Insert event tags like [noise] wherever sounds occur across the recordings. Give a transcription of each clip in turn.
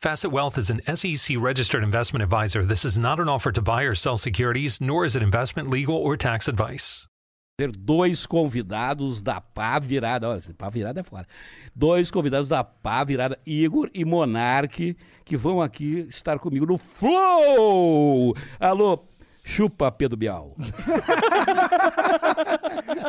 Facet Wealth is an SEC registered investment advisor. This is not an offer to buy or sell securities, nor is it investment, legal, or tax advice. Ter dois convidados da pá virada, olha, pá virada é fora. Dois convidados da pá virada, Igor e Monarque, que vão aqui estar comigo no Flow. Alô, chupa Pedro Bial. [laughs]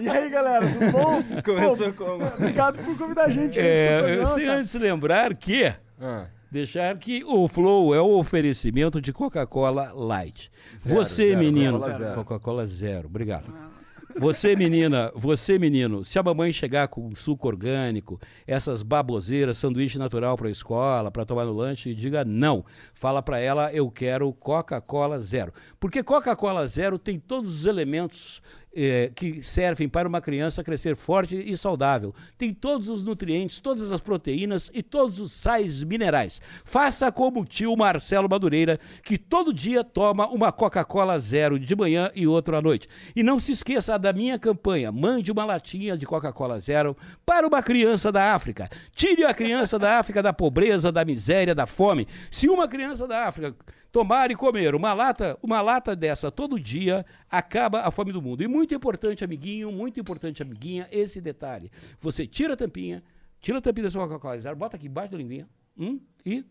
E aí, galera, tudo bom? [laughs] Começou Pô, como? Obrigado por convidar a gente. É, sem antes lembrar que Ah, deixar que o Flow é o oferecimento de Coca-Cola Light. você, zero, menino, zero. Coca-Cola zero. Obrigado. Você, menina, você, menino, se a mamãe chegar com suco orgânico, essas baboseiras, sanduíche natural para a escola, para tomar no lanche, diga não. Fala para ela, eu quero Coca-Cola zero. Porque Coca-Cola zero tem todos os elementos eh, que servem para uma criança crescer forte e saudável. Tem todos os nutrientes, todas as proteínas e todos os sais minerais. Faça como o tio Marcelo Madureira, que todo dia toma uma Coca-Cola zero de manhã e outro à noite. E não se esqueça da minha campanha: mande uma latinha de Coca-Cola zero para uma criança da África. Tire a criança da África da pobreza, da miséria, da fome. Se uma criança da África tomar e comer uma lata, uma lata dessa todo dia, acaba a fome do mundo. E muito importante, amiguinho, muito importante, amiguinha, esse detalhe. Você tira a tampinha, tira a tampinha da sua Coca-Cola bota aqui embaixo da linguinha, hum, e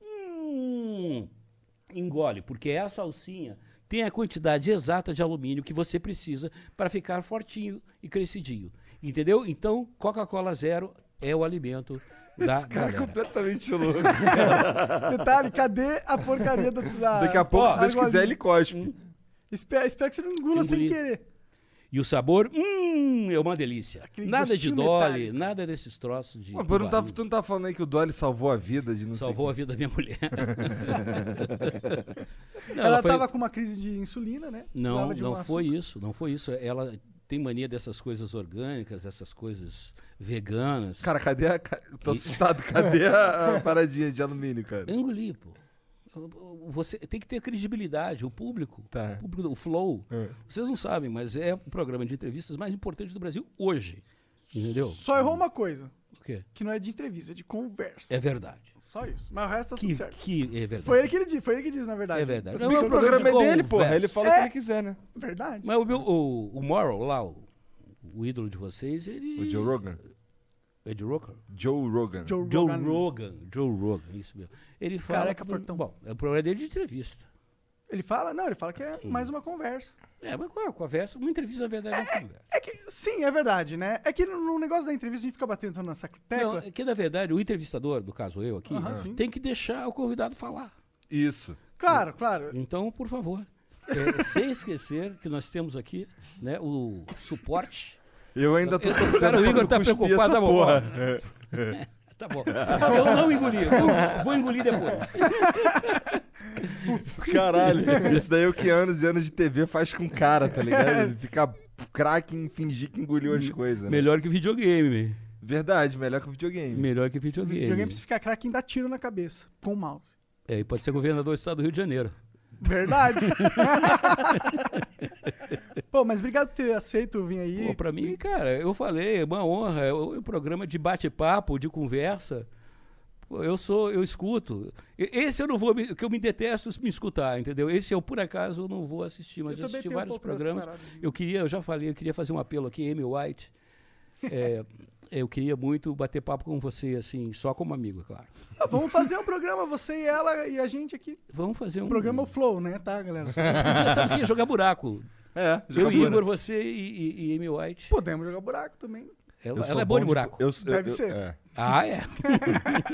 hum, engole, porque essa alcinha tem a quantidade exata de alumínio que você precisa para ficar fortinho e crescidinho. Entendeu? Então, Coca-Cola zero é o alimento da esse cara é galera. completamente louco. [laughs] Detalhe, cadê a porcaria da. da Daqui a pouco, Ó, se Deus argolinha. quiser, ele cospe. Espero, espero que você não engula sem querer. E o sabor, hum, é uma delícia. Aquele nada de dolly, metálico. nada desses troços de. Mas, não tá, tu não tá falando aí que o Dolly salvou a vida de não Salvou a vida da minha mulher. [laughs] Não, ela foi- tava com uma crise de insulina, né? Não, não foi açúcar. isso, não foi isso. Ela tem mania dessas coisas orgânicas, essas coisas veganas. Cara, cadê a. tô assustado. [laughs] Cadê a, a paradinha de alumínio, cara? Eu engoli, pô. Você tem que ter credibilidade, o público, Tá. o, público, o flow. É. Vocês não sabem, mas é o programa de entrevistas mais importante do Brasil hoje. Entendeu? Só errou uma coisa, quê? que não é de entrevista, é de conversa. É verdade. Só isso. Mas o resto tá Que, tudo certo. que é verdade. Foi ele que ele disse, foi ele que disse, na verdade. É verdade. Não, O é programa é de dele, porra. Ele fala o É. que ele quiser, né? Verdade. Mas o, meu, o, o Morrow lá, o, o ídolo de vocês, ele. O Joe Rogan. É Joe Rogan? Joe Rogan. Joe Joe Rogan. Rogan. Joe Rogan, isso mesmo. Ele fala. Careca fortão. Bom, é o programa dele de entrevista. Ele fala? Não, ele fala que é mais uma conversa. É, mas qual é a conversa? Uma entrevista, na verdade, é uma conversa. É que, sim, é verdade, né? É que no no negócio da entrevista a gente fica batendo nessa Não, tecla. é que, na verdade, o entrevistador, no caso eu aqui, sim. tem que deixar o convidado falar. Isso. Claro, claro. Então, por favor, é, [laughs] sem esquecer que nós temos aqui né, o suporte. Eu ainda tô Eu- torcendo o Igor tá cuspir preocupado, essa tá bom, porra. [laughs] [laughs] Tá bom. Eu não engoli, eu vou, engolir depois. [laughs] Caralho, isso daí é o que anos e anos de TV faz com o cara, tá ligado? Ele fica craque em fingir que engoliu as coisas. né? Melhor que videogame. Verdade, melhor que o videogame. Melhor que O videogame. videogame precisa ficar craque em dar tiro na cabeça. Com o mouse. É, e pode ser governador do estado do Rio de Janeiro. Verdade. [laughs] [laughs] Pô, mas obrigado por ter aceito vir aí. Pô, pra mim, cara, eu falei, é uma honra, é um programa de bate-papo, de conversa. Pô, eu sou, eu escuto. Esse eu não vou, que eu me detesto me escutar, entendeu? Esse eu, por acaso, eu não vou assistir, mas Eu também assisti um vários dessa programas. Eu queria, eu já falei, eu queria fazer um apelo aqui, Amy White. É, [laughs] eu queria muito bater papo com você, assim, só como amigo, é claro. Ah, vamos fazer um programa, você e ela e a gente aqui. Vamos fazer um. Programa o Flow, né, tá, galera? A gente podia, sabe o quê? Jogar buraco. É, Eu e joga Igor, você e, e, e Amy White. Podemos jogar buraco também. Ela, Eu ela é boa de buraco. eu- Deve eu- ser. é. Ah, é. [laughs]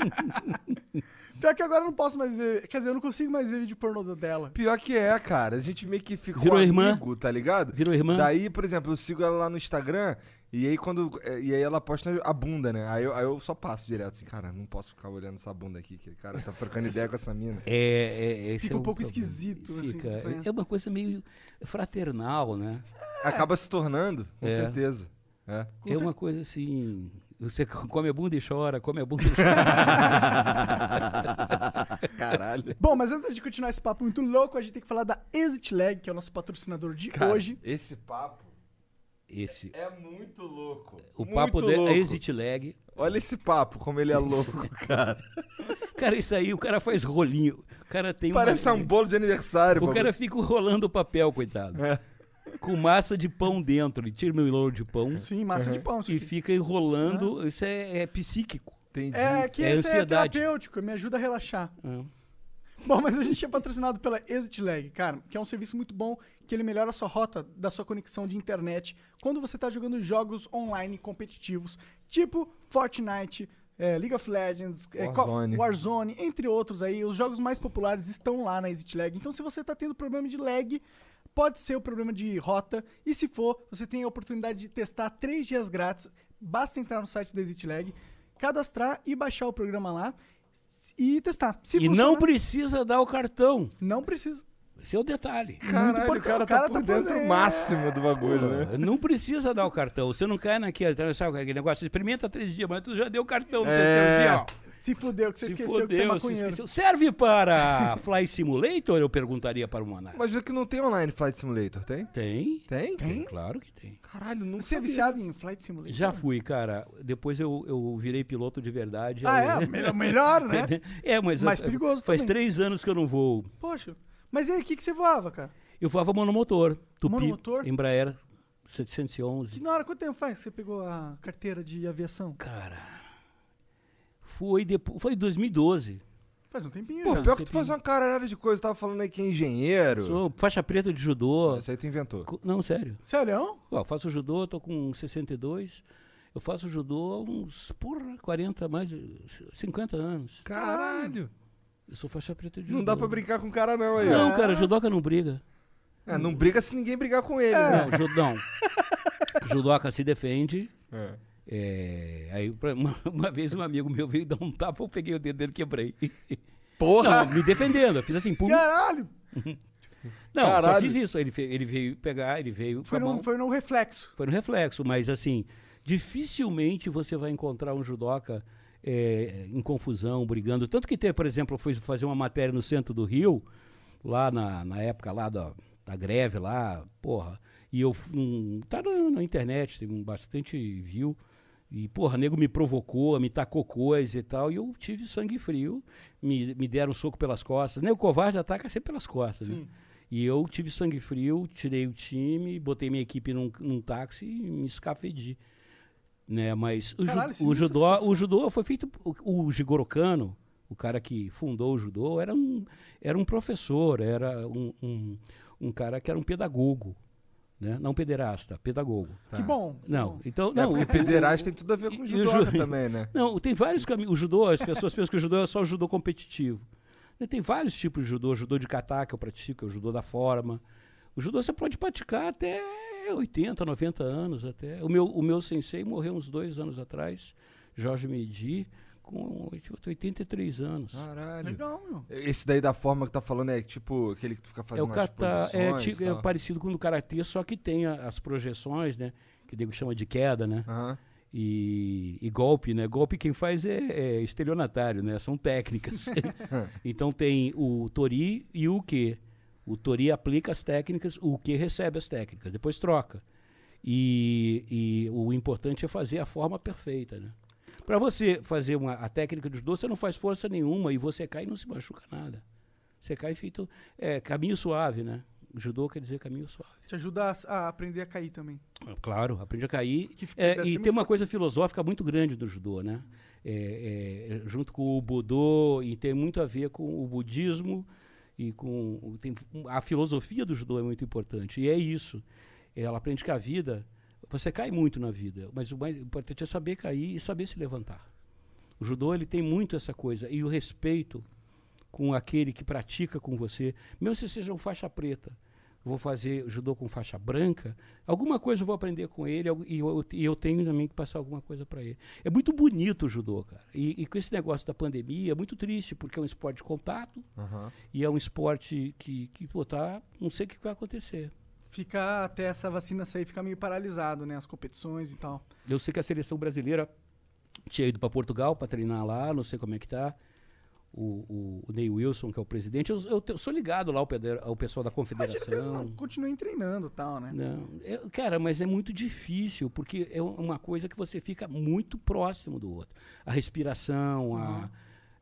Pior que agora eu não posso mais ver. Quer dizer, eu não consigo mais ver vídeo pornô dela. Pior que é, cara. A gente meio que ficou Virou irmã. amigo, tá ligado? Virou irmã. Daí, por exemplo, eu sigo ela lá no Instagram e aí quando. é, E aí ela posta a bunda, né? Aí eu, aí eu só passo direto assim, cara, não posso ficar olhando essa bunda aqui, que cara tá trocando ideia com essa mina. É, é, esse Fica é um o pouco esquisito, assim, Fica. desconheço. é uma coisa meio fraternal, né? Acaba se tornando, com É. certeza. É. é uma coisa assim. Você come a bunda e chora, come a bunda e chora. [laughs] Caralho. Bom, mas antes de continuar esse papo muito louco, a gente tem que falar da Exit Lag, que é o nosso patrocinador de Cara, hoje. Esse papo Esse. é muito louco. O Muito papo de louco. exit lag. Olha esse papo, como ele é louco, [laughs] cara. Cara, isso aí, o cara faz rolinho. O cara tem Parece uma... um bolo de aniversário, O bagulho. cara fica rolando o papel, coitado. É. Com massa de pão dentro. Ele tira o milho de pão Sim, massa de pão. isso e fica enrolando. Isso é, é psíquico. Entendi. É que É ansiedade. é terapêutico, me ajuda a relaxar. Ah. Bom, mas a gente é patrocinado pela Exit Lag, cara, que é um serviço muito bom, que ele melhora a sua rota da sua conexão de internet quando você tá jogando jogos online competitivos, tipo Fortnite, é, League of Legends, é, Warzone. Warzone, entre outros aí. Os jogos mais populares estão lá na Exit Lag. Então, se você tá tendo problema de lag, pode ser o problema de rota. E se for, você tem a oportunidade de testar três dias grátis. Basta entrar no site da Exit Lag, cadastrar e baixar o programa lá e testar. Se E funciona, não precisa dar o cartão. não precisa. Esse é o detalhe. Caralho, o importante. cara, O cara tá por tá por dentro dentro. máximo do bagulho, né? Não precisa dar o cartão. Você não cai naquele, sabe, aquele negócio, experimenta três dias, mas tu já deu o cartão no É. terceiro dia, ó. Se fudeu que você Se esqueceu que você é maconheiro. esqueceu. Serve para [laughs] Fly Simulator? Eu perguntaria para o Monark. Mas é que não tem online Flight Simulator, tem? Tem? Tem? Tem? Claro que tem. Caralho, não Você é viciado em Flight Simulator? Já fui, cara. Depois eu, eu virei piloto de verdade. Ah, aí- é? Melhor, melhor, né? [laughs] É, mas Mais eu- perigoso faz também. três anos que eu não vou. Poxa. Mas e aí, o que, que você voava, cara? Eu voava monomotor. Tupi, Monomotor? Embraer 711. Que na hora, quanto tempo faz que você pegou a carteira de aviação? Cara, foi depois, foi em 2012. Faz um tempinho Pô, já. pior que tu faz uma caralhada de coisa. Tava falando aí que é engenheiro. Sou faixa preta de judô. Isso aí tu inventou. Co- Não, sério. Sério? Ó, eu faço judô, tô com 62. Eu faço judô há uns, porra, 40, mais de 50 anos. Caralho. Eu sou faixa preta de judô. Não dá pra brincar com o cara não aí. ó. Não, cara, judoca não briga. É, não briga se ninguém brigar com ele, né? Não, ju- não. [laughs] Judoca se defende. É. É, aí [laughs] uma, uma vez um amigo meu veio dar um tapa, eu peguei o dedo dele e quebrei. Porra! Não, me defendendo, eu fiz assim, pum. Caralho! [laughs] Não, só Caralho. fiz isso. Ele, ele veio pegar, ele veio Foi no, foi no reflexo. Foi no reflexo, mas assim, dificilmente você vai encontrar um judoca é, em confusão, brigando. Tanto que teve, por exemplo, eu fui fazer uma matéria no centro do Rio, lá na, na época lá da, da greve lá, porra, e eu um, tá na, na internet, tem bastante view, e porra, nego me provocou, me tacou coisa e tal, e eu tive sangue frio, me, me deram um soco pelas costas. Nem o covarde ataca sempre pelas costas, né? Sim. E eu tive sangue frio, tirei o time, botei minha equipe num, num táxi e me escafedi. Né? Mas o, ju- Caralho, o, sinistra judô, o judô foi feito. O, o Jigoro Kano, o cara que fundou o judô, era um, era um professor, era um, um, um cara que era um pedagogo. Né? Não pederasta, pedagogo. Tá. Que bom. Não, bom. então. É, Não, o- pederasta tem tudo a ver com e- e o judoca ju- [laughs] também, né? não, tem vários caminhos. O judô, as pessoas pensam que o judô é só o judô competitivo. Né, Tem vários tipos de judô. O judô de kata que eu pratico, é o judô da forma. O judô você pode praticar até 80, 90 anos até. O meu, o meu sensei morreu uns dois anos atrás, Jorge Medi, com 83 anos. Caralho. Legal, meu. Esse daí da forma que tá falando é tipo aquele que tu fica é fazendo o kata, é, posições ti- e é parecido com o do karatê, só que tem a- as projeções, né? Que o nego chama de queda, né? Aham. E, e golpe, né? Golpe quem faz é, é estelionatário, né? São técnicas. [laughs] [laughs] então tem o Tori e o Q. O Tori aplica as técnicas, o Q recebe as técnicas, depois troca. E, e o importante é fazer a forma perfeita, né? Para você fazer uma, a técnica de judô, você não faz força nenhuma e você cai e não se machuca nada. Você cai feito é, caminho suave, né? Judô quer dizer caminho suave. Te ajuda a, a aprender a cair também. Ah, Claro, aprende a cair. Que fica- É, e tem uma coisa filosófica muito grande do judô, né? É, é, junto com o budô, e tem muito a ver com o budismo e com tem, a filosofia do judô é muito importante e é isso. Ela aprende que a vida você cai muito na vida, mas o mais importante é saber cair e saber se levantar. O judô ele tem muito essa coisa e o respeito com aquele que pratica com você, mesmo se seja um faixa preta. Vou fazer judô com faixa branca, alguma coisa eu vou aprender com ele e eu, e eu tenho também que passar alguma coisa para ele. É muito bonito o judô, cara. E, e, com esse negócio da pandemia é muito triste, porque é um esporte de contato Aham. e é um esporte que, que pô, tá, não sei o que vai acontecer. Ficar até essa vacina sair, ficar meio paralisado, né? As competições e tal. Eu sei que a seleção brasileira tinha ido para Portugal para treinar lá, não sei como é que tá. O, o, o Ney Wilson, que é o presidente, eu, eu te- sou ligado lá ao, ao pessoal da Imagina que eles confederação. não continuem treinando e tal, né? Não, é- cara, mas é muito difícil, porque é um- uma coisa que você fica muito próximo do outro. A respiração, a,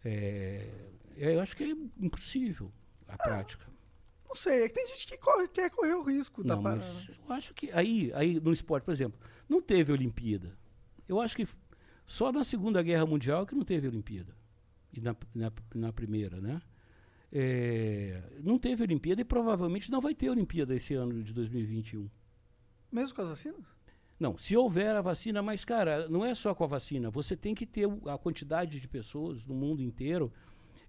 é, eu acho que é impossível a prática. Não sei, é que tem gente que corre- quer correr o risco da Não, parada. eu acho que aí, aí no esporte, por exemplo, não teve Olimpíada. Eu acho que só na Segunda Guerra Mundial que não teve Olimpíada. E na, na, na primeira, né? É, não teve Olimpíada e provavelmente não vai ter Olimpíada esse ano de 2021. Mesmo com as vacinas? Não, se houver a vacina, mas, cara, não é só com a vacina. Você tem que ter a quantidade de pessoas no mundo inteiro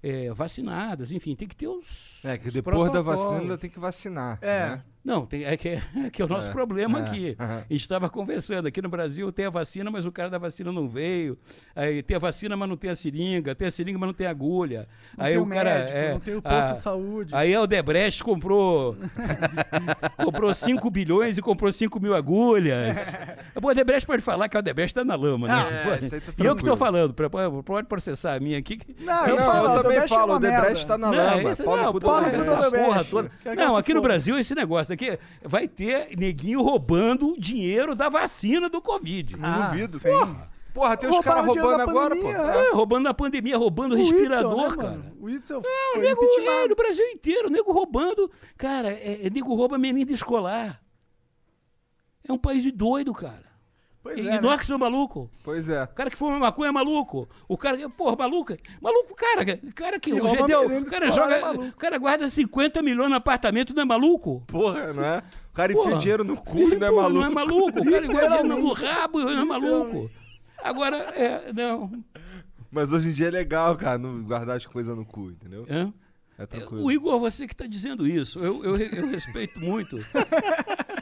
é, vacinadas, enfim, tem que ter os. É, que os depois da vacina protocolos. ainda tem que vacinar. É. né? Não, tem, é, que é, [laughs] é que é o nosso É, problema é, aqui. é. A gente estava conversando, aqui no Brasil tem a vacina, mas o cara da vacina não veio. Aí tem a vacina, mas não tem a seringa. Tem a seringa, mas não tem a agulha. Não aí tem o cara. médico, é, não tem o posto a- de saúde. Aí a Odebrecht comprou [laughs] comprou 5 bilhões e comprou 5 mil agulhas. [laughs] A Odebrecht pode falar que a Odebrecht está na lama, né? Ah, é, tá e eu que estou falando, pra- pode processar a minha aqui. Não, Não, eu falo, eu também é falo, o Debrecht merda. tá na Não, lama. esse, no não, pau no porra, cu toda. Não, aqui no. Brasil esse negócio aqui vai ter neguinho roubando dinheiro da vacina do Covid. Ah, duvido. sim. Porra, tem os caras o roubando agora, pandemia, pô. é. É, roubando na pandemia, roubando O respirador, né, cara. mano? O Witzel O foi nego, é, no Brasil inteiro, o nego roubando. Cara, é, é nego rouba menino escolar. É um país de doido, cara. Pois e é, nós né? somos maluco. Pois é. O cara que fuma maconha é maluco. O cara que, porra, maluco. Maluco, cara. Cara que. E O menino o cara joga. é o cara guarda 50 milhões no apartamento, não é maluco? Porra, não é? O cara enfia dinheiro no cu e não é maluco. Não é maluco. O cara guarda dinheiro no rabo, não é maluco. Agora, é. Não. Mas hoje em dia é legal, cara, não guardar as coisas no cu, entendeu? Hã? É tranquilo. O Igor, você que está dizendo isso. Eu, eu, eu respeito muito [laughs]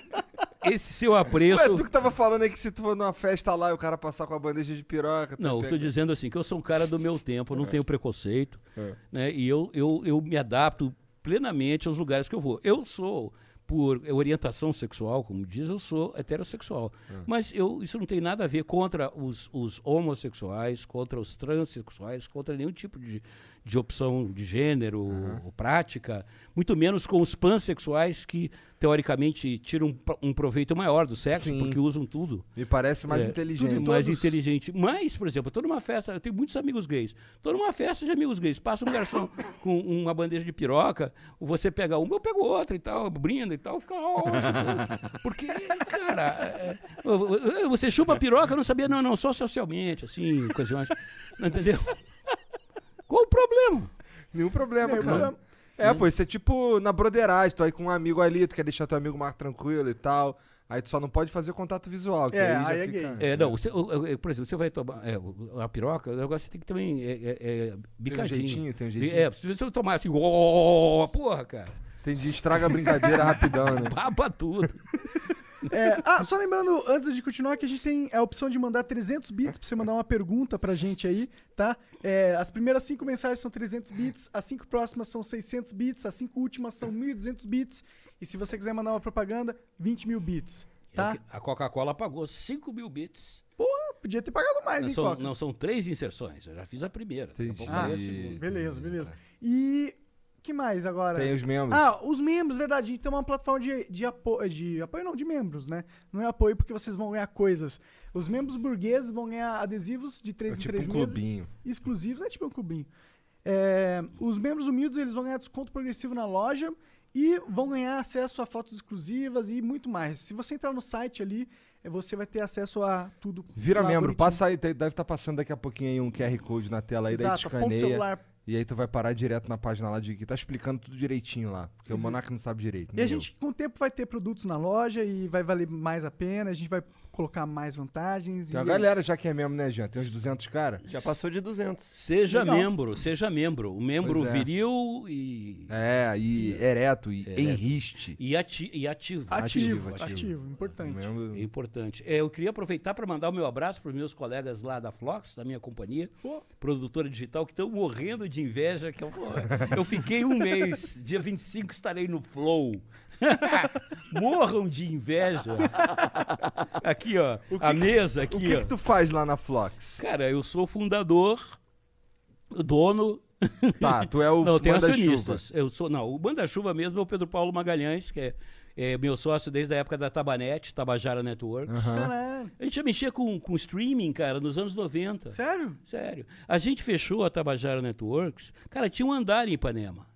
esse seu apreço. Ué, tu que tava falando aí que se tu for numa festa lá e o cara passar com a bandeja de piroca... Não, eu pega- tô dizendo assim, que eu sou um cara do meu tempo, eu não tenho preconceito, É. né? E eu, eu, eu me adapto plenamente aos lugares que eu vou. Eu sou, por orientação sexual, como diz, eu sou heterossexual. Mas eu, isso não tem nada a ver contra os, os homossexuais, contra os transexuais, contra nenhum tipo de, de opção de gênero ou prática, muito menos com os pansexuais que, teoricamente, tiram um, um proveito maior do sexo, Sim. porque usam tudo. Me parece mais É, inteligente. tudo mais inteligente. Mas, por exemplo, tô numa festa, eu tenho muitos amigos gays. Tô numa festa de amigos gays. Passa um garçom [laughs] com uma bandeja de piroca, você pega uma, eu pego outra e tal, brinda e tal, fica ó, Porque, cara, é, é, você chupa piroca, eu não sabia, não, não, só socialmente, assim, ocasiões. Não entendeu? Qual o problema? Nenhum problema, Nenhum cara. problema. É, pô, isso é tipo na broderagem, tu aí com um amigo ali, tu quer deixar teu amigo mais tranquilo e tal. Aí tu só não pode fazer contato visual, que É, aí, já aí é fica... gay. É, não, você, o- por exemplo, você vai tomar é, a piroca, o negócio você tem que também é, é, é, Tem um bicadinho. jeitinho, tem um jeitinho. É, se você tomar assim, ó, porra, cara. Entendi, estraga a brincadeira rapidão, né? [laughs] Baba tudo. É, ah, só lembrando, antes de continuar, que a gente tem a opção de mandar 300 bits pra você mandar uma pergunta pra gente aí, tá? É, as primeiras cinco mensagens são 300 bits, as cinco próximas são 600 bits, as cinco últimas são 1.200 bits, e se você quiser mandar uma propaganda, 20 mil bits, tá? A Coca-Cola pagou 5 mil bits. Porra, podia ter pagado mais, Não hein, são, Coca? não são três inserções. Eu já fiz a primeira. Entendi. Ah. Beleza, beleza. E que mais agora? Tem os membros. Ah, os membros, verdade. A gente tem uma plataforma de, de apoio. De apoio não, de membros, né? Não é apoio porque vocês vão ganhar coisas. Os membros burgueses vão ganhar adesivos de 3 É em tipo 3 um meses. clubinho. Exclusivos, é tipo um clubinho. É, os membros humildes eles vão ganhar desconto progressivo na loja e vão ganhar acesso a fotos exclusivas e muito mais. Se você entrar no site ali, eh, você vai ter acesso a tudo. Vira membro, bonitinho. passa aí, deve estar passando daqui a pouquinho aí um QR Code na tela aí, daí Exato, o escaneia. celular E aí tu vai parar direto na página lá de que tá explicando tudo direitinho lá. Porque o Monark não sabe direito. E a gente, com o tempo, vai ter produtos na loja e vai valer mais a pena, a gente vai colocar mais vantagens. Tem uma e é galera já que é mesmo, né, Jean? Tem uns 200 caras. Já passou de 200. Seja Legal. membro, seja membro. O membro é. viril e, É, e ereto, e Ereto. enriste. e, ati- e ativo. Ativo, Ativo, ativo, ativo. importante. Mesmo- É importante. É, eu queria aproveitar para mandar o meu abraço para os meus colegas lá da Flox, da minha companhia, Pô. produtora digital, que estão morrendo de inveja. Que eu, eu fiquei um mês, dia 25 estarei no Flow. [laughs] Morram de inveja. Aqui, ó, a mesa O aqui, que, ó. que tu faz lá na Flox? Cara, eu sou fundador, dono. Tá, tu é o não, tem acionistas. Eu sou, não, o manda-chuva mesmo é o Pedro Paulo Magalhães, que é, é meu sócio desde a época da Tabanet, Tabajara Network. Aham. Caralho. A gente já mexia com, com streaming, cara, nos anos 90. Sério? Sério. A gente fechou a Tabajara Networks. Cara, tinha um andar em Ipanema.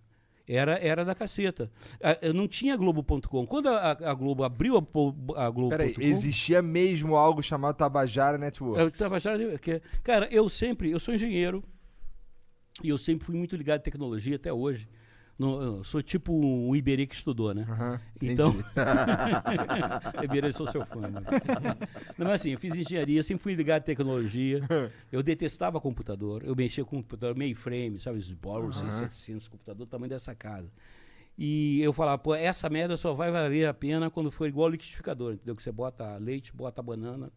Era, era da caceta. Ah, eu não tinha Globo.com. Quando a, a- Globo abriu a, a. Peraí, existia mesmo algo chamado Tabajara Network. Eu Tabajara, que, cara, eu sempre, eu sou engenheiro e eu sempre fui muito ligado à tecnologia até hoje. No- eu sou tipo um Iberê que estudou, né? Aham, Então. [laughs] [laughs] Iberê, sou seu fã. Né? Não, mas assim, eu fiz engenharia, sempre fui ligado à tecnologia. Eu detestava computador. Eu mexia com computador mainframe, sabe? Esses Boros 700, computador do tamanho dessa casa. E eu falava, pô, essa merda só vai valer a pena quando for igual liquidificador, entendeu? Que você bota leite, bota banana.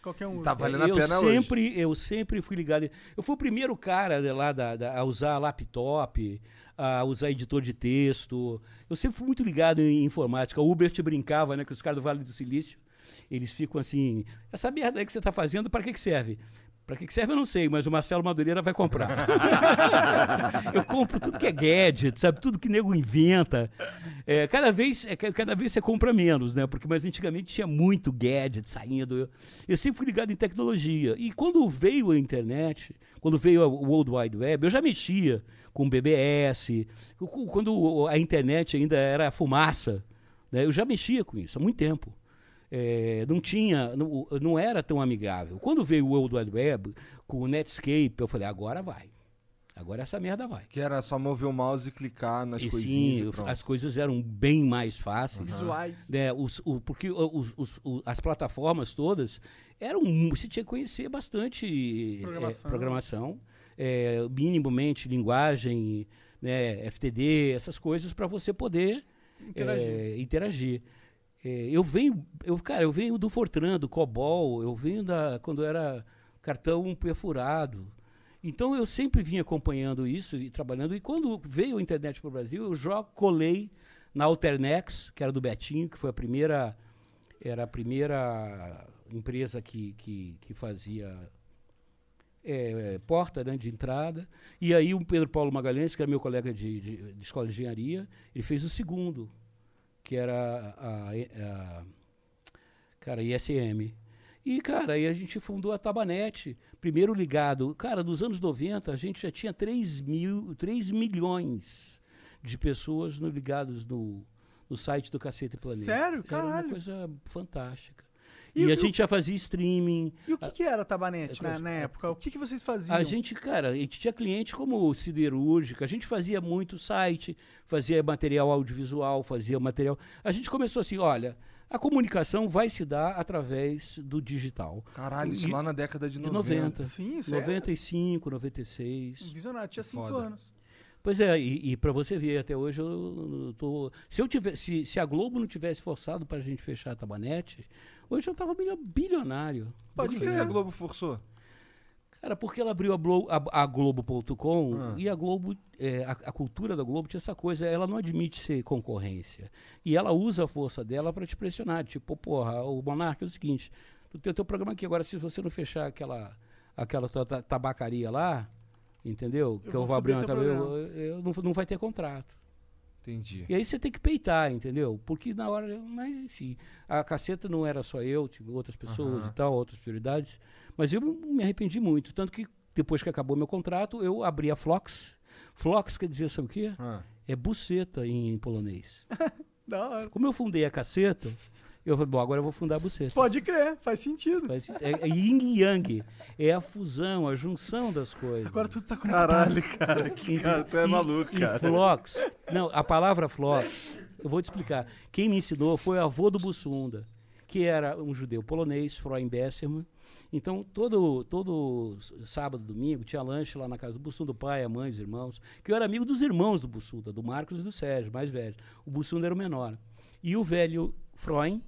Qualquer um. Tá valendo a eu pena hoje. sempre, Eu sempre fui ligado. Eu fui o primeiro cara de lá da, da- a usar laptop, a usar editor de texto. Eu sempre fui muito ligado em informática. O Uber te brincava, né? Que os caras do Vale do Silício, eles ficam assim, essa merda aí que você está fazendo, para que, que serve? Para que, que serve eu não sei, mas o Marcelo Madureira vai comprar. [laughs] eu compro tudo que é gadget, sabe? Tudo que nego inventa. É, cada, vez, é, ca- cada vez você compra menos, né? Porque, mas antigamente tinha muito gadget saindo. Eu, eu sempre fui ligado em tecnologia. E quando veio a internet, quando veio a World Wide Web, eu já mexia com BBS. Quando a internet ainda era fumaça, né? eu já mexia com isso há muito tempo. É, não tinha, não, não era tão amigável. Quando veio o World Wide Web, com o Netscape, eu falei, agora vai. Agora essa merda vai. Que era só mover o mouse e clicar nas E coisinhas sim, e as coisas eram bem mais fáceis. Visuais. né, os, o- porque os- os- as plataformas todas eram. Você tinha que conhecer bastante eh, Programação. programação, eh, minimamente linguagem, né, FTD, essas coisas para você poder Interagir. eh, interagir. Eh, eu venho, eu, cara, eu venho do Fortran, do COBOL, eu venho da quando era cartão perfurado. Então eu sempre vim acompanhando isso e trabalhando. E quando veio a internet para o Brasil, eu já colei na Alternex, que era do Betinho, que foi a primeira, era a primeira empresa que, que, que fazia é, porta né, de entrada. E aí o Pedro Paulo Magalhães, que era meu colega de, de, de escola de engenharia, ele fez o segundo, que era a, a, a cara, ISM. E, cara, aí a gente fundou a Tabanet, primeiro ligado. Cara, nos anos 90 a gente já tinha 3, mil, 3 milhões de pessoas no, ligados no, no site do Cacete Planeta. Sério? Era uma Caralho. coisa fantástica. E E, o- a gente já fazia streaming. E o que, que era a Tabanete é na, coisa- na época? O que, que vocês faziam? A gente, cara, a gente tinha cliente como siderúrgica, a gente fazia muito site, fazia material audiovisual, fazia material. A gente começou assim, olha, a comunicação vai se dar através do digital. Caralho, isso E- lá na década de De 90. 90. Sim, isso é 95, 96. visionário. Tinha cinco Foda. anos. Pois é, e, e para você ver, até hoje eu tô. Se eu tivesse, se, se a Globo não tivesse forçado para a gente fechar a Tabanete, hoje eu tava bilionário. Pode Por que crer. a Globo forçou? Cara, porque ela abriu a, Blo- a- a Globo.com Ah. e a Globo, é, a, a cultura da Globo tinha essa coisa, ela não admite ser concorrência. E ela usa a força dela para te pressionar. Tipo, porra, o Monarca é o seguinte, tu tem o teu programa aqui, agora se você não fechar aquela, aquela tua ta- tabacaria lá, entendeu? que eu vou abrir uma tabacaria, eu, eu não, não vai ter contrato. Entendi. E aí você tem que peitar, entendeu? Porque na hora. Mas enfim, a caceta não era só eu, tive outras pessoas Aham. e tal, outras prioridades. Mas eu me arrependi muito. Tanto que depois que acabou meu contrato, eu abri a Flox. Flox quer dizer, sabe o quê? Ah, É buceta em, polonês. [laughs] Da hora. Como eu fundei a caceta, Eu falei, bom, agora eu vou fundar a Buceta. Pode crer, faz sentido. Faz- É, é yin e yang. É a fusão, a junção das coisas. Agora tudo tá conectado. Caralho, cara. Que cara, tu é E- maluco, e cara. Flox. Não, a palavra Flox, eu vou te explicar. Quem me ensinou foi o avô do Bussunda, que era um judeu polonês, Freund Besserman. Então, todo, todo sábado, domingo, tinha lanche lá na casa do Bussunda, o pai, a mãe, os irmãos. Que eu era amigo dos irmãos do Bussunda, do Marcos e do Sérgio, mais velhos. O Bussunda era o menor. E o velho Freund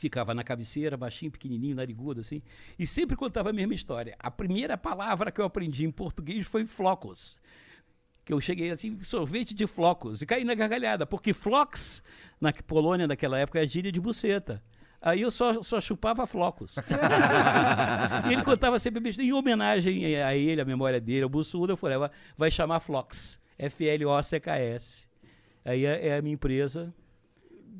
ficava na cabeceira, baixinho, pequenininho, narigudo, assim, e sempre contava a mesma história. A primeira palavra que eu aprendi em português foi flocos. Que eu cheguei assim, sorvete de flocos, e caí na gargalhada, porque flox, na Polônia naquela época, é gíria de buceta. Aí eu só, só chupava flocos. [laughs] ele contava sempre besteira. Em homenagem a ele, a memória dele, ao Bussuda, eu falei, vai- vai chamar Flox. F-L-O-C-K-S. Aí é, é a minha empresa,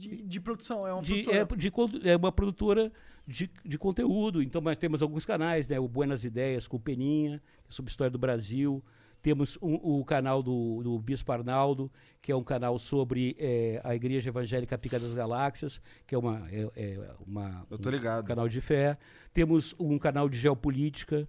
De, de produção, é uma de, produtora. é, é uma produtora de, de conteúdo. Então, nós temos alguns canais, né? O Buenas Ideias com o Peninha, que é sobre história do Brasil. Temos um- o canal do, do Bispo Arnaldo, que é um canal sobre eh, a Igreja Evangélica Pica das Galáxias, que é uma, é, é uma Eu tô um ligado. canal de fé. Temos um canal de geopolítica.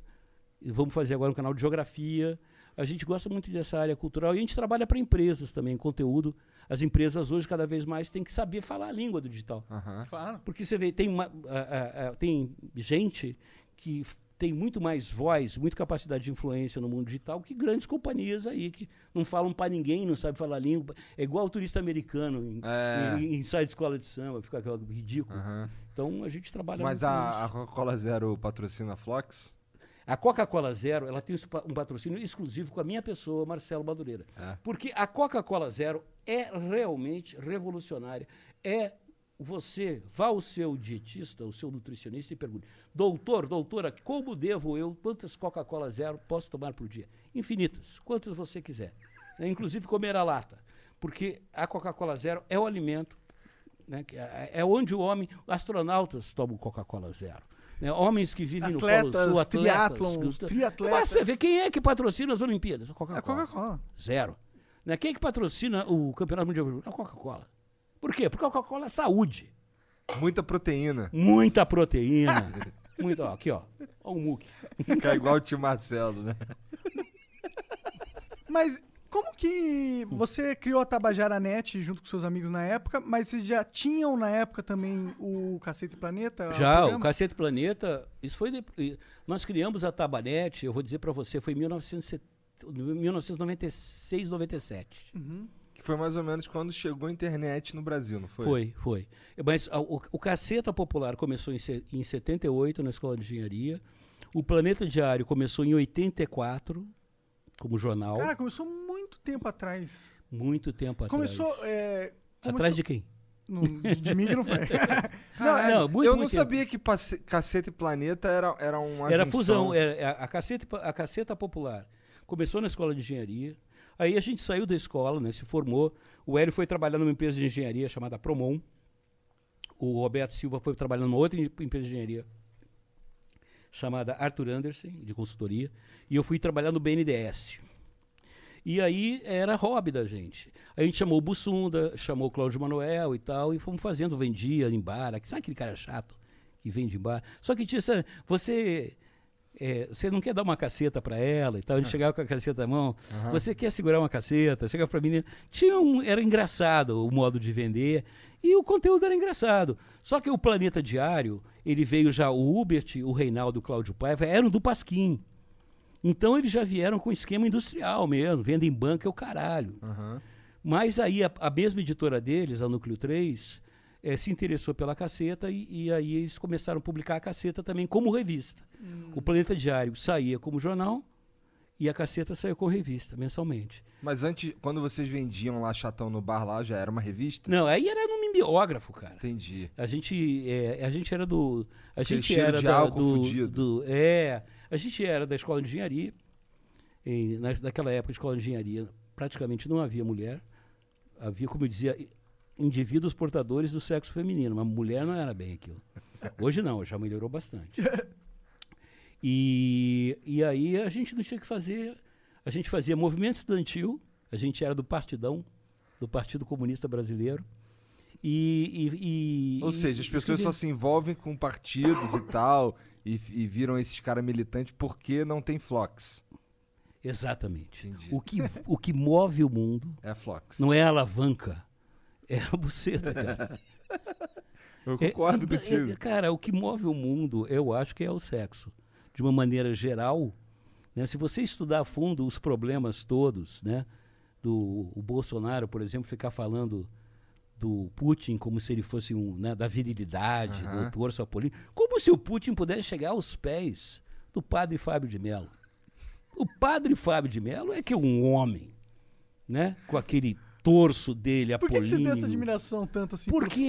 Vamos fazer agora um canal de geografia. A gente gosta muito dessa área cultural e a gente trabalha para empresas também, conteúdo. As empresas hoje cada vez mais têm que saber falar a língua do digital. Aham. Claro. Porque você vê, tem, uma, a- a- a- tem gente que tem muito mais voz, muita capacidade de influência no mundo digital que grandes companhias aí que não falam para ninguém, não sabem falar língua. É igual o turista americano em, É. em, em site de escola de samba, fica aquela ridículo. Aham. Então a gente trabalha Mas muito a, a. Coca-Cola Zero patrocina a Flox? A Coca-Cola Zero, ela tem um patrocínio exclusivo com a minha pessoa, Marcelo Madureira. É. Porque a Coca-Cola Zero é realmente revolucionária. É você, vá ao seu dietista, ao seu nutricionista e pergunte: doutor, doutora, como devo eu, quantas Coca-Cola Zero posso tomar por dia? Infinitas, quantas você quiser. Né, Inclusive comer a lata. Porque a Coca-Cola Zero é o alimento né, é, é onde o homem, astronautas tomam Coca-Cola Zero. Né, homens que vivem no Polo Atletas, Sul, atletas. triatlons, que- triatletas. Mas você vê quem é que patrocina as Olimpíadas? A É a Coca-Cola. Coca-Cola. Zero. Né? Quem é que patrocina o Campeonato Mundial? A Coca-Cola. Por quê? Porque a Coca-Cola é saúde. Muita proteína. Muita proteína. [laughs] Muito, ó, aqui, ó. Ó o muque. Fica igual o tio Marcelo, né? Mas como que você criou a Tabajara Net junto com seus amigos na época, mas vocês já tinham na época também o Cacete Planeta? Já, o programa? Cacete Planeta, isso foi. de- nós criamos a Tabanete, eu vou dizer pra você, foi em 1970 1996, 97. Que foi mais ou menos quando chegou a internet no Brasil, não foi? Foi, foi. Mas a- o, o Caceta Popular começou em, em 78 na Escola de Engenharia. O Planeta Diário começou em 84 como jornal. Cara, começou muito tempo atrás. muito tempo Começou. atrás. É, Atrás começou- de quem? Não, de, mim que não foi. [laughs] Não, é, não, muito, eu não muito sabia que passe- Cacete e Planeta era, era uma Era junção. fusão, era, a, a, caceta, a Caceta Popular. Começou na escola de engenharia. Aí a gente saiu da escola, né, se formou. O Hélio foi trabalhar numa empresa de engenharia chamada Promon. O Roberto Silva foi trabalhar numa outra em- empresa de engenharia chamada Arthur Anderson, de consultoria. E eu fui trabalhar no BNDES. E aí era hobby da gente. A gente chamou o Bussunda, chamou o Cláudio Manuel e tal, e fomos fazendo, vendia em bar. Sabe aquele cara chato que vende em bar? Só que tinha essa. Você. É, você não quer dar uma caceta para ela e tal, a gente chegava com a caceta na mão. Você quer segurar uma caceta, chega pra menina. Tinha um, era engraçado o modo de vender e o conteúdo era engraçado. Só que o Planeta Diário, ele veio já, o Hubert, o Reinaldo o Cláudio Paiva eram do Pasquim. Então eles já vieram com esquema industrial mesmo, venda em banca é o caralho. Aham. Mas aí a, a mesma editora deles, a Núcleo 3, eh, se interessou pela caceta e, e aí eles começaram a publicar a caceta também como revista. O Planeta Diário saía como jornal e a caceta saiu como revista, mensalmente. Mas antes, quando vocês vendiam lá chatão no bar lá, já era uma revista? Não, aí era no mimeógrafo, cara. Entendi. A gente, é, a gente era do. A Aquele gente era de da- álcool do, fudido. do- É. A gente era da escola de engenharia. E na, naquela época, a escola de engenharia praticamente não havia mulher. Havia, como eu dizia, indivíduos portadores do sexo feminino, mas mulher não era bem aquilo. Hoje não, já melhorou bastante. [laughs] E, e aí a gente não tinha que fazer. A gente fazia movimento estudantil, a gente era do Partidão, do Partido Comunista Brasileiro. E, e- e- Ou seja, as pessoas só escrever. se envolvem com partidos e tal, e, e viram esses caras militantes porque não tem Flox. Exatamente. Entendi. O que, o que move o mundo É a Flox. não é a alavanca, é a buceta, cara. [laughs] Eu É- concordo é- contigo. é- cara, o que move o mundo, eu acho que é o sexo. De uma maneira geral, né, se você estudar a fundo os problemas todos, né, do o Bolsonaro, por exemplo, ficar falando do Putin como se ele fosse um, né, da virilidade, Aham. do torso apolíneo, como se o Putin pudesse chegar aos pés do padre Fábio de Mello. O padre Fábio de Mello é que é um homem, né, com aquele torso dele Por que, que apolíneo. você tem essa admiração tanto assim? Porque-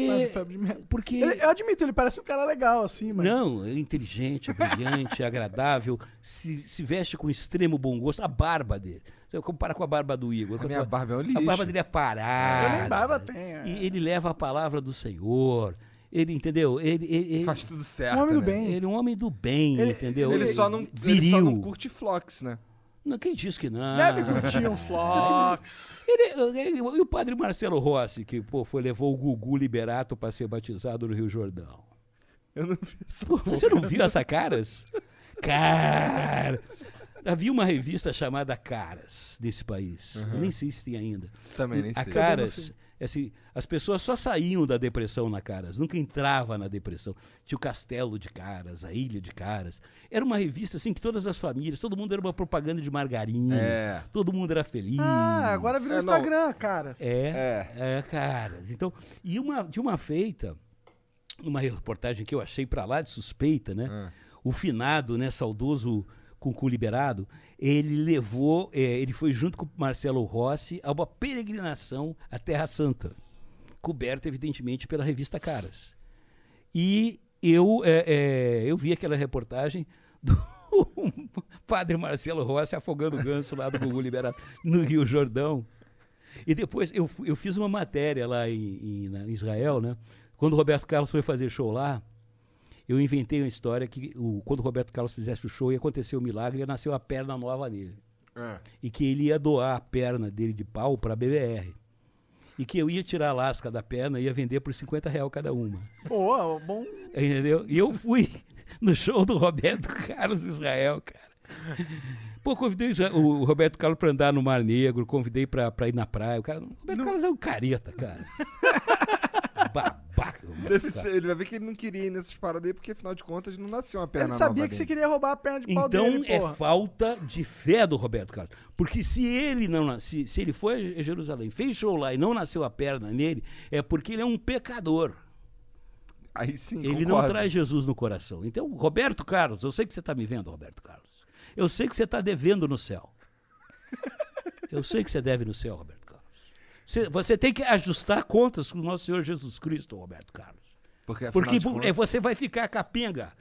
Mello? Porque Ele- eu admito, ele parece um cara legal, assim, mas. Não, é inteligente, é brilhante, é agradável, se, se veste com extremo bom gosto. A barba dele. Você compara com a barba do Igor. A minha barba é um A lixo. barba dele é parada. Eu nem barba tenho, é. E ele leva a palavra do Senhor. Ele, entendeu? Ele, ele, ele- Faz tudo certo, Um homem do né? bem. ele é um homem do bem, Ele- entendeu? Ele, só não, ele só não curte Flox, né? Não, quem disse que não? Deve curtir um Flox. Ele- ele- e o padre Marcelo Rossi, que pô, foi, levou o Gugu Liberato para ser batizado no Rio Jordão. Eu não vi essa Pô, você não viu essa Caras? Cara! Havia uma revista chamada Caras desse país. Eu nem sei se tem ainda. Também, nem a sei. Caras, assim, as pessoas só saíam da depressão na Caras, nunca entrava na depressão. Tinha o Castelo de Caras, a Ilha de Caras. Era uma revista assim que todas as famílias, todo mundo era uma propaganda de margarina. É. Todo mundo era feliz. Ah, agora virou É, não. Instagram, cara. É, é, caras. Então, e uma, de uma feita, uma reportagem que eu achei pra lá de suspeita, né? Ah. O finado, né, saudoso Cucu Liberado, ele levou, é, ele foi junto com Marcelo Rossi a uma peregrinação à Terra Santa, coberta, evidentemente, pela revista Caras. E eu, é, é, eu vi aquela reportagem [laughs] do padre Marcelo Rossi afogando o ganso lá do Gugu Liberado, no Rio Jordão. E depois eu, eu fiz uma matéria lá em, em- em Israel, né? Quando o Roberto Carlos foi fazer show lá, eu inventei uma história que o, quando o Roberto Carlos fizesse o show ia acontecer um milagre e ia nascer uma perna nova nele. É. E que ele ia doar a perna dele de pau para a BBR. E que eu ia tirar a lasca da perna e ia vender por 50 reais cada uma. Pô, bom. Entendeu? E eu fui [laughs] no show do Roberto Carlos Israel, cara. Pô, convidei o o Roberto Carlos pra andar no Mar Negro, convidei pra, pra ir na praia. O, cara, o Roberto Carlos é um careta, cara. [laughs] Babaca. Deve ser, ele vai ver que ele não queria ir nessas paradas aí, porque afinal de contas não nasceu uma perna Ele sabia nova que você queria roubar a perna de pau Então dele, é porra. falta de fé do Roberto Carlos. Porque se ele não nasce, se ele foi a Jerusalém, fez show lá e não nasceu a perna nele, é porque ele é um pecador. Aí sim, Ele não concordo. traz Jesus no coração. Então, Roberto Carlos, eu sei que você está me vendo, Roberto Carlos. Eu sei que você está devendo no céu. Eu sei que você deve no céu, Roberto. Você, você tem que ajustar contas com o nosso Senhor Jesus Cristo, Roberto Carlos. Porque, Porque contas- é, você vai ficar capenga.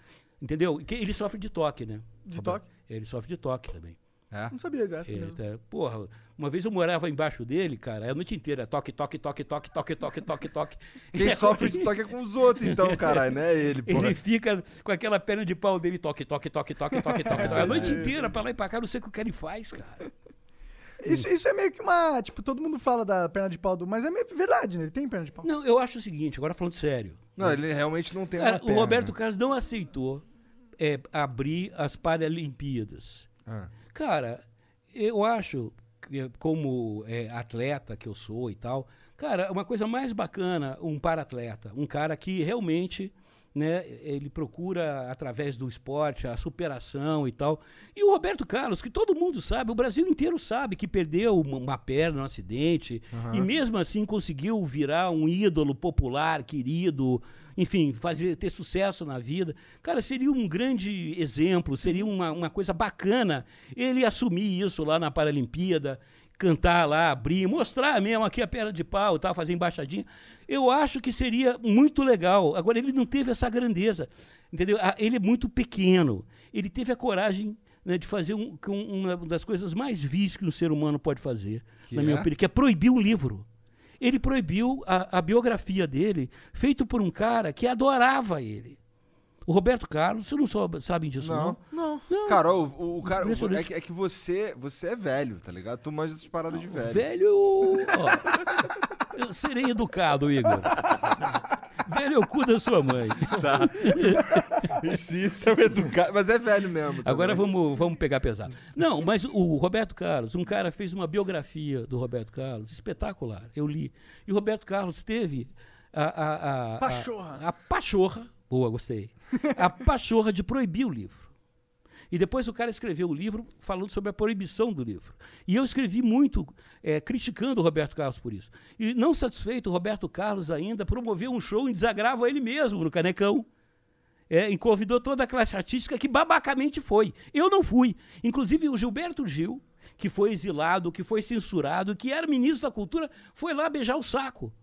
Entendeu? Ele sofre de toque, né? De Roberto? toque? Ele sofre de toque também. É. Não sabia dessa Ele tá- porra, uma vez eu morava embaixo dele, cara, a noite inteira, toque, toque, toque, toque, toque, toque, toque, toque. Quem sofre de toque é com os outros, então, caralho, não é ele, porra. Ele fica com aquela perna de pau dele, toque, toque, toque, toque, toque, toque, toque. A noite inteira, pra lá e pra cá, não sei o que o cara ele faz, cara. Isso, isso é meio que uma. Tipo, todo mundo fala da perna de pau do. Mas é meio verdade, né? Ele tem perna de pau. Não, eu acho o seguinte, agora falando sério. Não, ele realmente não tem Cara, uma o perna. Roberto Carlos não aceitou é, abrir as Paralimpíadas. Ah. Cara, eu acho, que, como é, atleta que eu sou e tal, cara, uma coisa mais bacana, um para-atleta, um cara que realmente, né, ele procura, através do esporte, a superação e tal. E o Roberto Carlos, que todo mundo sabe, o Brasil inteiro sabe que perdeu uma, uma perna no acidente, e mesmo assim conseguiu virar um ídolo popular, querido, enfim, fazer, ter sucesso na vida. Cara, seria um grande exemplo, seria uma, uma coisa bacana ele assumir isso lá na Paralimpíada, cantar lá, abrir, mostrar mesmo aqui a perna de pau, tá, fazer embaixadinha. Eu acho que seria muito legal. Agora, ele não teve essa grandeza, entendeu? Ah, Ele é muito pequeno. Ele teve a coragem né, de fazer um, um- uma das coisas mais vis que um ser humano pode fazer, Que na minha é? opinião, que é proibir um livro. Ele proibiu a, a biografia dele, feito por um cara que adorava ele. O Roberto Carlos, você não soube, sabem disso, não? Não. Não. Não. Cara, o, o- o cara. É que, é que você, você é velho, tá ligado? Tu manja essas paradas de velho. Velho. ó, eu serei educado, Igor. Velho é o cu da sua mãe. Isso, isso é um educado. Mas é velho mesmo. Agora também. vamos, vamos pegar pesado. Não, mas o Roberto Carlos, um cara fez uma biografia do Roberto Carlos, espetacular. Eu li. E o Roberto Carlos teve a. a, a, a- Pachorra. A, pachorra. Boa, gostei. A pachorra de proibir o livro. E depois o cara escreveu o livro falando sobre a proibição do livro. E eu escrevi muito eh, criticando o Roberto Carlos por isso. E não satisfeito, o Roberto Carlos ainda promoveu um show em desagravo a ele mesmo, no Canecão. É, e convidou toda a classe artística que babacamente foi. Eu não fui. Inclusive o Gilberto Gil, que foi exilado, que foi censurado, que era ministro da Cultura, foi lá beijar o saco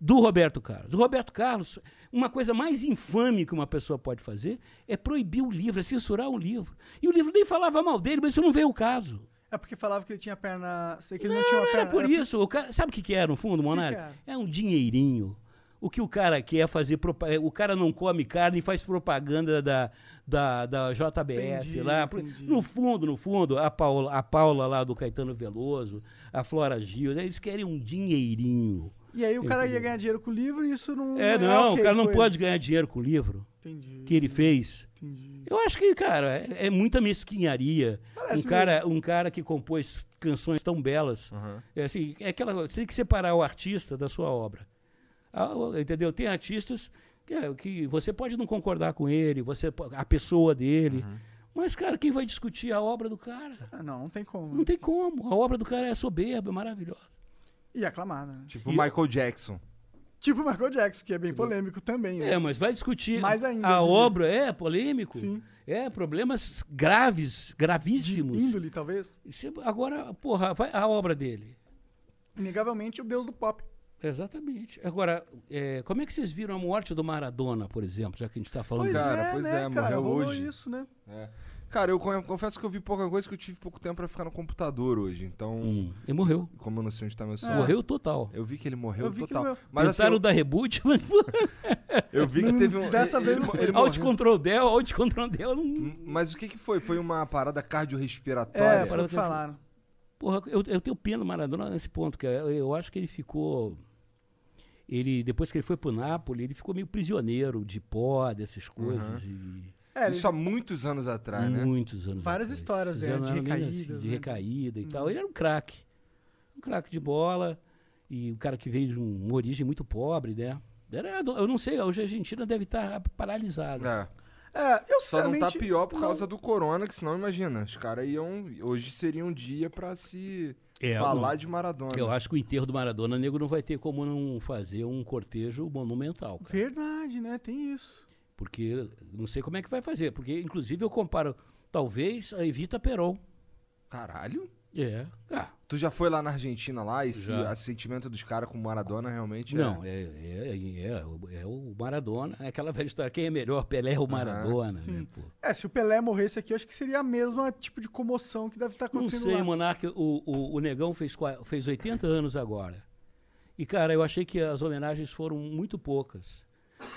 do Roberto Carlos. O Roberto Carlos, uma coisa mais infame que uma pessoa pode fazer é proibir o livro, é censurar um livro. E o livro nem falava mal dele, mas isso não veio o caso. É porque falava que ele tinha perna. Sei que ele não, Não, tinha uma perna. era por era isso. O cara, sabe o que, que é, no fundo, Monarca? era? É um dinheirinho. O que o cara quer é fazer. é, O cara não come carne e faz propaganda da, da, da JBS Entendi, lá. entendi. No fundo, no fundo, a Paula, a Paula lá do Caetano Veloso, a Flora Gil, né, eles querem um dinheirinho. E aí o cara ia Entendeu? ganhar dinheiro com o livro e isso não. É, é não, ok o cara não pode ele. ganhar dinheiro com o livro Entendi. que ele fez. Entendi. Eu acho que, cara, é, é muita mesquinharia. Parece um, cara, um cara que compôs canções tão belas. Aham. É assim, é aquela, você tem que separar o artista da sua obra. Ah, entendeu? Tem artistas que, é, que você pode não concordar com ele, você a pessoa dele. Mas, cara, quem vai discutir a obra do cara? Ah, não, não tem como. Não tem como. A obra do cara é soberba, é maravilhosa. E aclamada. Né? Tipo Michael Jackson. Tipo o Michael Jackson, que é bem polêmico também. Né? É, mas vai discutir Mais ainda, a eu diria. obra, é polêmico. Sim. É, problemas graves, De gravíssimos. índole, talvez. Isso é- Agora, porra, vai, a obra dele. Inegavelmente o deus do pop. Exatamente. Agora, é, como é que vocês viram a morte do Maradona, por exemplo, já que a gente está falando Pois disso? Cara, é, pois né, é, cara? morreu Rolou hoje. isso, né? É. Cara, eu con- confesso que eu vi pouca coisa que eu tive pouco tempo pra ficar no computador hoje. Então, Hum, ele morreu. como eu não sei onde tá meu É. celular. Morreu total. Eu vi que ele morreu Eu vi que total. ele morreu. Mas assim, Tentaram eu, dar reboot, [laughs] mas eu vi que teve um. dessa vez ele, ele foi. morreu. Alt-Control Del, Alt-Control Del. Não... Hum, Mas o que que foi? Foi uma parada É, cardiorrespiratória? o parada que falaram. Porra, eu, eu tenho pena do Maradona nesse ponto, que eu, eu acho que ele ficou. Ele, depois que ele foi pro Napoli, ele ficou meio prisioneiro de pó, dessas coisas. E É, Isso há muitos anos atrás, né? muitos anos Várias atrás. histórias dele, de recaídas, assim, de né? recaída e Uhum. tal. Ele era um craque. Um craque de bola. E um cara que veio de um- uma origem muito pobre, né? Era, eu não sei, hoje a Argentina deve estar paralisada. É. É, eu Só não tá pior por não- causa do corona, que senão imagina, os caras iam. Hoje seria um dia pra se É, falar não. de Maradona. Eu acho que o enterro do Maradona, nego não vai ter como não fazer um cortejo monumental. cara. Verdade, né? Tem isso. Porque não sei como é que vai fazer. Porque, inclusive, eu comparo, talvez, a Evita Peron. Caralho? É. Ah, Tu já foi lá na Argentina lá? Esse Já. sentimento dos caras com Maradona realmente não, é. é, é, é, o- é o Maradona. É aquela velha história. Quem é melhor, Pelé ou Maradona? sim. né, pô? É, se o Pelé morresse aqui, eu acho que seria a mesma tipo de comoção que deve estar Não acontecendo sei, lá. Monarca, o, o, o Negão fez, fez 80 anos agora. E, cara, eu achei que as homenagens foram muito poucas.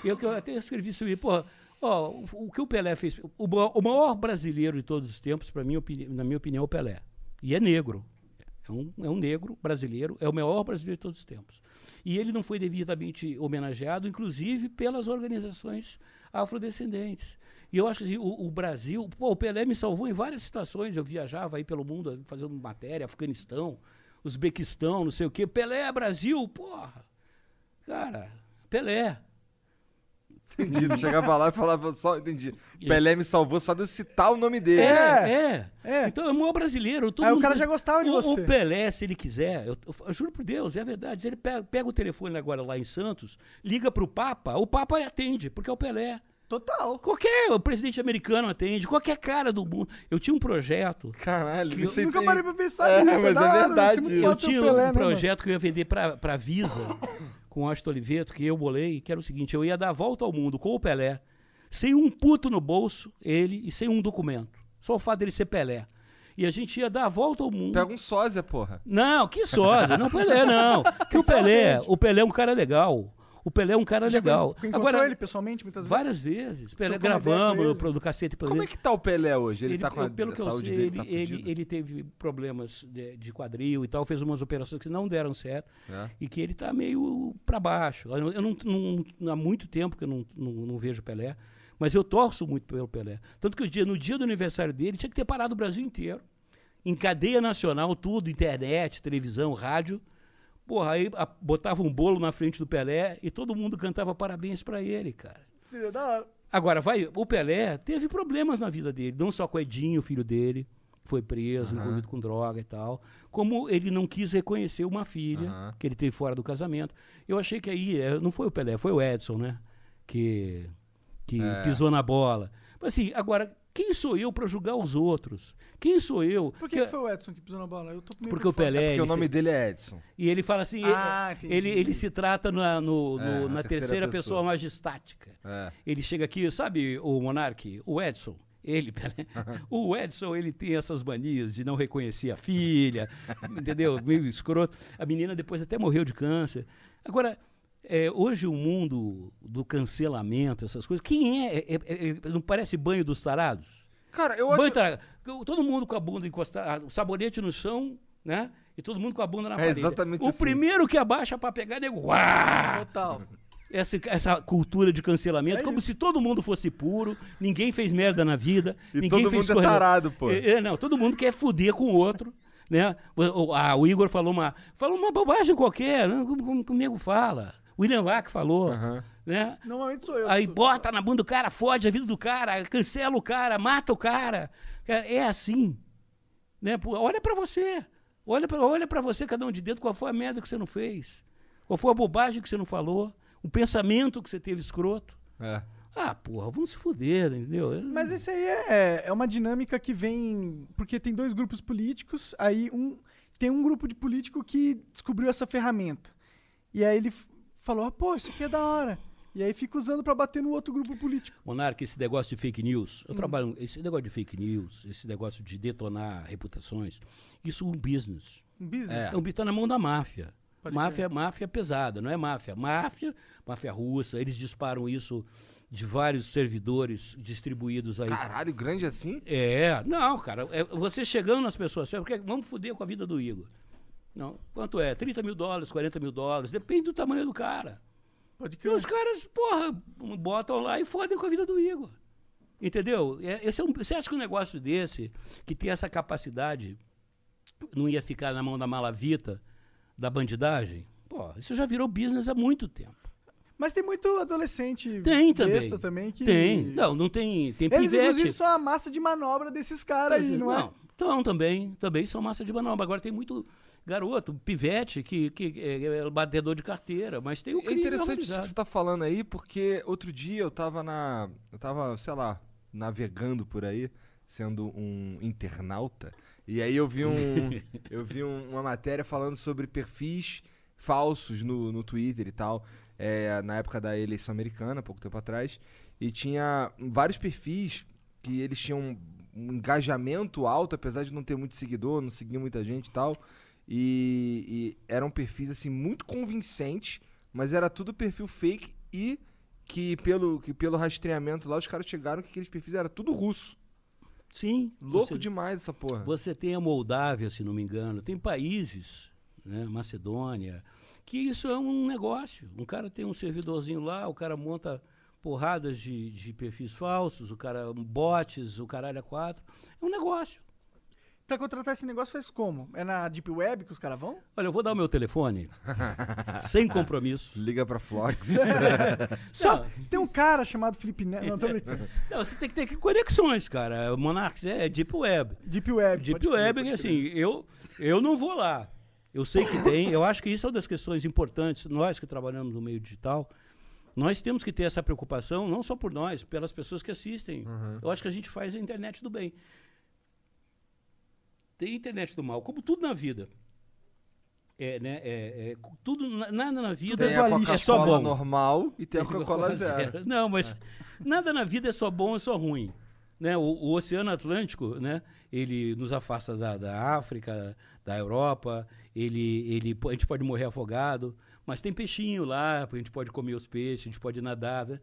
Eu, até escrevi sobre pô, ó, o, o que o Pelé fez. O, o maior brasileiro de todos os tempos, opini- na minha opinião, é o Pelé. E é negro. É um, é um negro brasileiro, é o maior brasileiro de todos os tempos. E ele não foi devidamente homenageado, inclusive pelas organizações afrodescendentes. E eu acho que o, o Brasil, pô, o Pelé me salvou em várias situações. Eu viajava aí pelo mundo fazendo matéria, Afeganistão, Uzbequistão, não sei o quê. Pelé, Brasil, porra. Cara, Pelé. Entendi. Tu chegava lá e falava só. Entendi. Pelé me salvou só de eu citar o nome dele. É, é. É. Então é o maior brasileiro. todo Aí o mundo- cara já gostava de o, você. O Pelé, se ele quiser, eu, eu- eu juro por Deus, é verdade. Se ele pega, pega o telefone agora lá em Santos, liga pro Papa, o Papa atende, porque é o Pelé. Total. Qualquer o presidente americano atende, qualquer cara do mundo. Eu tinha um projeto. Caralho, Que eu Nunca tem- parei pra pensar É, nisso. mas da é verdade isso. Eu tinha Pelé, um né, mano? projeto que eu ia vender pra, pra Visa, com o Austin Oliveto, que eu bolei, que era o seguinte: eu ia dar a volta ao mundo com o Pelé, sem um puto no bolso, ele, e sem um documento. Só o fato dele ser Pelé. E a gente ia dar a volta ao mundo. Pega um sósia, porra. Não, que sósia, não Pelé, não. [laughs] Que o Pelé, o Pelé é um cara legal. O Pelé é um cara Já legal. con- encontrou Agora, ele pessoalmente muitas várias vezes? vezes. Pelé Trocou gravamos pro, do cacete Como é Planeta. que tá o Pelé hoje? Ele, Ele, tá com a, pelo a que eu sei, dele ele, tá ele, ele teve problemas de, de quadril e tal, fez umas operações que não deram certo É. e que ele tá meio para baixo. Eu, eu não, não- há muito tempo que eu não, não, não vejo Pelé, mas eu torço muito pelo Pelé. Tanto que o dia, no dia do aniversário dele, tinha que ter parado o Brasil inteiro. Em cadeia nacional, tudo, internet, televisão, rádio. Porra, aí a- botava um bolo na frente do Pelé e todo mundo cantava parabéns para ele, cara. Seria da hora. Agora, vai, o Pelé teve problemas na vida dele, não só com o Edinho, o filho dele, foi preso, Aham. envolvido com droga e tal, como ele não quis reconhecer uma filha Aham. que ele teve fora do casamento. Eu achei que aí, eh, não foi o Pelé, foi o Edson, né? Que, que É. pisou na bola. Mas assim, agora, quem sou eu para julgar os outros? Quem sou eu? Por que, que foi o Edson que pisou na bola? Eu tô meio Porque por o. Pelé. Porque ele o nome se- dele é Edson. E ele fala assim, Ah, entendi. ele, ele se trata na, no- É, no- na na terceira terceira pessoa. pessoa majestática. É. Ele chega aqui, sabe o Monark, o Edson, ele, [laughs] Pelé, o Edson, ele tem essas manias de não reconhecer a filha, [laughs] entendeu? Meio escroto. A menina depois até morreu de câncer. Agora, é, hoje o mundo do cancelamento, essas coisas, quem é? É- é- é- não parece banho dos tarados? Cara, eu Banho acho... tarado. Todo mundo com a bunda encostada, o sabonete no chão, né? E todo mundo com a bunda na É parede. exatamente o assim. primeiro que abaixa pra pegar, nego, uau! Total. essa, essa cultura de cancelamento, É como isso. se todo mundo fosse puro, ninguém fez merda na vida, E ninguém todo fez mundo é corrida- tarado, pô. É, é, não, todo mundo quer fuder com o outro, né? O, o- ah, o Igor falou uma, falou uma bobagem qualquer, né? como, como, como o nego fala. William Vac falou, Aham. né? Normalmente sou eu. Aí sou- bota na bunda do cara, fode a vida do cara, cancela o cara, mata o cara. Cara, é assim. Né? Pô, olha pra você. Olha pra, olha pra você, cada um de dentro, qual foi a merda que você não fez. Qual foi a bobagem que você não falou. O pensamento que você teve escroto. É. Ah, porra, vamos se fuder, entendeu? Mas isso aí é, é uma dinâmica que vem. Porque tem dois grupos políticos, aí um. Tem um grupo de político que descobriu essa ferramenta. E aí ele falou: ah, pô, isso aqui é da hora. E aí fica usando pra bater no outro grupo político. Monarca, esse negócio de fake news, eu trabalho, esse negócio de fake news, esse negócio de detonar reputações, isso é um business. Um business. É. É um tá na mão da máfia. Pode máfia, máfia pesada, não é máfia. Máfia, máfia russa, eles disparam isso de vários servidores distribuídos aí. Caralho, grande assim? É, não, cara, é você chegando nas pessoas, sabe, porque vamos foder com a vida do Igor. Não, quanto é? 30 mil dólares, 40 mil dólares, depende do tamanho do cara. Pode E crer. os caras, porra, botam lá e fodem com a vida do Igor. Entendeu? É, esse é um- você acha que um negócio desse, que tem essa capacidade, não ia ficar na mão da malavita, da bandidagem? Pô, isso já virou business há muito tempo. Mas tem muito adolescente Tem também. também que. Tem. Não, não tem. Tem Eles, pivete. inclusive, são a massa de manobra desses caras aí, não, é? Então, também, também são massa de manobra. Agora tem muito garoto, pivete, que, que é, é batedor de carteira, mas tem o É crime interessante isso que você tá falando aí, porque outro dia eu tava na. Eu tava, sei lá, navegando por aí, sendo um internauta. E aí eu vi um. [laughs] eu vi um- uma matéria falando sobre perfis falsos no, no Twitter e tal. é, na época da eleição americana, pouco tempo atrás. E tinha vários perfis que eles tinham um engajamento alto, apesar de não ter muito seguidor, não seguir muita gente e tal. E, e eram perfis assim muito convincentes, mas era tudo perfil fake e que pelo, que pelo rastreamento lá os caras chegaram que aqueles perfis era tudo russo. Sim. Louco você- demais essa porra. Você tem a Moldávia, se não me engano, tem países, né, Macedônia, que isso é um negócio. Um cara tem um servidorzinho lá, o cara monta porradas de, de perfis falsos, o cara bots, o caralho é quatro. É um negócio. Pra contratar esse negócio faz como? É na Deep Web que os caras vão? Olha, eu vou dar o meu telefone, [laughs] sem compromisso. Liga pra Flox. [laughs] Só, Não, tem um cara chamado Felipe Neto. Não, tô brincando. não, você tem que ter conexões, cara. Monarchs é Deep Web. Deep Web. Deep pode crer, Web é que pode assim, eu, eu não vou lá. Eu sei que tem, eu acho que isso é uma das questões importantes. Nós que trabalhamos no meio digital, nós temos que ter essa preocupação, não só por nós, pelas pessoas que assistem. Eu acho que a gente faz a internet do bem. Tem internet do mal, como tudo na vida. É, né? É, é, tudo, na- nada na vida Tem a é só bom. normal e tem a [laughs] Coca-Cola zero. Não, mas nada na vida é só bom ou só ruim. Né? O, o Oceano Atlântico, né? ele nos afasta da, da África, da Europa, ele, ele, a gente pode morrer afogado, Mas tem peixinho lá, a gente pode comer os peixes, a gente pode nadar. Né?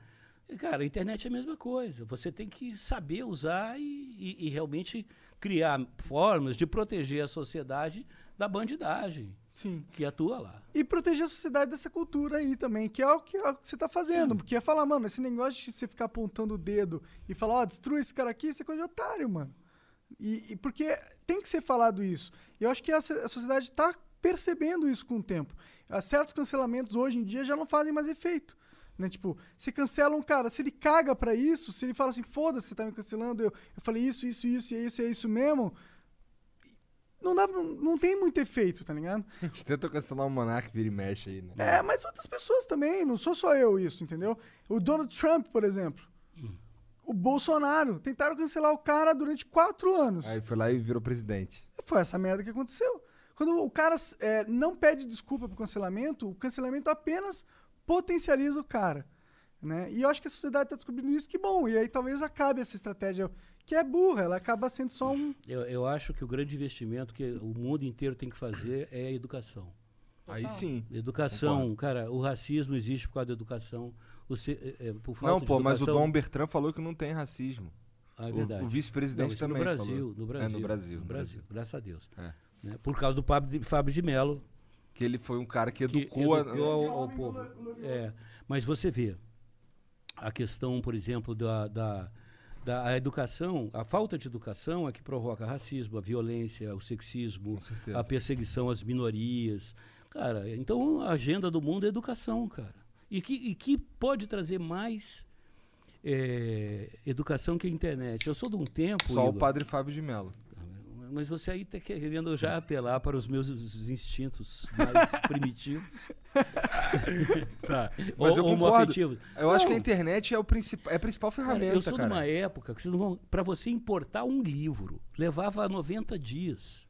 Cara, a internet é a mesma coisa. Você tem que saber usar e, e, e realmente criar formas de proteger a sociedade da bandidagem Sim. que atua lá. E proteger a sociedade dessa cultura aí também, que é o que, é o que você tá fazendo. Porque é falar, mano, esse negócio de você ficar apontando o dedo e falar, ó, destrua esse cara aqui, isso é coisa de otário, mano. E, e porque tem que ser falado isso. E eu acho que a, a sociedade tá percebendo isso com o tempo. Ah, Certos cancelamentos hoje em dia já não fazem mais efeito. Né? Tipo, você cancela um cara, se ele caga pra isso, se ele fala assim, foda-se, você tá me cancelando, eu, eu falei isso, isso, isso, e é isso, e é isso mesmo, não, dá, não, não tem muito efeito, tá ligado? [laughs] A gente tenta cancelar o Monark, vira e mexe aí, né? É, mas outras pessoas também, não sou só eu isso, entendeu? O Donald Trump, por exemplo. O Bolsonaro. Tentaram cancelar o cara durante quatro anos. Aí foi lá e virou presidente. Foi essa merda que aconteceu. Quando o cara é, não pede desculpa pro cancelamento, o cancelamento apenas potencializa o cara. Né? E eu acho que a sociedade está descobrindo isso, que bom. E aí talvez acabe essa estratégia que é burra, ela acaba sendo só um. Eu, eu acho que o grande investimento que o mundo inteiro tem que fazer é a educação. Aí sim. Educação, cara, o racismo existe por causa da educação. O se- é, é, por falta Não, de pô, mas o educação- Dom Bertrand falou que não tem racismo. Ah, é O- verdade. O, vice-presidente Não, isso também no Brasil, falou. no Brasil. É, no Brasil. No Brasil, graças a Deus. É. Né? Por causa do Fábio de, Fábio de Mello, Que ele foi um cara que que educou... a- educou ao, ao povo. É, mas você vê a questão, por exemplo, da, da, da a educação, a falta de educação é que provoca racismo, a violência, o sexismo, a perseguição às minorias. Cara, então a agenda do mundo é educação, cara. E que, e que pode trazer mais é, educação que a internet. Eu sou de um tempo. Só o Igor, padre Fábio de Mello. Mas você aí está querendo já apelar para os meus instintos mais [laughs] primitivos. Tá. Mas eu Ou concordo. homoafetivos. Eu acho que a Não, internet é, o principal, é a principal cara, ferramenta, eu sou cara. de uma época que para você importar um livro levava 90 dias.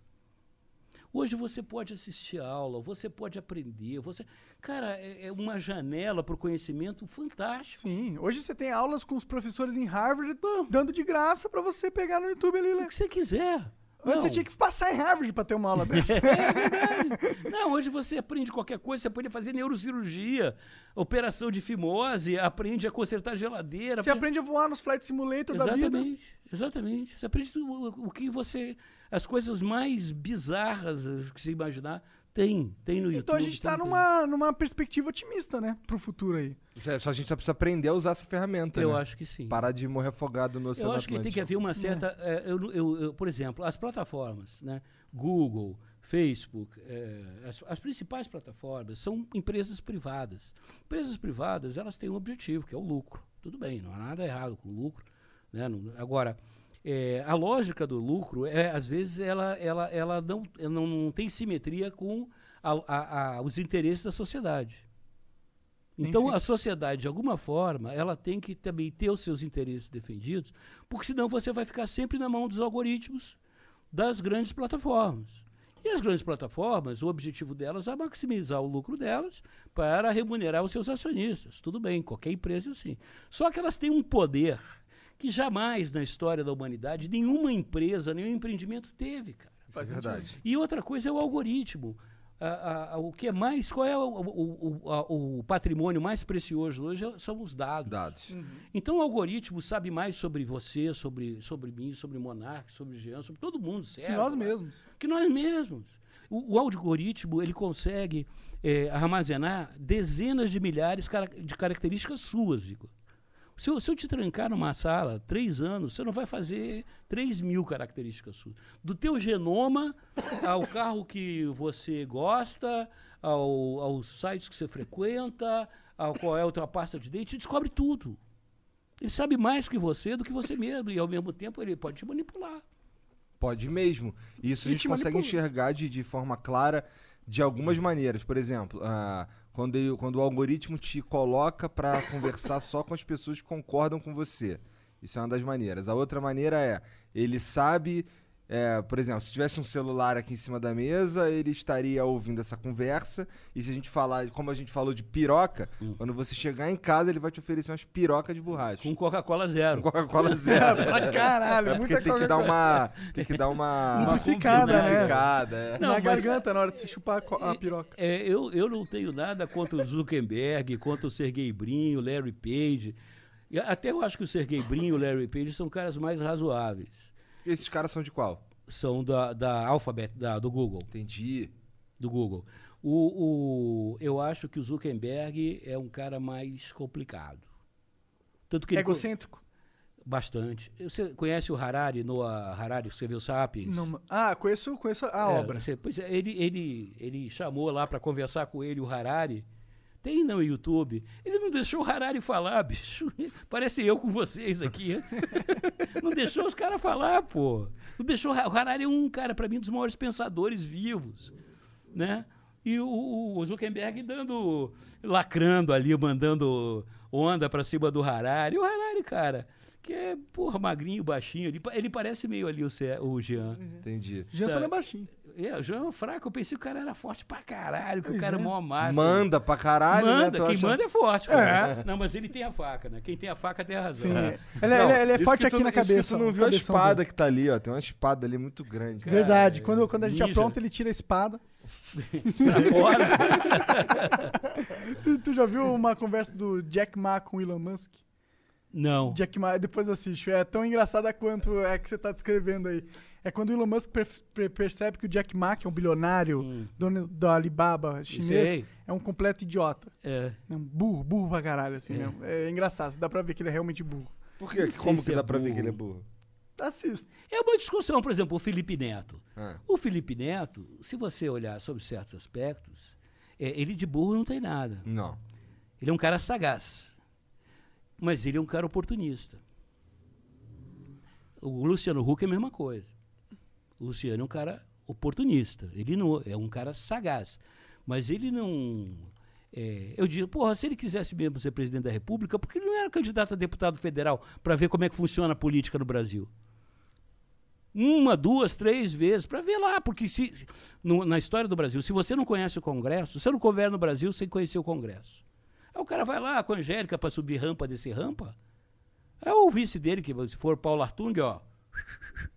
Hoje você pode assistir aula, você pode aprender, você, cara, é, é uma janela para o conhecimento fantástico. Sim, hoje você tem aulas com os professores em Harvard dando de graça pra você pegar no YouTube ali. O Né? que você quiser. Antes você tinha que passar em Harvard pra ter uma aula [laughs] dessa. Não, hoje você aprende qualquer coisa, você pode fazer neurocirurgia, operação de fimose, aprende a consertar geladeira. você aprende a voar nos Flight Simulator da vida. Exatamente, exatamente. Você aprende o, o que você. As coisas mais bizarras que você imaginar, tem. Tem no YouTube. Então a gente tá tem- numa, numa perspectiva otimista, né? Pro futuro aí. É, Só a gente só precisa aprender a usar essa ferramenta, Eu né? acho que sim. Parar de morrer afogado no Oceano Eu acho que tem que haver uma certa. eh, eu- eu- eu- por exemplo, as plataformas, né? Google, Facebook, eh, as, as principais plataformas são empresas privadas. Empresas privadas, elas têm um objetivo, que é o lucro. Tudo bem, não há nada errado com o lucro. Né? Não- agora, eh, a lógica do lucro, é, às vezes, ela, ela, ela não, ela não, não tem simetria com a- a- a- os interesses da sociedade. Então, a sociedade, de alguma forma, ela tem que também ter os seus interesses defendidos, porque senão você vai ficar sempre na mão dos algoritmos das grandes plataformas. E as grandes plataformas, o objetivo delas é maximizar o lucro delas para remunerar os seus acionistas. Tudo bem, qualquer empresa é assim. Só que elas têm um poder que jamais na história da humanidade nenhuma empresa, nenhum empreendimento teve, cara. Isso é verdade. E outra coisa é o algoritmo. A- a- a- o que é mais, qual é o, o- o- a- o patrimônio mais precioso hoje é- são os dados. Dados. Então o algoritmo sabe mais sobre você, sobre, sobre mim, sobre o Monark, sobre o Jean, sobre todo mundo, certo? Que nós mesmos. Que nós mesmos. O, o algoritmo ele consegue eh, armazenar dezenas de milhares de características suas, Igor. Se eu, se eu te trancar numa sala três anos, você não vai fazer três mil características suas. Do teu genoma ao carro que você gosta, ao, aos sites que você frequenta, ao qual é a tua pasta de dente, ele descobre tudo. Ele sabe mais que você do que você mesmo. E ao mesmo tempo ele pode te manipular. Pode mesmo. Isso a E gente te consegue manipula. enxergar de, de forma clara de algumas maneiras. Por exemplo, ah, quando, quando o algoritmo te coloca para [laughs] conversar só com as pessoas que concordam com você. Isso é uma das maneiras. A outra maneira é, ele sabe é, por exemplo, se tivesse um celular aqui em cima da mesa, ele estaria ouvindo essa conversa. E se a gente falar, como a gente falou de piroca, quando você chegar em casa, ele vai te oferecer umas pirocas de borracha. Com Coca-Cola zero. Com Coca-Cola zero. [laughs] pra caralho, É porque muita tem que dar uma. Tem que dar uma. [laughs] Lubrificada, né? lubrificada, é. Não, Na mas- garganta, na hora de você chupar a, piroca. É, eu, eu não tenho nada contra o Zuckerberg, contra o Sergey Brin, o Larry Page. Até eu acho que o Sergey Brin e o Larry Page são caras mais razoáveis. Esses caras são de qual? São da, da Alphabet, da, do Google. Entendi. Do Google. O, o- eu acho que o Zuckerberg é um cara mais complicado. Tanto que ele co- Egocêntrico. bastante. Você conhece o Harari, Noah Harari, que escreveu Sapiens? Não- ah, conheço, conheço a É, obra. você- pois é, ele, ele, ele chamou lá para conversar com ele o Harari. Tem no YouTube. Ele não deixou o Harari falar, [laughs] bicho. Parece eu com vocês aqui. [laughs] não deixou os caras falar, pô. Não deixou. O Harari é um cara, para mim, dos maiores pensadores vivos, né? E o, o Zuckerberg dando, lacrando ali, mandando onda para cima do Harari. O Harari, cara, que é, porra, magrinho, baixinho. Ele, ele parece meio ali o, Cé- o Jean. Entendi. Jansson Tá. é baixinho. É, o João é fraco, eu pensei que o cara era forte pra caralho, que Pois o cara é é. mó massa. Manda pra caralho, né? Manda, Tu quem acha- manda é forte, cara. Não, mas ele tem a faca, né? Quem tem a faca tem a razão. Sim. né? Ele, é- Não, ele é- ele é isso forte que aqui tu- na cabeça. tu não viu a espada dele. que tá ali, ó. Tem uma espada ali muito grande. cara. Verdade. Quando, quando a gente ninja. apronta, ele tira a espada. [laughs] [laughs] Tu, tu já viu uma conversa do Jack Ma com o Elon Musk? Não. Jack Ma, depois assiste. É tão engraçada quanto é que você tá descrevendo aí. É quando o Elon Musk per- per- percebe que o Jack Ma, que é um bilionário, Hum. dono da Alibaba chinês, Sei. é um completo idiota. É. É um burro, burro pra caralho, assim É. mesmo. É engraçado, dá pra ver que ele é realmente burro. Por sei Como que é dá pra ver que ele é burro? Assista. É uma discussão, por exemplo, o Felipe Neto. Ah. O Felipe Neto, se você olhar sobre certos aspectos, é, ele de burro não tem nada. Não. Ele é um cara sagaz. Mas ele é um cara oportunista. O Luciano Huck é a mesma coisa. Luciano é um cara oportunista. Ele não é um cara sagaz. Mas ele não. é, eu digo, porra, se ele quisesse mesmo ser presidente da República, por que ele não era candidato a deputado federal para ver como é que funciona a política no Brasil? Uma, duas, três vezes, para ver lá, porque se, no- na história do Brasil, se você não conhece o Congresso, você não governa o Brasil sem conhecer o Congresso. Aí o cara vai lá com a Angélica para subir rampa, descer rampa. É o vice dele, que se for Paulo Artung, ó,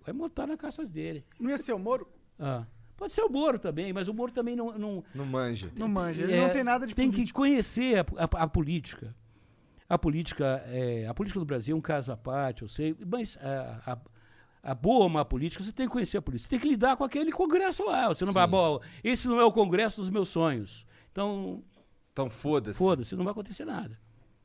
vai montar na caça dele. Não ia ser o Moro? Ah, pode ser o Moro também, mas o Moro também não. não Não manja. Não manja. Ele é, não tem nada de Tem que conhecer a, a- a política. A política, é, a política do Brasil é um caso à parte, eu sei, mas a, a- a boa ou má política, você tem que conhecer a política. Você tem que lidar com aquele congresso lá. Você não vai, bom, esse não é o congresso dos meus sonhos. Então, Então foda-se. foda-se, não vai acontecer nada.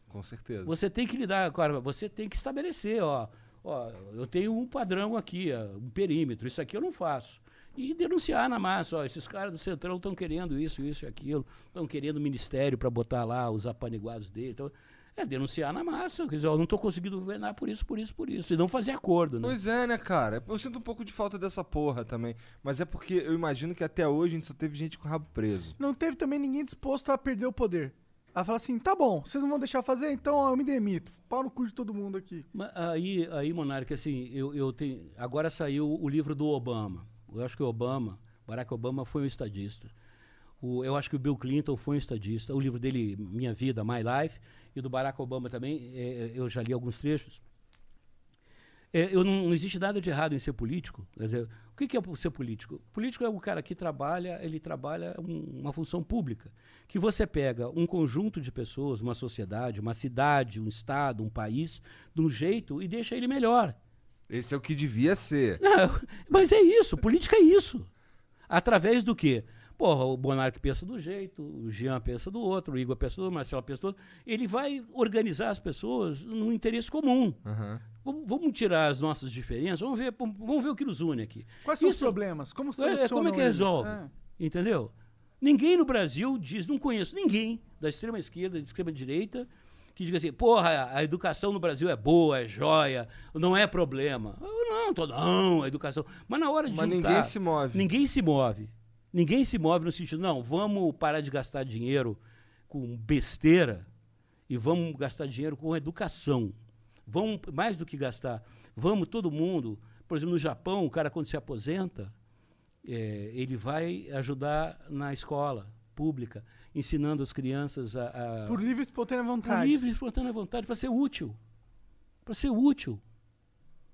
Com certeza. Você tem que lidar, cara, você tem que estabelecer, ó, ó, eu tenho um padrão aqui, ó, um perímetro, isso aqui eu não faço. E denunciar na massa, ó, esses caras do Centrão estão querendo isso, isso e aquilo, estão querendo ministério para botar lá os apaniguados dele. Então, é denunciar na massa, quer dizer, eu não estou conseguindo governar por isso, por isso, por isso, e não fazer acordo, né? Pois é, né, cara? Eu sinto um pouco de falta dessa porra também. Mas é porque eu imagino que até hoje a gente só teve gente com o rabo preso. Não teve também ninguém disposto a perder o poder. A falar assim, tá bom, vocês não vão deixar fazer, então ó, eu me demito. Pau no cu de todo mundo aqui. Mas aí, aí Monarca, assim, eu, eu tenho. Agora saiu o livro do Obama. Eu acho que o Obama, Barack Obama foi um estadista. O, eu acho que o Bill Clinton foi um estadista. O livro dele, Minha Vida, My Life, e do Barack Obama também, é, eu já li alguns trechos. É, eu não, não existe nada de errado em ser político. Quer dizer, o que, que é ser político? Político é o cara que trabalha, ele trabalha um- uma função pública. Que você pega um conjunto de pessoas, uma sociedade, uma cidade, um estado, um país, de um jeito e deixa ele melhor. Esse é o que devia ser. Não, [laughs] mas é isso, política é isso. Através do quê? Porra, o Monarque pensa do jeito, o Jean pensa do outro, o Igor pensa do outro, o Marcelo pensa do outro. Ele vai organizar as pessoas num interesse comum. Aham. Vamos, vamos tirar as nossas diferenças, vamos ver, vamos ver o que nos une aqui. Quais são os Isso- problemas? Como É, solucionam como é que resolve? É. Entendeu? Ninguém no Brasil diz, não conheço ninguém da extrema esquerda, da extrema direita, que diga assim, porra, a educação no Brasil é boa, é joia, não é problema. Eu não, tô, não, a educação. Mas na hora de Mas juntar, ninguém se move. Ninguém se move. Ninguém se move no sentido, não, vamos parar de gastar dinheiro com besteira e vamos gastar dinheiro com educação. Vamos, mais do que gastar, vamos todo mundo Por exemplo, no Japão, o cara quando se aposenta, é, ele vai ajudar na escola pública, ensinando as crianças a, a Por livre e espontânea por vontade. livre e espontânea vontade, para ser útil. Para ser útil.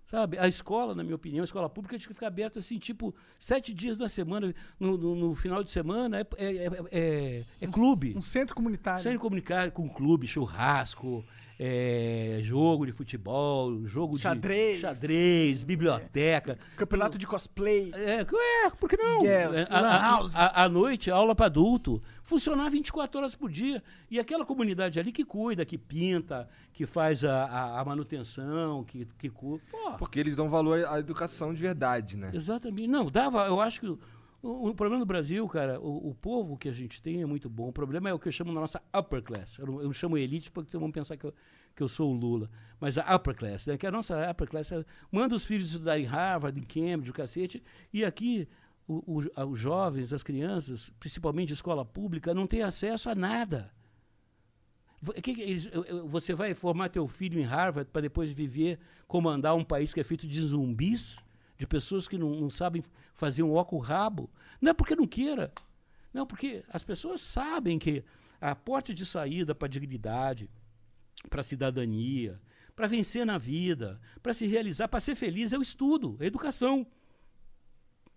Sabe? A escola, na minha opinião, a escola pública tinha que ficar aberta assim, tipo, sete dias na semana, no, no- no final de semana, é, é, é, é- é clube. Um centro comunitário. Sem comunicar com clube, churrasco, é, jogo de futebol, jogo Xadrez. de xadrez, biblioteca. Campeonato de cosplay. É, é, por que não? Yeah, É, a, a- a- à noite, aula para adulto, funcionar 24 horas por dia. E aquela comunidade ali que cuida, que pinta, que faz a, a- a manutenção, que, que. Pô, Porque eles dão valor à educação de verdade, né? Exatamente. Não, dava, eu acho que o, o- problema do Brasil, cara, o, o povo que a gente tem é muito bom. O problema é o que eu chamo na nossa upper class. Eu não, eu chamo elite porque vão pensar que eu, que eu sou o Lula. Mas a upper class, né? Que a nossa upper class é- manda os filhos estudar em Harvard, em Cambridge, o cacete. E aqui o- os jovens, as crianças, principalmente escola pública, não têm acesso a nada. Que que eles- Você vai formar teu filho em Harvard para depois viver, comandar um país que é feito de zumbis, de pessoas que não, não sabem fazer um óculos rabo? Não é porque não queira. Não, porque as pessoas sabem que a porta de saída para a dignidade, para a cidadania, para vencer na vida, para se realizar, para ser feliz é o estudo, é a educação.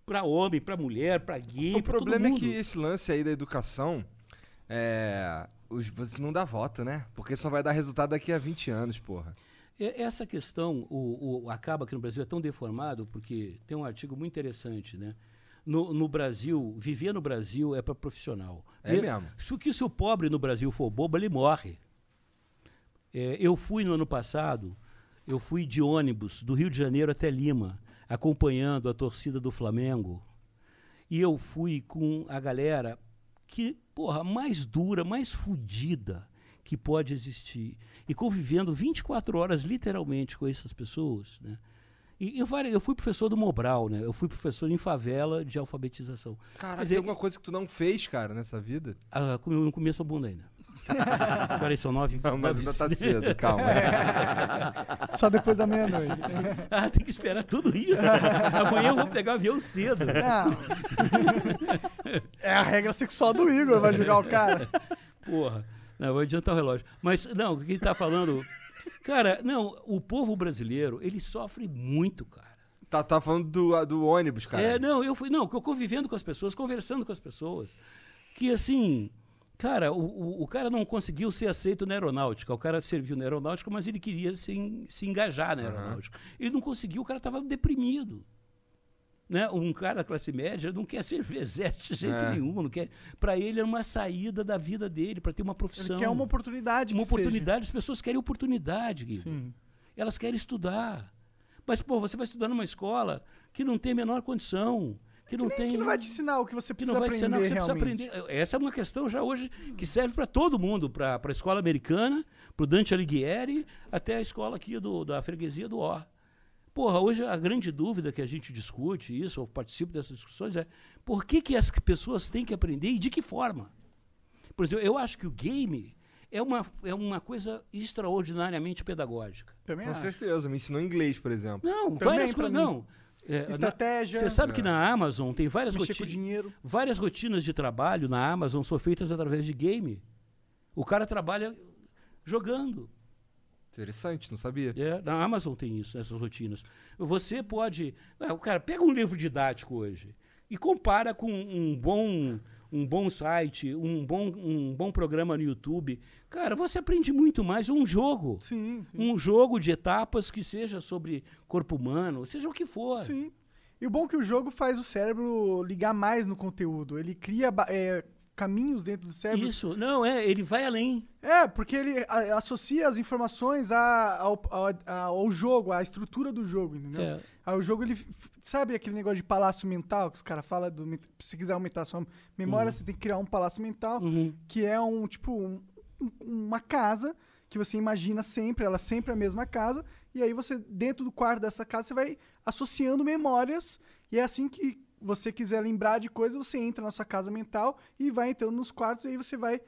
Para homem, para mulher, para gay, O problema é que esse lance aí da educação é. Os, você não dá voto, né? Porque só vai dar resultado daqui a 20 anos, porra. Essa questão, o, o- acaba que no Brasil é tão deformado, porque tem um artigo muito interessante, né? No, no Brasil, viver no Brasil é para profissional. É Me- mesmo. Se, que se o pobre no Brasil for bobo, ele morre. É, eu fui no ano passado, eu fui de ônibus do Rio de Janeiro até Lima, acompanhando a torcida do Flamengo. E eu fui com a galera que, porra, mais dura, mais fodida que pode existir. E convivendo 24 horas, literalmente, com essas pessoas, né? E eu, eu fui professor do Mobral, né? Eu fui professor em favela de alfabetização. Dizer, tem alguma coisa que tu não fez, cara, nessa vida? ah, eu não comi a sua bunda ainda. Peraí, são nove. Não, mas ainda tá cedo, calma. [laughs] Só depois da meia-noite. [laughs] ah, tem que esperar tudo isso. Amanhã eu vou pegar o avião cedo. Não. É a regra sexual do Igor, vai julgar o cara. Porra. Não, vou adiantar o relógio. Mas, não, o que ele tá falando. Cara, não, o povo brasileiro, ele sofre muito, cara. Tá, tá falando do, do ônibus, cara. É, não, eu fui, não, eu convivendo com as pessoas, conversando com as pessoas, que assim, cara, o, o, o cara não conseguiu ser aceito na aeronáutica, o cara serviu na aeronáutica, mas ele queria se, se engajar na aeronáutica. Ele não conseguiu, o cara estava deprimido. Né? Um cara da classe média não quer ser exército de jeito É. nenhum, não quer. Para ele é uma saída da vida dele, para ter uma profissão. Ele quer uma oportunidade. Uma que seja. oportunidade, as pessoas querem oportunidade, Gui. Sim. Elas querem estudar. Mas, pô, você vai estudar numa escola que não tem a menor condição, que não Nem tem. que não vai te ensinar o que você que precisa não vai aprender ensinar o que você precisa aprender. Essa é uma questão já hoje que serve para todo mundo, para a escola americana, para o Dante Alighieri, até a escola aqui do, da freguesia do Or. Porra, hoje a grande dúvida que a gente discute isso, eu participo dessas discussões, é por que, que as pessoas têm que aprender e de que forma? Por exemplo, eu acho que o game é uma, é uma coisa extraordinariamente pedagógica. Também Com acho. certeza, me ensinou inglês, por exemplo. Não, Também várias coisas. Não. É, Estratégia. Você sabe que na Amazon tem várias, Mexer com roti- dinheiro. várias rotinas de trabalho na Amazon são feitas através de game. O cara trabalha jogando. Interessante, não sabia. É, na Amazon tem isso, essas rotinas. Você pode. Ah, o cara pega um livro didático hoje e compara com um bom, um bom site, um bom, um bom programa no YouTube. Cara, você aprende muito mais um jogo. Sim, sim. Um jogo de etapas que seja sobre corpo humano, seja o que for. Sim. E o bom é que o jogo faz o cérebro ligar mais no conteúdo. Ele cria é, caminhos dentro do cérebro. Isso, não, é, ele vai além. É, porque ele a- associa as informações a- ao, ao, ao jogo, à estrutura do jogo, entendeu? É. Aí o jogo, ele. Sabe aquele negócio de palácio mental que os caras falam do. Se quiser aumentar a sua memória, você tem que criar um palácio mental, Uhum. que é um, tipo, um- um- uma casa que você imagina sempre, ela é sempre a mesma casa, e aí você, dentro do quarto dessa casa, você vai associando memórias, e é assim que você quiser lembrar de coisas, você entra na sua casa mental e vai entrando nos quartos, e aí você vai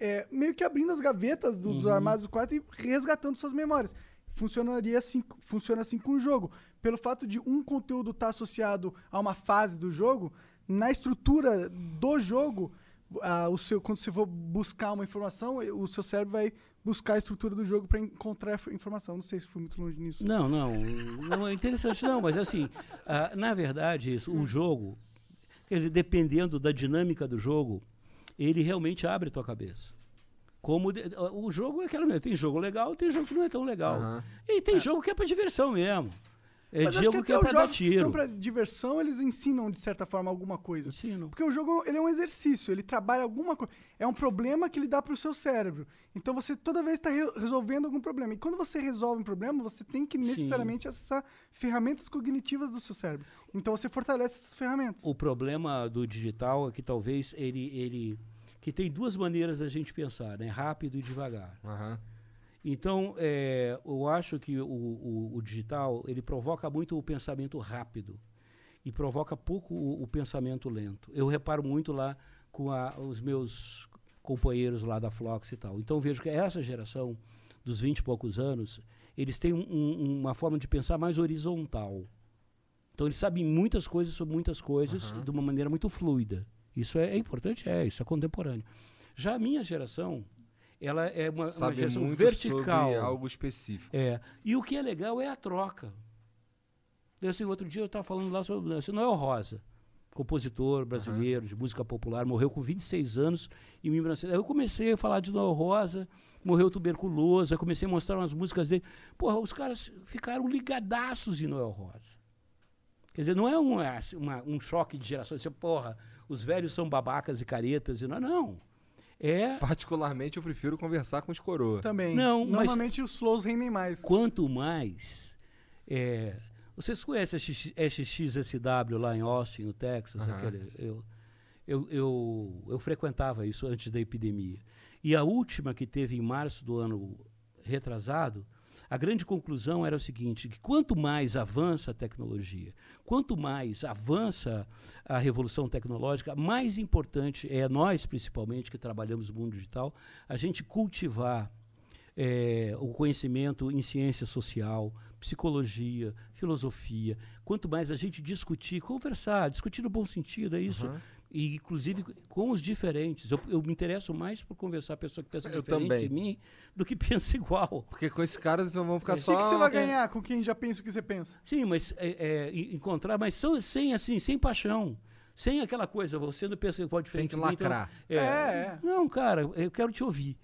é, meio que abrindo as gavetas do- dos Uhum. armários do quarto e resgatando suas memórias. funcionaria assim, funciona assim com o jogo. Pelo fato de um conteúdo estar associado a uma fase do jogo, na estrutura do jogo, ah, o seu, quando você for buscar uma informação, o seu cérebro vai buscar a estrutura do jogo para encontrar informação. Não sei se fui muito longe nisso. Não, não, não é interessante não, mas assim, ah, na verdade, isso, o jogo, quer dizer, dependendo da dinâmica do jogo, ele realmente abre a tua cabeça. Como de- o jogo é aquela mesmo, tem jogo legal, tem jogo que não é tão legal. Aham. E tem jogo que é para diversão mesmo. É Mas acho jogo que que, até é para os jogos que são tiro. pra diversão, eles ensinam, de certa forma, alguma coisa. Ensino. Porque o jogo ele é um exercício, ele trabalha alguma coisa. É um problema que ele dá para o seu cérebro. Então você toda vez está resolvendo algum problema. E quando você resolve um problema, você tem que necessariamente acessar ferramentas cognitivas do seu cérebro. Então você fortalece essas ferramentas. O problema do digital é que talvez ele, ele que tem duas maneiras da gente pensar, né? Rápido e devagar. Aham. Então, é, eu acho que o, o- o digital ele provoca muito o pensamento rápido e provoca pouco o, o pensamento lento. Eu reparo muito lá com a- os meus companheiros lá da Flox e tal. Então, vejo que essa geração dos 20 e poucos anos, eles têm um- um- uma forma de pensar mais horizontal. Então, eles sabem muitas coisas sobre muitas coisas de uma maneira muito fluida. Isso é, é importante, é, isso é contemporâneo. Já a minha geração, ela é uma, uma Sabe geração muito vertical. sobre algo específico. É. E o que é legal é a troca. Eu, assim, outro dia eu estava falando lá sobre assim, Noel Rosa, compositor brasileiro de música popular, morreu com 26 anos em 1900. Aí eu comecei a falar de Noel Rosa, morreu tuberculoso, aí comecei a mostrar umas músicas dele. Porra, os caras ficaram ligadaços em Noel Rosa. Quer dizer, não é um, é, assim, uma- um choque de geração, assim, porra, os velhos são babacas e caretas, e não, não. É Particularmente, eu prefiro conversar com os coroa. Também. Não, mas- Normalmente os flows rendem mais. quanto mais. é, vocês conhecem a XX SXSW lá em Austin, no Texas? Aham. Aquele, eu, eu, eu, eu frequentava isso antes da epidemia. E a última que teve em março do ano retrasado, a grande conclusão era o seguinte: que quanto mais avança a tecnologia, quanto mais avança a revolução tecnológica, mais importante é nós, principalmente, que trabalhamos no mundo digital, a gente cultivar eh, o conhecimento em ciência social, psicologia, filosofia. Quanto mais a gente discutir, conversar, discutir no bom sentido, é isso. Aham. E, inclusive, com os diferentes. Eu, eu me interesso mais por conversar com a pessoa que pensa Eu diferente também. de mim do que [laughs] pensa igual. Porque com esses caras então vão ficar O que, só. que você vai ganhar com quem já pensa o que você pensa? Sim, mas é, é, en- encontrar, mas são, sem assim, sem paixão. Sem aquela coisa, você não pensa Sem que de mim, então- lacrar. é, É, é. Não, cara, eu quero te ouvir.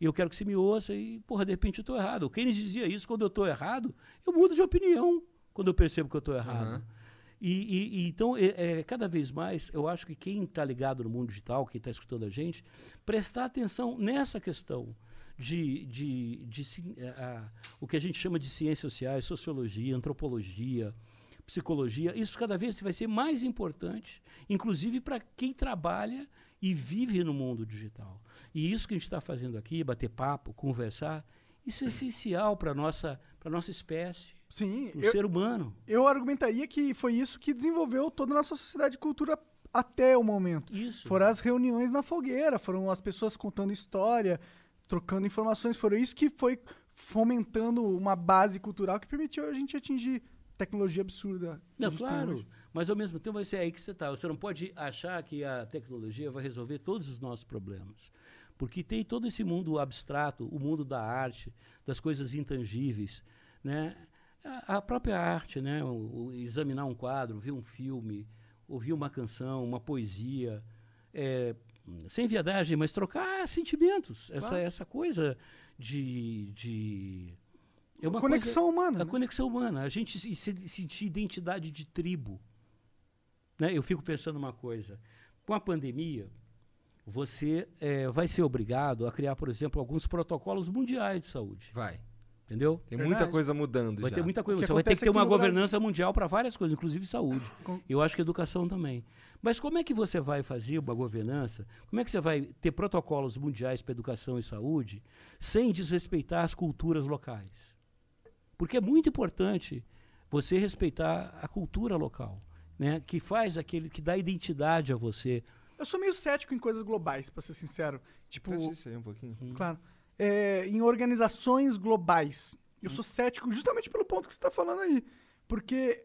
Eu quero que você me ouça e, porra, de repente eu estou errado. O Keynes dizia isso, quando eu estou errado, eu mudo de opinião quando eu percebo que eu estou errado. Aham. E, e- e então, é, é, cada vez mais, eu acho que quem está ligado no mundo digital, quem está escutando a gente, prestar atenção nessa questão de, de, de ci- a- a- o que a gente chama de ciências sociais, sociologia, antropologia, psicologia. Isso cada vez vai ser mais importante, inclusive para quem trabalha e vive no mundo digital. E isso que a gente está fazendo aqui, bater papo, conversar, isso é essencial para a nossa, nossa espécie, Sim, o eu, ser humano. eu argumentaria que foi isso que desenvolveu toda a nossa sociedade de cultura até o momento. Isso. Foram as reuniões na fogueira, foram as pessoas contando história, trocando informações, foram isso que foi fomentando uma base cultural que permitiu a gente atingir tecnologia absurda. Não, claro. Mas ao mesmo tempo vai ser aí que você está. Você não pode achar que a tecnologia vai resolver todos os nossos problemas. Porque tem todo esse mundo abstrato, o mundo da arte, das coisas intangíveis. Né? A, a própria arte, né? O- o examinar um quadro, ver um filme, ouvir uma canção, uma poesia. é, sem viadagem, mas trocar sentimentos. Essa, Claro. essa coisa de. de é uma Conexão humana. a né? conexão humana, a gente se, se- sentir identidade de tribo. Né? Eu fico pensando uma coisa: com a pandemia, você eh, vai ser obrigado a criar, por exemplo, alguns protocolos mundiais de saúde. Vai. Entendeu? Tem Verdade. muita coisa mudando Vai já. ter muita coisa. Você vai ter que ter aqui uma no Brasil- governança mundial para várias coisas, inclusive saúde. Com- Eu acho que educação também. Mas como é que você vai fazer uma governança? Como é que você vai ter protocolos mundiais para educação e saúde sem desrespeitar as culturas locais? Porque é muito importante você respeitar a cultura local, né? Que faz aquele que dá identidade a você. Eu sou meio cético em coisas globais, pra ser sincero. Tipo, aí um pouquinho. claro, é, em organizações globais. Eu sou cético justamente pelo ponto que você tá falando aí. Porque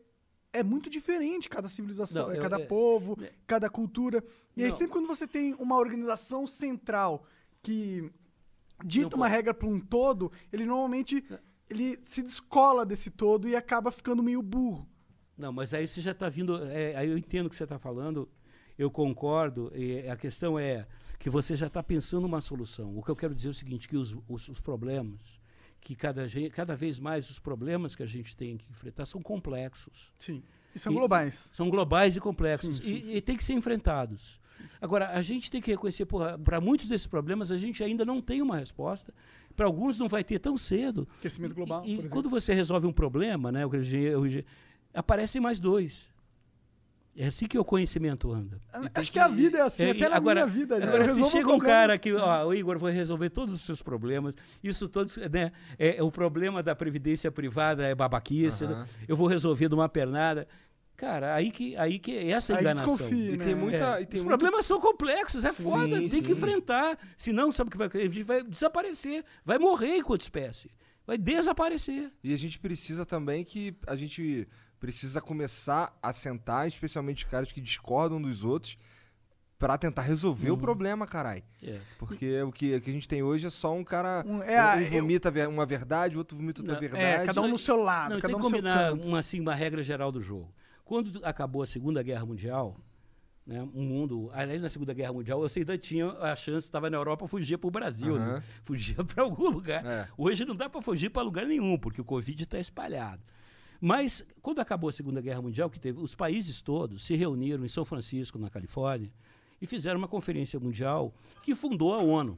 é muito diferente cada civilização, Não, é eu- cada é- povo, é- cada cultura. E aí Não. sempre quando você tem uma organização central que dita Não uma regra para um todo, ele normalmente ele se descola desse todo e acaba ficando meio burro. Não, mas aí você já está vindo. é, aí eu entendo o que você está falando, eu concordo. e a questão é que você já está pensando uma solução. O que eu quero dizer é o seguinte: que os, os, os problemas, que cada, cada vez mais os problemas que a gente tem que enfrentar são complexos. Sim. E são E- globais. São globais e complexos. Sim, sim, e, e tem que ser enfrentados. Agora, a gente tem que reconhecer, para muitos desses problemas, a gente ainda não tem uma resposta. Para alguns não vai ter tão cedo. Aquecimento global, E, e quando você resolve um problema, né, aparecem mais dois. É assim que o conhecimento anda. tem Acho que, que- a vida é assim, É, até na agora, minha vida. Agora, eu se chega um cara que, ó, o Igor vai resolver todos os seus problemas, isso todos, né, é, é o problema da previdência privada é babaquice, né, eu vou resolver de uma pernada. Cara, aí que, aí que é essa Aí enganação. desconfia, E né? tem muita. É, E tem Os muito- problemas são complexos, é foda, tem sim. que enfrentar. Senão, sabe o que vai A gente vai desaparecer, vai morrer enquanto espécie, vai desaparecer. E a gente precisa também que a gente precisa começar a sentar, especialmente os caras que discordam dos outros, pra tentar resolver Uhum. o problema, carai. É. Porque o que, o que a gente tem hoje é só um cara. Um- Um, é um vomita ver- uma verdade, o outro vomita outra Não, verdade. É, cada um no seu lado, Não, cada tem um que combinar canto. uma, assim, uma regra geral do jogo. Quando acabou a Segunda Guerra Mundial, né, o mundo, além da Segunda Guerra Mundial, você ainda tinha a chance, estava na Europa, fugia para o Brasil, né? Aham. fugia [laughs] para algum lugar. É. Hoje não dá para fugir para lugar nenhum, porque o Covid está espalhado. Mas quando acabou a Segunda Guerra Mundial, que teve, os países todos se reuniram em São Francisco, na Califórnia, e fizeram uma conferência mundial que fundou a ONU.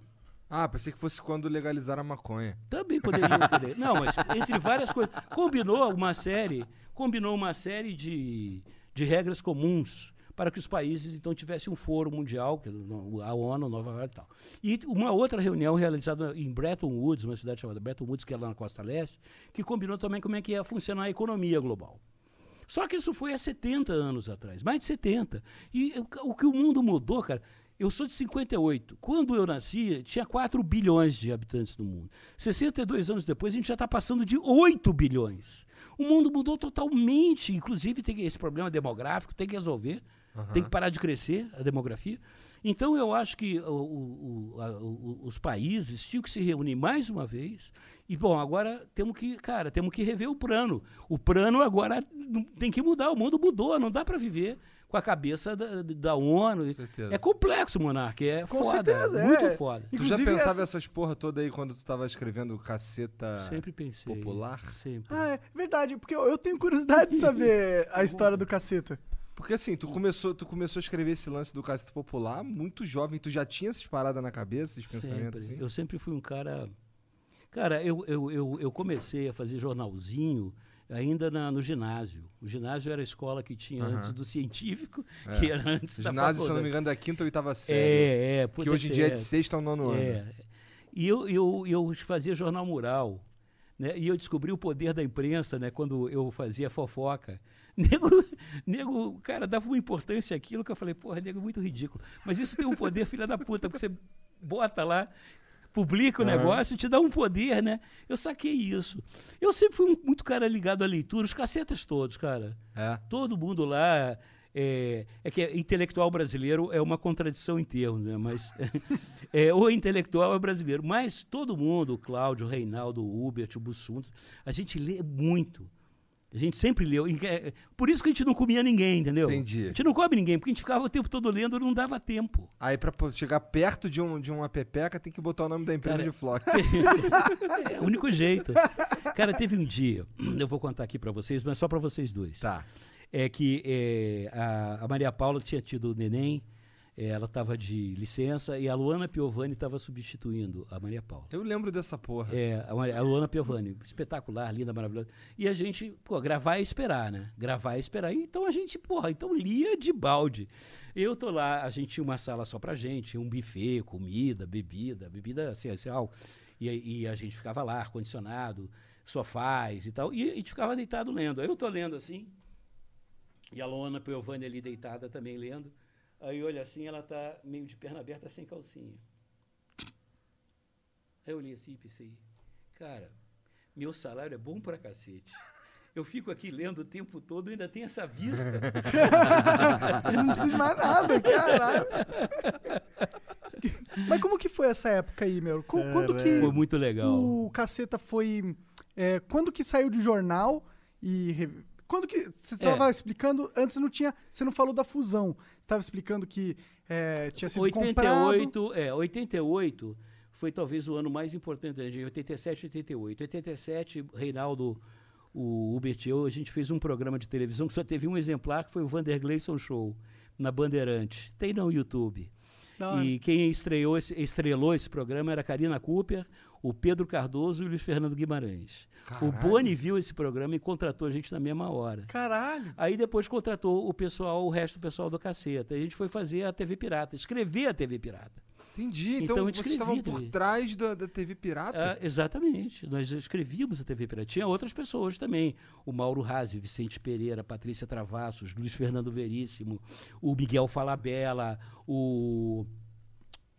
Ah, pensei que fosse quando legalizaram a maconha. Também poderia ter. Não, mas entre várias coisas. Combinou uma série, combinou uma série de, de regras comuns para que os países então tivessem um foro mundial, a ONU, Nova York e tal. E uma outra reunião realizada em Bretton Woods, uma cidade chamada Bretton Woods, que é lá na costa leste, que combinou também como é que ia funcionar a economia global. Só que isso foi há 70 anos atrás, mais de 70. E o, o que o mundo mudou, cara, eu sou de 58. Quando eu nasci, tinha 4 bilhões de habitantes no mundo. 62 anos depois, a gente já está passando de 8 bilhões. O mundo mudou totalmente, inclusive tem esse problema demográfico, tem que resolver. Tem que parar de crescer a demografia. Então eu acho que o- o- o- a- o- os países tinham que se reunir mais uma vez. E bom, agora temos que, cara, temos que rever o plano. O plano agora tem que mudar. O mundo mudou, não dá para viver com a cabeça da, da ONU. certeza. É complexo, Monark, é Com foda, certeza, muito é. foda. Tu já Inclusive, pensava essas- essas porra toda aí quando tu tava escrevendo caceta Sempre pensei. popular? Sempre. Ah, é verdade, porque eu, eu tenho curiosidade de saber a [laughs] história do caceta. Porque assim, tu começou, tu começou a escrever esse lance do caceta popular muito jovem, tu já tinha essas paradas na cabeça, esses pensamentos Sempre. assim? Eu sempre fui um cara. Cara, eu, eu, eu, eu comecei a fazer jornalzinho ainda na- no ginásio. O ginásio era a escola que tinha Aham. antes do científico, É. que era antes da Ginásio, se não me engano, da quinta ou oitava série. É, é. que hoje em dia é é. de sexta ao nono ano. É. E eu, eu, eu fazia jornal mural. Né? E eu descobri o poder da imprensa né? quando eu fazia fofoca. [laughs] Nego, nego, cara, dava uma importância àquilo que eu falei, porra, nego, é muito ridículo. Mas isso tem um poder, filha da puta, porque você bota lá, publica o Aham. negócio te dá um poder, né? Eu saquei isso. Eu sempre fui muito cara ligado à leitura, os cacetas todos, cara. É. Todo mundo lá. É, é que intelectual brasileiro é uma contradição em termos, né? Mas [laughs] é, o intelectual é brasileiro. Mas todo mundo, o Cláudio, o Reinaldo, o Hubert, o Bussunto, a gente lê muito. A gente sempre leu. É, Por isso que a gente não comia ninguém, entendeu? Entendi. A gente não come ninguém, porque a gente ficava o tempo todo lendo e não dava tempo. Aí pra chegar perto de, um, de uma pepeca tem que botar o nome da empresa Cara, de Flox. [laughs] É o único jeito. Cara, teve um dia, eu vou contar aqui pra vocês, mas só pra vocês dois. tá. é que é, a, a Maria Paula tinha tido o neném, ela estava de licença e a Luana Piovani estava substituindo a Maria Paula. Eu lembro dessa porra. É, a, Maria- a Luana Piovani, espetacular, linda, maravilhosa. E a gente, pô, gravar e esperar, né? Gravar e esperar. Então a gente, porra, então lia de balde. Eu tô lá, a gente tinha uma sala só pra gente, tinha um buffet, comida, bebida, bebida essencial. E, e a gente ficava lá, ar-condicionado, sofás e tal. E a gente ficava deitado lendo. Aí eu tô lendo assim, e a Luana Piovani ali deitada também lendo. Aí olha assim, ela tá meio de perna aberta, sem calcinha. Aí eu olhei assim e pensei, cara, Meu salário é bom pra cacete. Eu fico aqui lendo o tempo todo e ainda tenho essa vista. [laughs] Ele não precisa de mais nada, caralho. Mas como que foi essa época aí, meu? Quando que Foi muito legal. o Caceta foi... é, quando que saiu do jornal e... Quando que... Você É. estava explicando... Antes não tinha... Você não falou da fusão. Você estava explicando que é, tinha sido comprado... 88, é, 88 foi talvez o ano mais importante da gente, 87 88. 87, Reinaldo, o Hubert e eu, a gente fez um programa de televisão que só teve um exemplar, que foi o Vander Gleison Show, na Bandeirante. Tem no YouTube. Hora. E quem estreou esse, estrelou esse programa era a Karina Cooper, o Pedro Cardoso e o Luiz Fernando Guimarães. O Caralho. Boni viu esse programa e contratou a gente na mesma hora. Caralho. Aí depois contratou o pessoal, o resto do pessoal do caceta. A gente foi fazer a TV Pirata, escrever a TV Pirata. Entendi. Então, Então, vocês estavam por trás da, da TV Pirata? Ah, exatamente. Nós escrevíamos a TV Pirata. Tinha outras pessoas também. O Mauro Razzi, Vicente Pereira, Patrícia Travassos, Luiz Fernando Veríssimo, o Miguel Falabella, o,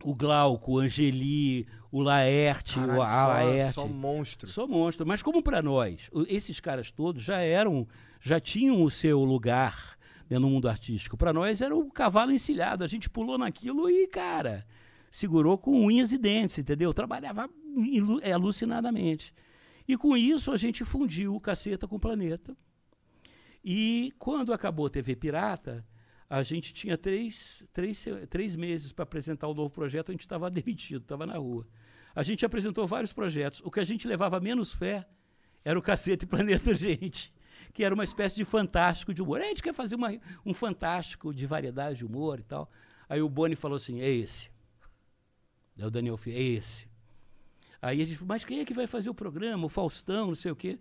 o Glauco, o Angeli, o Laerte, Caralho, o a só, Laerte. só monstro. Só monstro. Mas como para nós, esses caras todos já eram, já tinham o seu lugar né, no mundo artístico. Para nós era o cavalo encilhado. A gente pulou naquilo e, cara, segurou com unhas e dentes, entendeu? Trabalhava é, alucinadamente. E com isso a gente fundiu o caceta com o planeta. E quando acabou a TV Pirata, a gente tinha três, três, três meses para apresentar o novo projeto, a gente estava [laughs] demitido, estava na rua. A gente apresentou vários projetos. O que a gente levava menos fé era o Cacete Planeta [laughs] Gente, que era uma espécie de fantástico de humor. A gente quer fazer uma- um fantástico de variedade de humor e tal. Aí o Boni falou assim: é esse. Aí o Daniel Filho, é esse. Aí a gente falou, mas quem é que vai fazer o programa? O Faustão, não sei o quê.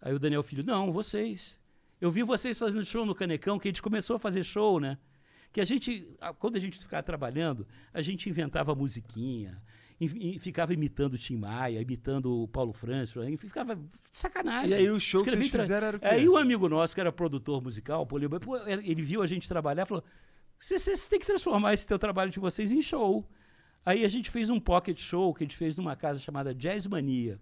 Aí o Daniel Filho, não, vocês. Eu vi vocês fazendo show no Canecão, que a gente começou a fazer show, né? Que a gente, quando a gente ficava trabalhando, a gente inventava musiquinha, e, ficava imitando o Tim Maia, imitando o Paulo Francis, e ficava de sacanagem. E aí o show que vocês fizeram era o quê? Aí um amigo nosso, que era produtor musical, ele viu a gente trabalhar e falou: vocês têm que transformar esse teu trabalho de vocês em show. Aí a gente fez um pocket show que a gente fez numa casa chamada Jazz Mania.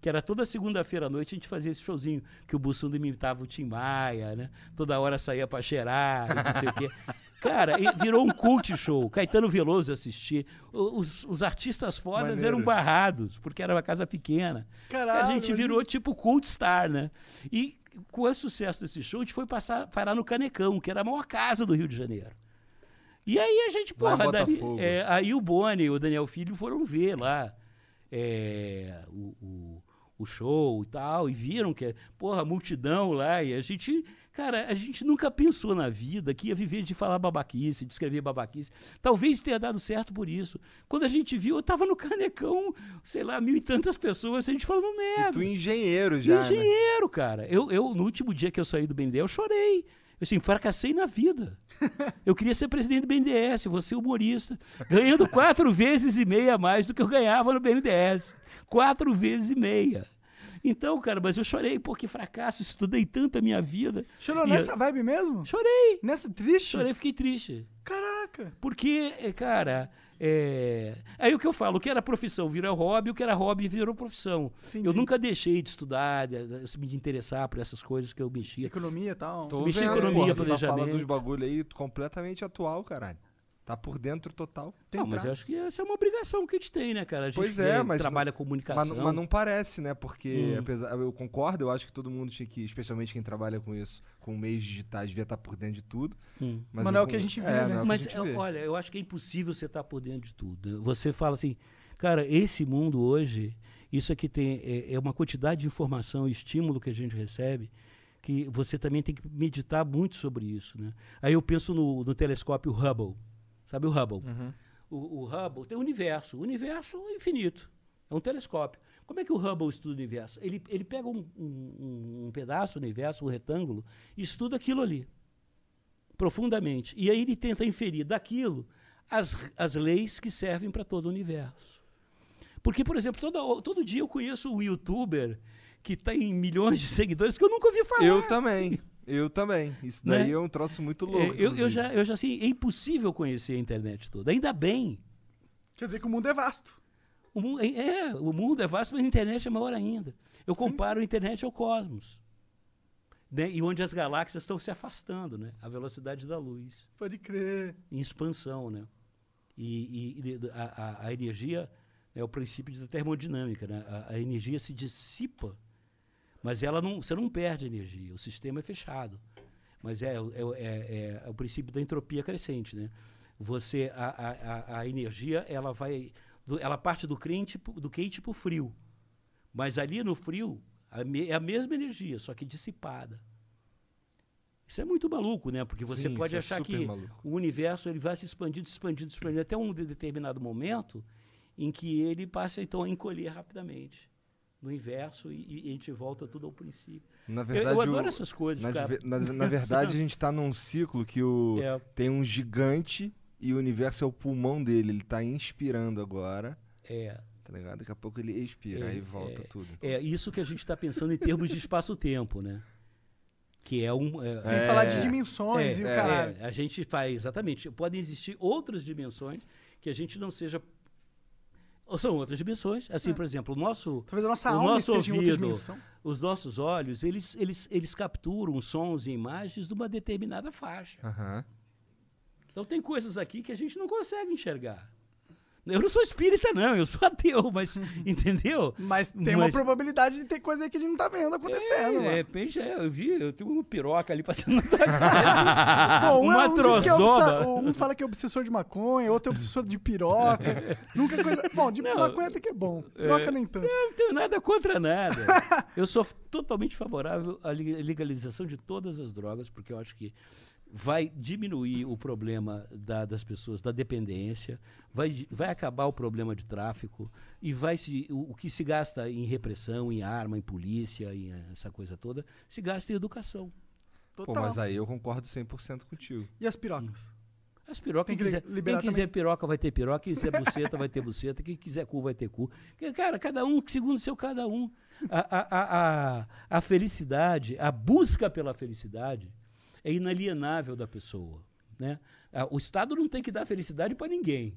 Que era toda segunda-feira à noite a gente fazia esse showzinho, que o Bussunda imitava o Tim Maia, né? Toda hora saía pra cheirar, não sei o quê. [laughs] Cara, virou um cult show. Caetano Veloso assistia. Os, os artistas fodas Maneiro. eram barrados, porque era uma casa pequena. Caralho, a gente virou tipo cult star, né? E com o sucesso desse show, a gente foi passar, parar no Canecão, que era a maior casa do Rio de Janeiro. E aí a gente, porra, dali- é, aí o Boni e o Daniel Filho foram ver lá é, o, o, o show e tal, e viram que, porra, multidão lá, e a gente, cara, a gente nunca pensou na vida que ia viver de falar babaquice, de escrever babaquice. Talvez tenha dado certo por isso. Quando a gente viu, eu tava no Canecão, sei lá, mil e tantas pessoas, a gente falando E merda. tu engenheiro já, né? Engenheiro, cara. Eu, eu, no último dia que eu saí do BNDES, eu chorei. Eu assim, fracassei na vida. [laughs] Eu queria ser presidente do BNDES, você humorista. Ganhando quatro vezes e meia mais do que eu ganhava no BNDES. Quatro vezes e meia. Então, cara, mas eu chorei, pô, que fracasso, estudei tanto a minha vida. Chorou E nessa vibe mesmo? Chorei, Nessa triste? chorei, fiquei triste. Caraca. Porque, é, cara, é... aí o que eu falo, o que era profissão virou hobby, o que era hobby virou profissão. Entendi. Eu nunca deixei de estudar, de, de me interessar por essas coisas que eu mexia. Economia e tal. Tô em vendo, economia, porra, tu tá falando planejamento. dos bagulho aí completamente atual, caralho. Tá por dentro total. Tem Não, mas eu acho que essa é uma obrigação que a gente tem, né, cara? A gente Pois é, mas trabalha não- com Mas, comunicação. mas não parece, né? Porque, Hum. apesar, eu concordo, eu acho que todo mundo tinha que, especialmente quem trabalha com isso, com meios digitais, devia estar por dentro de tudo. Hum. Mas eu não é o que a gente vê, é, né? é Mas, vê. olha, eu acho que é impossível você estar por dentro de tudo. Você fala assim, cara, esse mundo hoje, isso aqui tem é, é uma quantidade de informação e estímulo que a gente recebe que você também tem que meditar muito sobre isso, né? Aí eu penso no, no telescópio Hubble, sabe o Hubble? Uhum. O, o Hubble tem o universo, o universo é infinito, é um telescópio. Como é que o Hubble estuda o universo? Ele, ele pega um, um, um pedaço do universo, um retângulo, e estuda aquilo ali, profundamente. E aí ele tenta inferir daquilo as, as leis que servem para todo o universo. Porque, por exemplo, todo, todo dia eu conheço um youtuber que tem milhões de seguidores que eu nunca ouvi falar. Eu também. [laughs] Eu também. Isso Né? daí é um troço muito louco. É, eu, eu inclusive. já, eu já assim, é impossível conhecer a internet toda. Ainda bem. Quer dizer que o mundo é vasto. O mundo, é, é, o mundo é vasto, mas a internet é maior ainda. Eu comparo a internet ao cosmos. Né? E onde as galáxias estão se afastando, né? A velocidade da luz. Pode crer. Em expansão, né? E, e- e a, a- a energia é o princípio da termodinâmica, né? A, a energia se dissipa, mas ela não, você não perde energia. O sistema é fechado. Mas é, o- é o- é- é o princípio da entropia crescente, né? Você, a, a, a- energia, ela vai, do- ela parte do quente, do quente para o frio. Mas ali no frio a me- é a mesma energia, só que dissipada. Isso é muito maluco, né? Porque você Sim, pode é achar que maluco. o universo ele vai se expandindo, expandindo, expandindo até um de- determinado momento em que ele passa então a encolher rapidamente no inverso e, e a gente volta tudo ao princípio. Na Eu- verdade, eu, adoro o- essas coisas, na, cara. na- na verdade, a [laughs] gente tá num ciclo que o, É, tem um gigante e o universo é o pulmão dele. Ele tá inspirando agora, é, tá ligado? Daqui a pouco ele expira, É, aí volta tudo. é isso que a gente está pensando em termos de espaço-tempo, né? Que é um. é- Sem É. falar de dimensões É, e o é, caralho. É, a gente faz, exatamente. Podem existir outras dimensões que a gente não seja. Ou são outras dimensões. Assim, É. por exemplo, o nosso, Talvez a nossa o alma nosso ouvido, os nossos olhos, eles, eles, eles capturam sons e imagens de uma determinada faixa. Aham. Então tem coisas aqui que a gente não consegue enxergar. Eu não sou espírita, não, eu sou ateu, mas [laughs] entendeu? Mas tem uma Mas- probabilidade de ter coisa aí que a gente não tá vendo acontecendo, É, repente, é, eu vi, eu tenho uma piroca ali passando na tua cara. [laughs] Pô, um, uma é, um, é um fala que é obsessor de maconha, outro é obsessor de piroca. [laughs] Nunca coisa. Bom, de Não, maconha até que é bom. Piroca é. nem tanto. Eu não tenho nada contra nada. Eu sou totalmente favorável à li- legalização de todas as drogas, porque eu acho que vai diminuir o problema da- das pessoas, da dependência, vai, vai acabar o problema de tráfico e vai se, o, o que se gasta em repressão, em arma, em polícia, em eh, essa coisa toda, se gasta em educação. Pô, Total. mas aí eu concordo 100% contigo. E as pirocas? As pirocas, quem que quiser, liberar quem quiser piroca vai ter piroca, quem quiser buceta vai ter buceta, quem quiser cu vai ter cu. Cara, cada um segundo o seu cada um. A, a, a, a, a felicidade, a busca pela felicidade é inalienável da pessoa. Né? Ah, O Estado não tem que dar felicidade para ninguém.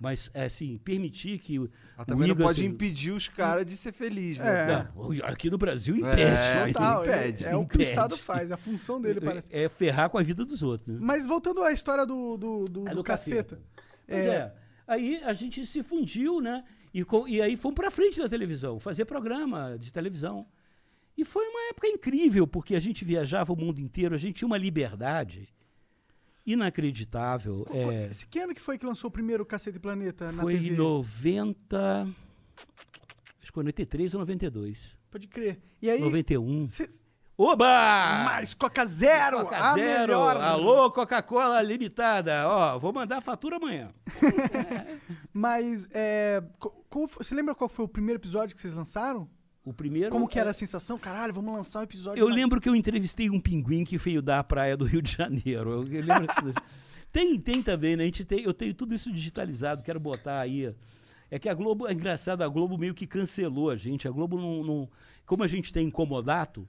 Mas, é, assim, permitir que o também não pode se- impedir os caras de ser feliz, né? É. aqui no Brasil impede. É, Total, impede, é, é o que o. Estado faz, é a função dele, parece. É, é ferrar com a vida dos outros. Né? Mas voltando à história do, do, do, É do caceta. caceta. Pois é. Aí a gente se fundiu, né? E, e aí fomos pra frente da televisão, fazer programa de televisão. E foi uma época incrível, porque a gente viajava o mundo inteiro, a gente tinha uma liberdade inacreditável. Co- É, Esse que ano que foi que lançou o primeiro Cacete Planeta na foi TV? em 90. Acho que foi 93 ou 92. Pode crer. E aí, 91. cê- Oba! mais Coca Zero, Coca a Zero, melhor. alô, Coca-Cola Limitada. Ó, vou mandar a fatura amanhã. [laughs] Mas, é, como foi- você lembra qual foi o primeiro episódio que vocês lançaram? O primeiro. Como que era é- a sensação? Caralho, vamos lançar um episódio. Eu lembro que eu entrevistei um pinguim que veio da praia do Rio de Janeiro. Eu, eu lembro [laughs] tem, tem também, né? A gente tem, eu tenho tudo isso digitalizado, quero botar aí. É que a Globo, é engraçado, a Globo meio que cancelou a gente. A Globo não. não- como a gente tem incomodato,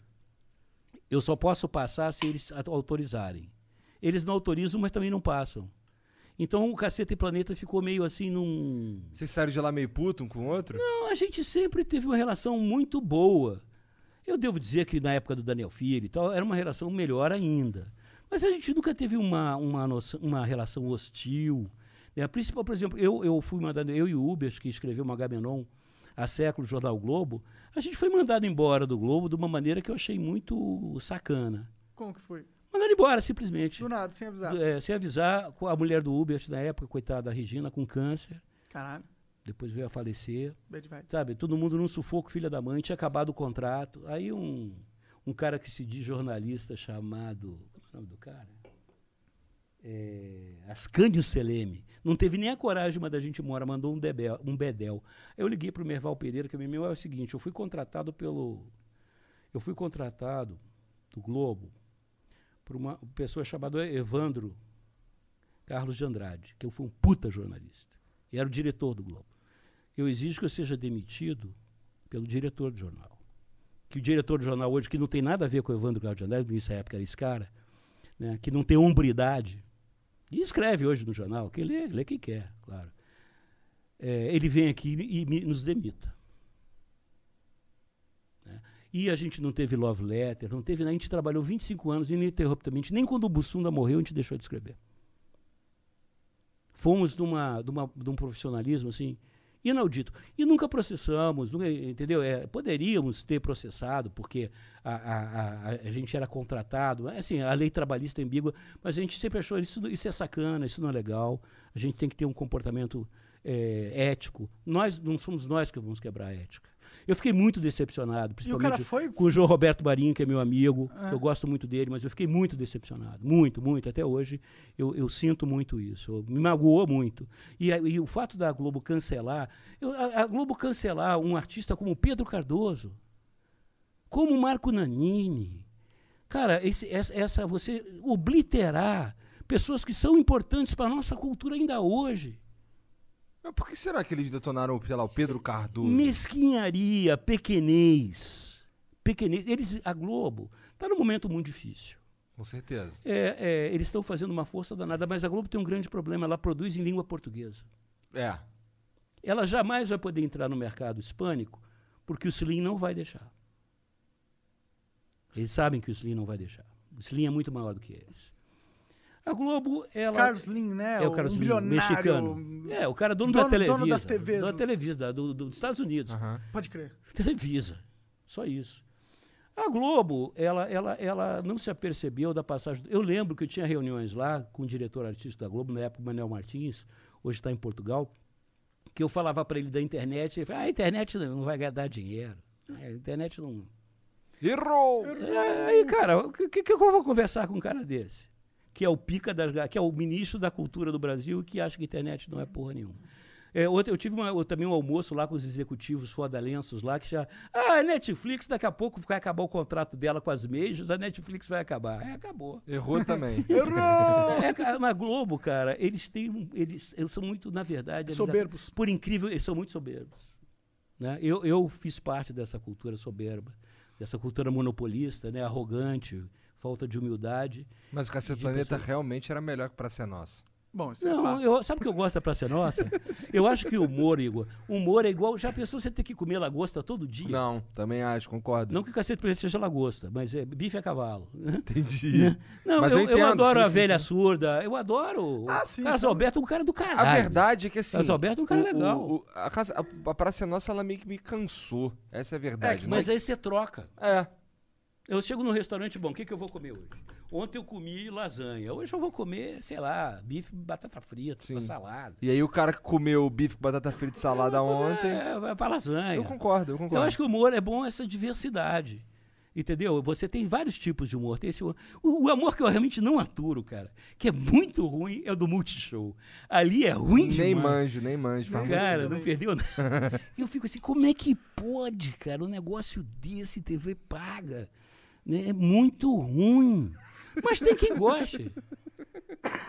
eu só posso passar se eles autorizarem. Eles não autorizam, mas também não passam. Então o Caceta e Planeta ficou meio assim num. Vocês saíram de lá meio puto um com o outro? Não, a gente sempre teve uma relação muito boa. Eu devo dizer que na época do Daniel Filho e tal, era uma relação melhor ainda. Mas a gente nunca teve uma, uma, noção- uma relação hostil. Né? A principal, por exemplo, eu, eu fui mandado, eu e o Ubers, que escreveu o Agamenon há séculos, Jornal Globo, a gente foi mandado embora do Globo de uma maneira que eu achei muito sacana. Como que foi? Mandado embora, simplesmente. Do nada, sem avisar. É, sem avisar, a mulher do Uber, na época, coitada, a Regina, com câncer, Caralho, depois veio a falecer. bad vibes. Sabe, todo mundo num sufoco, filha da mãe, tinha acabado o contrato. Aí um, um cara que se diz jornalista chamado. Como é o nome do cara? É, Ascânio Seleme. Não teve nem a coragem de mandar a gente embora, mandou um, debel, um bedel. Aí eu liguei para o Merval Pereira, que é meu é o seguinte, eu fui contratado pelo. Eu fui contratado do Globo por uma pessoa chamada Evandro Carlos de Andrade, que eu fui um puta jornalista. E era o diretor do Globo. Eu exijo que eu seja demitido pelo diretor do jornal. Que o diretor do jornal hoje, que não tem nada a ver com o Evandro Carlos de Andrade, nessa época era esse cara, né, que não tem hombridade, e escreve hoje no jornal, que lê, lê quem quer, claro. É, ele vem aqui e me- nos demita. E a gente não teve love letter, não teve, a gente trabalhou 25 anos ininterruptamente, nem quando o Bussunda morreu a gente deixou de escrever. Fomos de, uma, de, uma, de um profissionalismo assim inaudito. E nunca processamos, nunca, entendeu? É, poderíamos ter processado, porque a, a, a, a, gente era contratado, assim, a lei trabalhista é ambígua, mas a gente sempre achou isso, isso é sacana, isso não é legal, a gente tem que ter um comportamento é, ético. Nós não somos nós que vamos quebrar a ética. Eu fiquei muito decepcionado, principalmente foi... com o João Roberto Marinho, que é meu amigo, é. eu gosto muito dele, mas eu fiquei muito decepcionado, muito, muito. Até hoje eu, eu sinto muito isso, me magoou muito. E, e, o fato da Globo cancelar, eu, a, a, Globo cancelar um artista como Pedro Cardoso, como Marco Nanini, cara, esse, essa, essa você obliterar pessoas que são importantes para a nossa cultura ainda hoje. Mas por que será que eles detonaram, sei lá, o Pedro Cardoso? Mesquinharia, pequenez. Pequenez. Eles, a Globo está num momento muito difícil. Com certeza. É, é, eles estão fazendo uma força danada, mas a Globo tem um grande problema, ela produz em língua portuguesa. É. Ela jamais vai poder entrar no mercado hispânico, porque o Slim não vai deixar. Eles sabem que o Slim não vai deixar. O Slim é muito maior do que eles. A Globo, ela. Carlos Lin, né? É o Carlos um mexicano. É, o cara dono, dono da Televisa. Dono das TVs. Da Televisa, do, do, dos Estados Unidos. Uhum. Pode crer. Televisa. Só isso. A Globo, ela, ela, ela não se apercebeu da passagem. Eu lembro que eu tinha reuniões lá com o diretor artístico da Globo, na época, o Manuel Martins, hoje está em Portugal, que eu falava para ele da internet, ele falava, ah, a internet não vai dar dinheiro. A internet não. Errou! É, aí, cara, o que, que eu vou conversar com um cara desse? Que é o pica das que é o ministro da cultura do Brasil que acha que a internet não é porra nenhuma. É, eu tive uma, também um almoço lá com os executivos foda-lenços lá, que já. Ah, a Netflix, daqui a pouco vai acabar o contrato dela com as majors, a Netflix vai acabar. É, acabou. Errou [laughs] também. Errou! É, na Globo, cara, eles têm. Eles, eles são muito, na verdade. Soberbos. Eles, por incrível, eles são muito soberbos. Né? Eu, eu fiz parte dessa cultura soberba, dessa cultura monopolista, né, arrogante, falta de humildade. Mas o Cacete Planeta pessoa... realmente era melhor que para ser nosso. Bom, isso é não, é eu, sabe o que eu gosto da Praça Nossa? [laughs] eu acho que o humor, Igor, humor é igual. Já pensou você ter que comer lagosta todo dia? Não, também acho, concordo. Não que o cacete planeta seja lagosta, mas é bife a cavalo. Entendi. [laughs] Né? Não, mas eu, eu, entendo, eu adoro sim, a sim, velha sim. surda, eu adoro. Ah, sim. Carlos Alberto é um cara do caralho. A verdade é que assim. Carlos Alberto é um cara o, legal. O, a, a, a Praça Nossa, ela meio que me cansou. Essa é a verdade. É, mas aí você troca. É. Eu chego num restaurante bom, o que, que eu vou comer hoje? Ontem eu comi lasanha. Hoje eu vou comer, sei lá, bife, batata frita, Sim. salada. E aí o cara que comeu bife, batata frita e salada ontem. É, vai pra lasanha. Eu concordo, eu concordo. Eu acho que o humor é bom essa diversidade. Entendeu? Você tem vários tipos de humor. Tem esse humor. O, o, amor que eu realmente não aturo, cara, que é muito ruim, é o do Multishow. Ali é ruim nem demais. Nem manjo, nem manjo. Cara, não perdeu nada. [laughs] eu fico assim, como é que pode, cara, um negócio desse TV paga? Né? É muito ruim. Mas tem quem goste.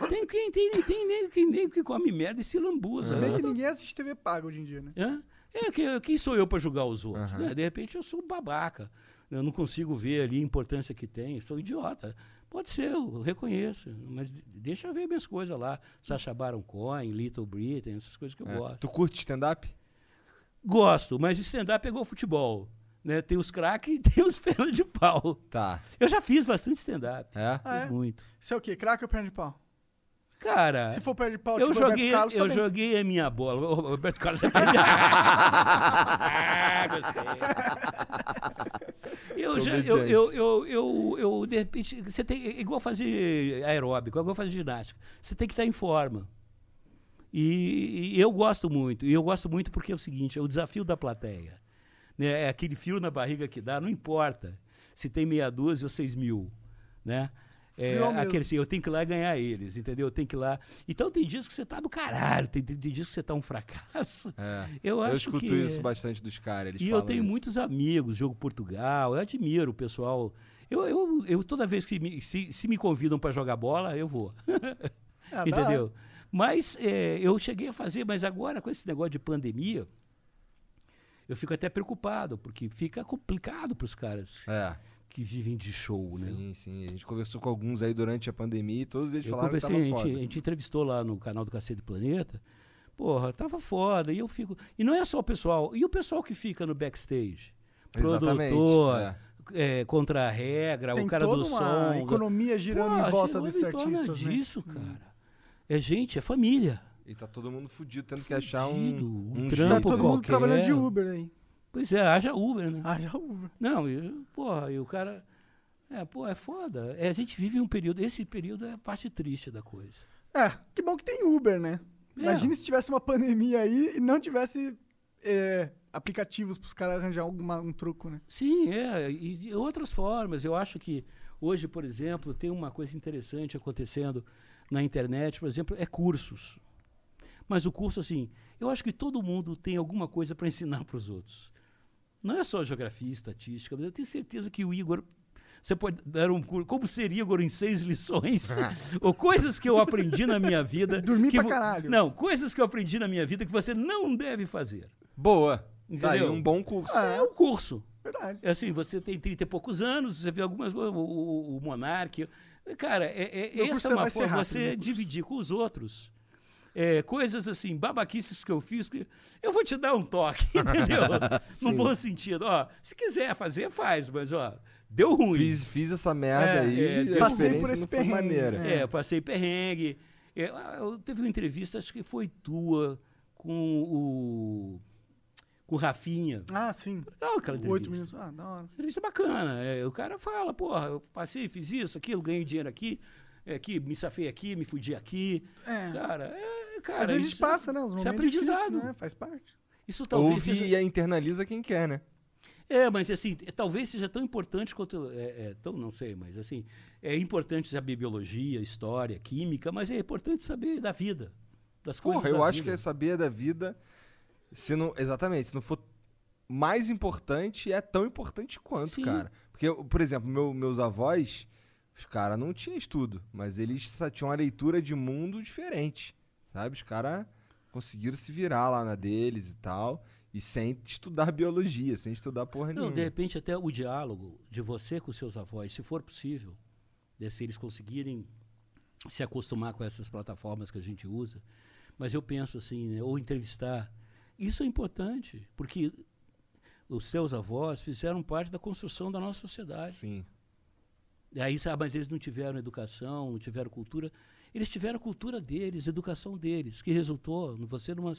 Tem quem tem, tem nem, quem, nem que come merda e se lambuza. Se bem que ninguém assiste TV paga hoje em dia, né? É, é que, quem sou eu para julgar os outros? Uhum. Né? De repente eu sou um babaca. Eu não consigo ver ali a importância que tem. Sou idiota. Pode ser, eu reconheço. Mas deixa eu ver minhas coisas lá. Sacha Baron Cohen, Little Britain, essas coisas que eu é. gosto. Tu curte stand-up? Gosto, mas stand-up pegou futebol. Né? Tem os craques [laughs] e tem os pernas de pau. Tá. Eu já fiz bastante stand-up. É? Ah, é? Muito. Você é o quê? Craque ou perna de pau? Cara. Se for perna de pau, eu tipo joguei, Carlos, Eu também. joguei a minha bola. O Roberto Carlos [laughs] é perna de Ah, gostei. [laughs] Eu, já, eu, eu, eu, eu, eu, de repente, você tem, é igual fazer aeróbico, é igual fazer ginástica. Você tem que estar em forma. E, e eu gosto muito. E eu gosto muito porque é o seguinte, é o desafio da plateia né? É aquele fio na barriga que dá, não importa se tem meia dúzia ou seis mil, né? É, aquele assim, eu tenho que ir lá ganhar eles, entendeu? Eu tenho que ir lá. Então tem dias que você tá do caralho, tem, tem, tem dias que você tá um fracasso. É, eu, acho eu escuto que, isso bastante dos caras. E eu tenho isso. muitos amigos, jogo Portugal, eu admiro o pessoal. Eu, eu, eu toda vez que me, se, se me convidam para jogar bola, eu vou. Ah, [laughs] entendeu? Mas é, eu cheguei a fazer, mas agora com esse negócio de pandemia, eu fico até preocupado, porque fica complicado para os caras é. que vivem de show, sim, né? Sim, sim. A gente conversou com alguns aí durante a pandemia e todos eles eu falaram conversei, que tava a gente, a gente entrevistou lá no canal do Cacete Planeta. Porra, tava foda. E eu fico. E não é só o pessoal. E o pessoal que fica no backstage? Exatamente, produtor, é. é, contra a regra, Tem o cara toda do uma som. economia girando Pô, em volta desses em torno artistas, né? disso, cara. É gente, é família. E tá todo mundo fudido, tendo que achar Fudido, um, um um Tá trampo todo mundo qualquer. trabalhando de Uber aí. Pois é, haja Uber, né? Já Uber. Não, e, porra, e o cara. É, pô, é foda. É, a gente vive um período. Esse período é a parte triste da coisa. É, que bom que tem Uber, né? É. Imagina se tivesse uma pandemia aí e não tivesse é, aplicativos pros caras arranjar alguma, um truco, né? Sim, é. E de outras formas. Eu acho que hoje, por exemplo, tem uma coisa interessante acontecendo na internet, por exemplo, é cursos. Mas o curso, assim, eu acho que todo mundo tem alguma coisa para ensinar para os outros. Não é só geografia, estatística, mas eu tenho certeza que o Igor. Você pode dar um curso. Como seria, Igor, em seis lições? [laughs] Ou coisas que eu aprendi na minha vida. [laughs] Dormir que pra caralho. Não, coisas que eu aprendi na minha vida que você não deve fazer. Boa. Tá Entendeu? um bom curso. É um curso. Verdade. É assim, você tem 30 e poucos anos, você vê algumas o, o, o Monark. Cara, é, é, essa curso é uma forma você dividir com os outros. É, coisas assim, babaquices que eu fiz, que eu vou te dar um toque, [laughs] entendeu? no bom sentido. Ó, se quiser fazer, faz, mas ó, deu ruim. Fiz, fiz essa merda É, aí é, e a passei por esse perrengue, maneira. né? É, passei perrengue. É, ah, eu teve uma entrevista, acho que foi tua, com o. com o Rafinha. Ah, sim. Legal aquela entrevista. Oito minutos. Ah, da hora. Entrevista bacana. É, o cara fala, porra, eu passei, fiz isso, aquilo, ganhei dinheiro aqui, é, aqui, me safei aqui, me fudi aqui. É. Cara, é, cara. Às vezes a gente é- passa, né? Os Isso é momentos aprendizado. difíceis, né? Faz parte. Isso talvez Ouve seja. e internaliza quem quer, né? É, mas assim, é, talvez seja tão importante quanto. É, é, tão, não sei, mas assim, é importante saber biologia, história, química, mas é importante saber da vida. Das coisas. Porra, eu acho que é saber da vida. Se não, exatamente, se não for mais importante, é tão importante quanto, Sim. cara. Porque, por exemplo, meu- meus avós, os caras não tinham estudo, mas eles só tinham uma leitura de mundo diferente, sabe? Os caras conseguiram se virar lá na deles e tal, e sem estudar [laughs] biologia, sem estudar porra Não, nenhuma. de repente até o diálogo de você com seus avós, se for possível, né, se eles conseguirem se acostumar com essas plataformas que a gente usa, mas eu penso assim, né, ou entrevistar, isso é importante, porque os seus avós fizeram parte da construção da nossa sociedade. Sim. E aí, mas eles não tiveram educação, não tiveram cultura. Eles tiveram a cultura deles, a educação deles, que resultou no você numa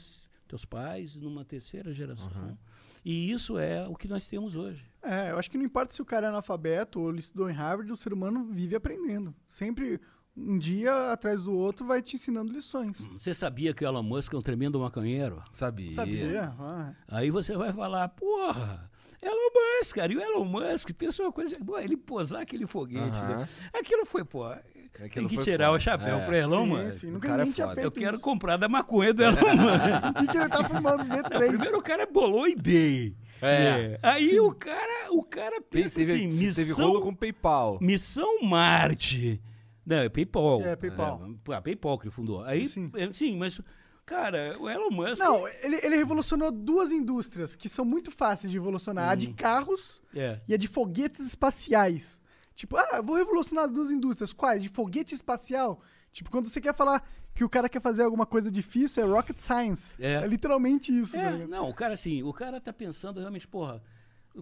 teus pais numa terceira geração. E isso é o que nós temos hoje. É, eu acho que não importa se o cara é analfabeto ou ele estudou em Harvard, o ser humano vive aprendendo. Sempre, um dia atrás do outro, vai te ensinando lições. Você sabia que o Elon Musk é um tremendo maconheiro? Sabia. Sabia? Ah, Aí você vai falar, porra, Elon Musk, cara, e o Elon Musk, pensa uma coisa, pô, ele posar aquele foguete, Aham. né? Aquilo foi, pô, tem Aquilo que foi tirar foda. o chapéu É. pro Elon sim, Musk. sim, nunca cara é ninguém foda. Eu quero isso. comprar da maconha do Elon Musk. [laughs] O que, que ele tá fumando V3? Primeiro o cara bolou eBay. É. né? Aí o cara, o cara Teve, pensa teve, assim, teve missão, rolo com PayPal. missão Marte. Não, é PayPal. É, PayPal. É, a PayPal que ele fundou. Aí, Sim. é, sim, mas, cara, o Elon Musk... Não, ele, ele revolucionou duas indústrias que são muito fáceis de revolucionar: a de carros É. e a de foguetes espaciais. Tipo, ah, vou revolucionar as duas indústrias. Quais? De foguete espacial? Tipo, quando você quer falar que o cara quer fazer alguma coisa difícil, é rocket science. É. literalmente isso. tá É, ligado? não, o cara assim, o cara tá pensando realmente, porra,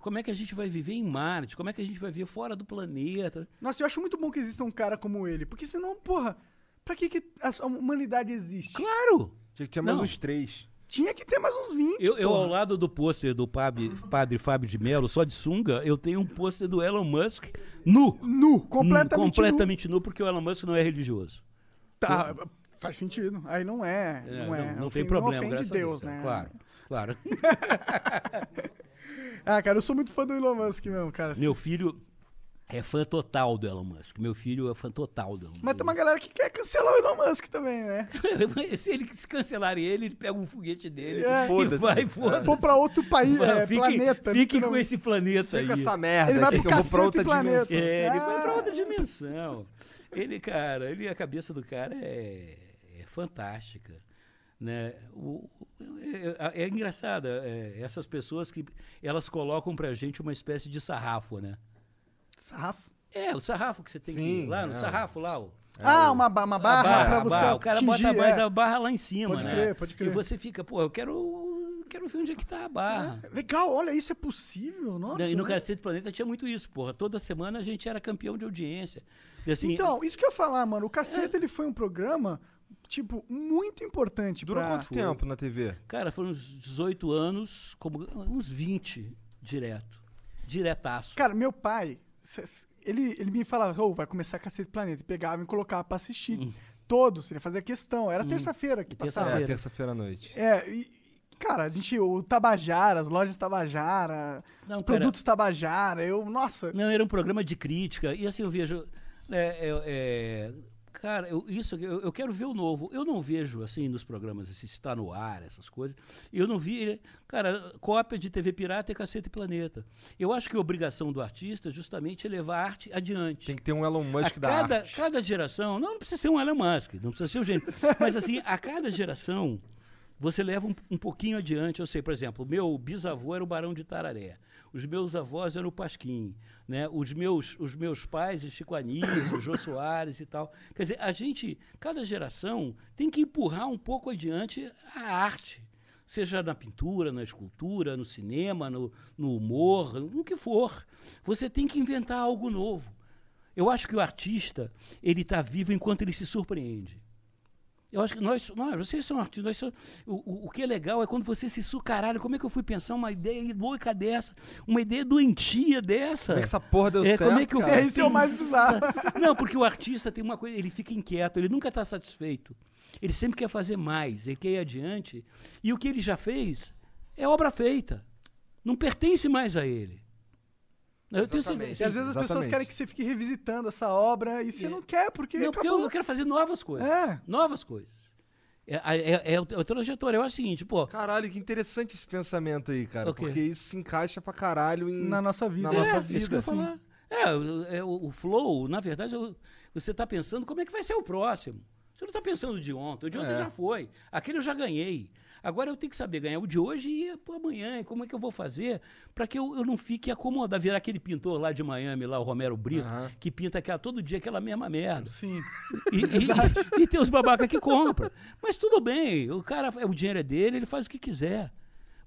como é que a gente vai viver em Marte? Como é que a gente vai viver fora do planeta? Nossa, eu acho muito bom que exista um cara como ele. Porque senão, porra, pra que, que a humanidade existe? Claro! Tinha que ter mais Não. uns três. Tinha que ter mais uns 20. Eu, eu porra. ao lado do pôster do padre, padre Fábio de Mello, só de sunga, eu tenho um pôster do Elon Musk nu. Nu, completamente, Hum, completamente nu, porque o Elon Musk não é religioso. nu. Tá, faz sentido. Aí não é. É, não é. não, não tem problema, Não ofende Deus, Deus, né? Claro, claro. [laughs] Ah, cara, eu sou muito fã do Elon Musk mesmo, cara. Meu filho é fã total do Elon Musk. Meu filho é fã total do Elon Musk. Mas tem uma galera que quer cancelar o Elon Musk também, né? [laughs] se ele se cancelarem ele, ele pega um foguete dele É. e vai, É. foda-se. For pra outro país, é, Fiquem- planeta. Fiquem com literalmente. esse planeta Fica aí. com essa merda Ele vai pro que eu vou pra outra planeta. dimensão. É, ele vai pra Ah. outra dimensão. Ele, cara, ele, a cabeça do cara é, é fantástica. Né? O, o- é, é engraçado, é, essas pessoas que elas colocam pra gente uma espécie de sarrafo, né? Sarrafo. É, o sarrafo que você tem que Sim, ir lá, no é. sarrafo lá, o, ah, uma, ba- uma a barra, pra você barra. O cara atingir, bota mais é. a barra lá em cima, Pode né? crer, pode crer. E você fica, pô, eu quero, quero ver onde é que tá a barra. Legal, olha, isso é possível? Nossa. e no né? Cacete Planeta tinha muito isso, porra. Toda semana a gente era campeão de audiência. E, assim, Então, isso que eu ia falar, mano. O Caceta, ele foi um programa, tipo, muito importante Durou pra... quanto tempo na TV? Cara, foram uns 18 anos, como uns 20 direto. Diretaço. Cara, meu pai, ele, ele me falava, ô, vai começar Cacete Planeta. E pegava e me colocava pra assistir. Todos, ele fazia questão. Era terça-feira que Hum. terça-feira. passava. É, terça-feira à noite. É, e, cara, a gente, o Tabajara, as lojas Tabajara, Não, os cara. produtos Tabajara, eu, nossa, Não, era um programa de crítica. E assim, eu vejo. é, é, é, cara, eu, isso eu, eu quero ver o novo. Eu não vejo, assim, nos programas, assim, está no ar, essas coisas. Eu não vi. Cara, cópia de TV Pirata é Cacete e Planeta. Eu acho que a obrigação do artista justamente é levar a arte adiante. Tem que ter um Elon Musk a da cada, arte. cada geração, não, não precisa ser um Elon Musk, não precisa ser um gênio, mas assim, a cada geração você leva um, um pouquinho adiante. Eu sei, por exemplo, o meu bisavô era o Barão de Tararé, os meus avós eram o Pasquim, né? os, meus, os meus pais, Chico Anísio, o Jô [coughs] Soares e tal. Quer dizer, a gente, cada geração tem que empurrar um pouco adiante a arte. Seja na pintura, na escultura, no cinema, no, no humor, no que for. Você tem que inventar algo novo. Eu acho que o artista, ele está vivo enquanto ele se surpreende. Eu acho que nós, nós vocês são artistas, nós somos- o, o, o que é legal é quando você se su, caralho, como é que eu fui pensar uma ideia louca dessa, uma ideia doentia dessa? Como é que essa porra deu É, certo, como é que eu cara? fui É, o mais bizarro. [laughs] Não, porque o artista tem uma coisa, ele fica inquieto, ele nunca está satisfeito. Ele sempre quer fazer mais, ele quer ir adiante. E o que ele já fez é obra feita. Não pertence mais a ele. Eu tenho Exatamente. E às vezes as pessoas Exatamente. querem que você fique revisitando essa obra e você É. não quer, porque Não, porque acabou. eu, eu quero fazer novas coisas. É. Novas coisas. É, é, é, é o- é a trajetória. Eu acho o seguinte, pô. Caralho, que interessante esse pensamento aí, cara. O quê? Porque isso se encaixa pra caralho em... Na nossa vida. Na nossa é, vida, Isso que eu assim. falar. É, o- é, o, o flow, na verdade, eu- você está pensando como é que vai ser o próximo. Você não está pensando de ontem. O de ontem É. já foi. Aquele eu já ganhei. Agora eu tenho que saber ganhar o de hoje e pô, amanhã. E como é que eu vou fazer para que eu, eu não fique acomodado? Virar aquele pintor lá de Miami, lá, o Romero Brito, Aham. que pinta aquela, todo dia aquela mesma merda. Sim. E, e- [laughs] e tem os babacas que compram. Mas tudo bem, o cara, o dinheiro é dele, ele faz o que quiser.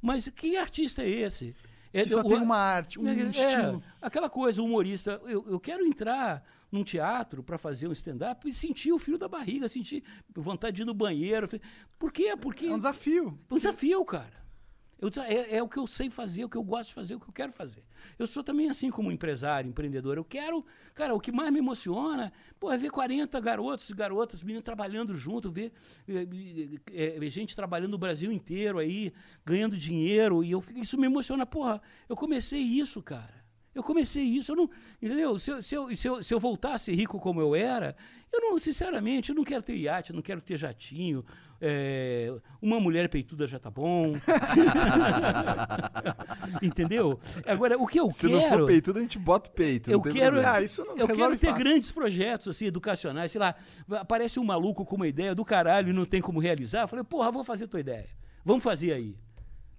Mas que artista é esse? É, só o- tem uma arte, um é, estilo. aquela coisa, humorista. Eu, eu quero entrar num teatro para fazer um stand-up e sentir o frio da barriga, sentir vontade de ir no banheiro. Por quê? Porque É um desafio. um desafio, cara. Eu é, é o que eu sei fazer, é o que eu gosto de fazer, é o que eu quero fazer. Eu sou também assim como empresário, empreendedor. Eu quero, cara, o que mais me emociona pô, é ver 40 garotos e garotas, meninas trabalhando junto, ver eh, eh, eh, gente trabalhando no Brasil inteiro aí, ganhando dinheiro. E eu, isso me emociona. Porra, eu comecei isso, cara. Eu comecei isso, eu não. Entendeu? Se eu, se, eu, se, eu, se eu voltasse rico como eu era, eu não, sinceramente, eu não quero ter iate, não quero ter jatinho. é, uma mulher peituda já tá bom. [laughs] Entendeu? Agora, o que eu Se quero. não for peitudo, a gente bota o peito. Eu quero, problema. Ah, isso não eu quero ter fácil. grandes projetos assim, educacionais, sei lá, aparece um maluco com uma ideia do caralho e não tem como realizar. Eu falei, porra, vou fazer tua ideia. Vamos fazer aí.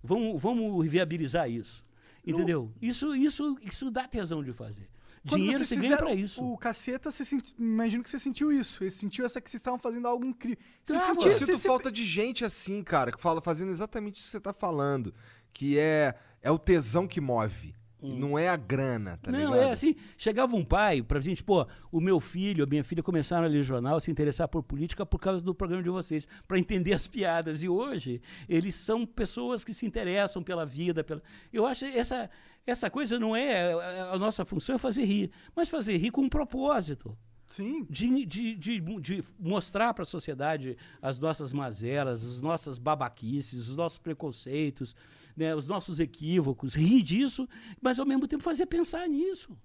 Vamos, vamos viabilizar isso. Entendeu? Isso, isso, isso dá tesão de fazer. Quando Dinheiro você ganha pra isso. O caceta, você senti... imagino que você sentiu isso. Você sentiu essa que vocês estavam fazendo algo incrível. Você sentiu, Eu você sinto se- falta de gente assim, cara, que fala fazendo exatamente isso que você tá falando. Que é, é o tesão que move. E não é a grana, tá Hum. não, ligado? é assim, chegava um pai pra gente, pô, o meu filho, a minha filha começaram a ler jornal, a se interessar por política por causa do programa de vocês, pra entender as piadas. E hoje, eles são pessoas que se interessam pela vida, pela... Eu acho essa essa coisa não é a a nossa função é fazer rir, mas fazer rir com um propósito. Sim. de, de, de, de mostrar para a sociedade as nossas mazelas, as nossas babaquices, os nossos preconceitos, né, os nossos equívocos, rir disso, mas ao mesmo tempo fazer pensar nisso.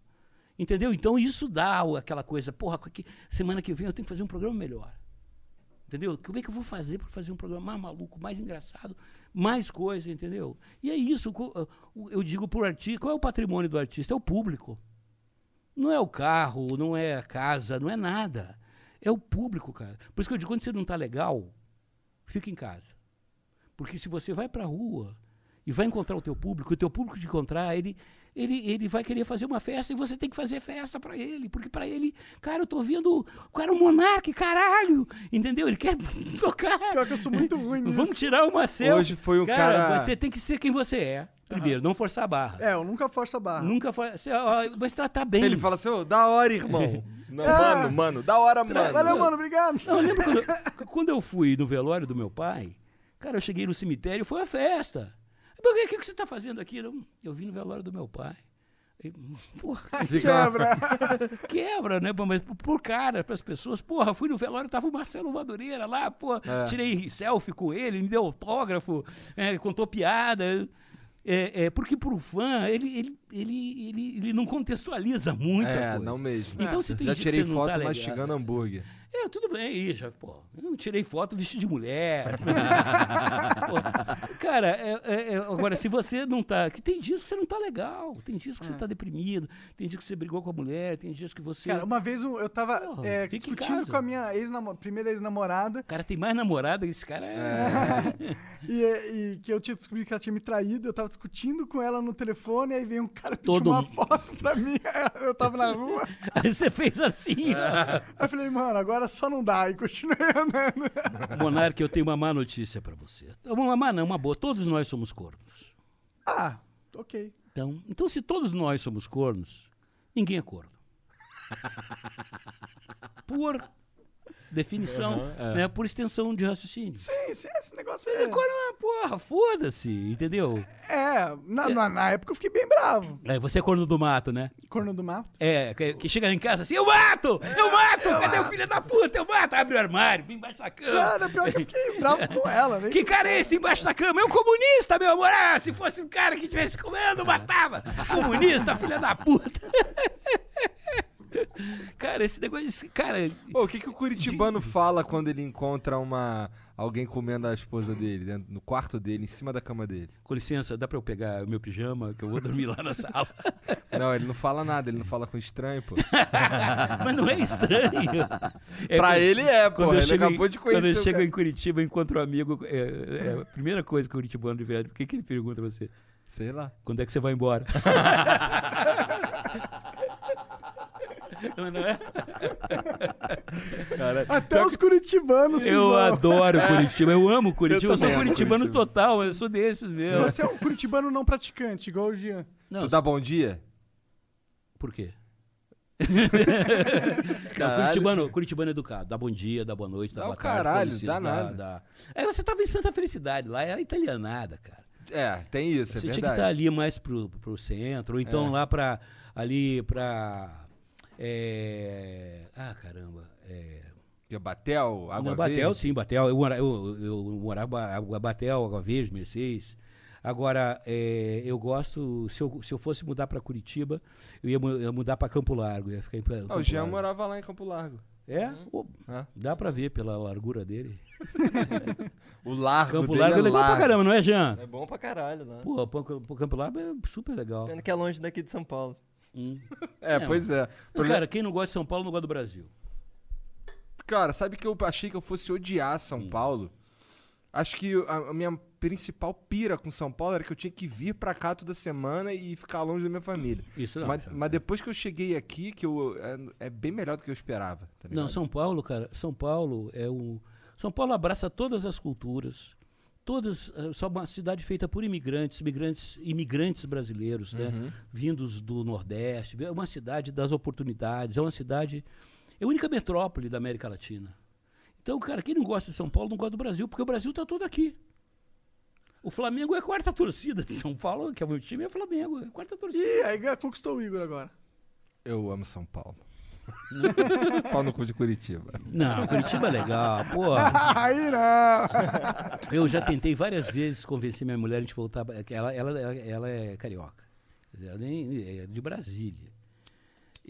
Entendeu? Então isso dá aquela coisa, porra, que, semana que vem eu tenho que fazer um programa melhor. Entendeu? Como é que eu vou fazer para fazer um programa mais maluco, mais engraçado, mais coisa, entendeu? E é isso, eu digo para o artista, qual é o patrimônio do artista? É o público. Não é o carro, não é a casa, não é nada. É o público, cara. Por isso que eu digo, quando você não está legal, fica em casa. Porque se você vai para a rua e vai encontrar o teu público, o teu público te encontrar, ele, ele, ele vai querer fazer uma festa e você tem que fazer festa pra ele, porque pra ele, cara, eu tô vendo o cara é um monarca, caralho, entendeu? Ele quer [laughs] tocar. Pior que eu sou muito ruim nisso. Vamos tirar uma selfie. Hoje foi um cara- Você tem que ser quem você é, primeiro, não forçar a barra. É, eu nunca forço a barra. Nunca for, você, ó, mas tratar bem. Ele fala assim, ô, da hora, irmão. [laughs] Não, Ah. Mano, mano, da hora, mano. Valeu, mano, obrigado. Não, lembra quando, eu- [laughs] quando eu fui no velório do meu pai? Cara, eu cheguei no cemitério, foi a festa. Que, o que que você está fazendo aqui? Eu, eu vim no velório do meu pai. Aí, [laughs] porra, Quebra. quebra, né? Mas por cara, para as pessoas, porra, fui no velório, tava o Marcelo Madureira lá, pô, É. tirei selfie com ele, me deu autógrafo, é, contou piada. É, é, porque pro fã, ele, ele, ele, ele, ele não contextualiza muita É, coisa. não mesmo. Então, se tem Já tirei foto tá mastigando hambúrguer. É, tudo bem aí, já, pô. Eu tirei foto vestido de mulher. [laughs] Pô, cara, é- é- é, agora, se você não tá. Que tem dias que você não tá legal, tem dias que você tá deprimido, tem dias que você brigou com a mulher, tem dias que você. Cara, uma vez eu tava Porra, é, discutindo com a minha ex primeira ex-namorada Cara, tem mais namorada que esse cara é. [laughs] e, e que eu tinha descobrido que ela tinha me traído. Eu tava discutindo com ela no telefone, aí veio um cara pedir Todo uma foto pra mim. [laughs] Eu tava na rua. Aí você fez assim, ó. Aí eu falei, mano, agora só não dá. E continuei [laughs] andando. Monarque, eu tenho uma má notícia pra você. Uma má não, uma boa. Todos nós somos cornos. Ah, ok. Então, então se todos nós somos cornos, ninguém é corno. [laughs] Por definição, né? Por extensão de raciocínio. Sim, sim, esse negócio aí. Corno é uma porra, foda-se, entendeu? É, na, na, na época eu fiquei bem bravo. É, você é corno do mato, né? Corno do mato. É, que, que chega em casa assim, eu mato! Eu mato! Cadê o filho da puta? Eu mato! Abre o armário, vem embaixo da cama. Cara, pior que eu fiquei bravo com ela, né? Que cara é esse embaixo da cama? É um comunista, meu amor! Ah, se fosse um cara que tivesse comendo, matava! Comunista, filha da puta! [laughs] Cara, esse negócio. Cara, Ô, o que, que o curitibano fala quando ele encontra uma alguém comendo a esposa dele, dentro, no quarto dele, em cima da cama dele? com licença, dá pra eu pegar o meu pijama, que eu vou dormir lá na sala? [laughs] Não, ele não fala nada, ele não fala com estranho, pô. [laughs] Mas não é estranho. É pra quando- ele é, pô. Ele chego, acabou de quando eu conhecer chego cara. em Curitiba, encontro um amigo. É, é a primeira coisa que o Curitibano de verdade. O que, que ele pergunta pra você? Sei lá. Quando é que você vai embora? [laughs] É? [laughs] Até os curitibanos Eu adoro Curitiba, eu amo Curitiba, eu, sou também amo curitibano Curitiba. total, eu sou desses mesmo. Você é um curitibano não praticante, igual o Jean. Não, Tu dá bom dia? Por quê? [laughs] Não. Curitibano, Curitibano é educado, dá bom dia, dá boa noite, dá Dá boa o tarde. caralho, dá nada. dá- É, você tava em Santa Felicidade, lá é a italianada, cara. É, tem isso, é Você tinha que verdade. estar ali mais pro, pro centro, ou então É. lá pra. ali pra. É, Ah, caramba. É... Que é Batel, Água Não, Batel, Verde? sim, Batel. Eu, mora, eu, eu morava Batel, Água Verde, Mercedes. Agora, é, eu gosto, se eu, se eu fosse mudar para Curitiba, eu ia, mu- ia mudar para Campo Largo. Ia ficar em Campo Ah, o Jean Largo. morava lá em Campo Largo. É? É. dá para ver pela largura dele. [laughs] O largo Campo dele Largo é é legal pra largo. caramba, não é, Jean? É bom pra caralho lá. Pô, pô, pô, Campo Largo é super legal. Pena que é longe daqui de São Paulo. Hum. É, É, pois é. Cara, quem não gosta de São Paulo não gosta do Brasil. Cara, sabe que eu achei que eu fosse odiar São Hum. Paulo? Acho que a, a minha principal pira com São Paulo era que eu tinha que vir pra cá toda semana e ficar longe da minha família. Isso não. mas, Jean. mas depois que eu cheguei aqui, que eu, é, é bem melhor do que eu esperava. tá Não? São Paulo, cara, São Paulo é um. São Paulo abraça todas as culturas, todas. eh, Só uma cidade feita por imigrantes, imigrantes, imigrantes brasileiros, Uhum. né? Vindos do Nordeste. É uma cidade das oportunidades, é uma cidade. É a única metrópole da América Latina. Então, cara, quem não gosta de São Paulo não gosta do Brasil, porque o Brasil está todo aqui. O Flamengo é a quarta torcida de São Paulo, que é o meu time, é o Flamengo, é a quarta torcida. Ih, aí conquistou o Igor agora. Eu amo São Paulo. Pau no cu de Curitiba. Não, Curitiba é legal, pô. [laughs] aí não! Eu já tentei várias vezes convencer minha mulher a gente voltar. Ela, ela, ela é carioca. Quer dizer, Ela nem, é de Brasília.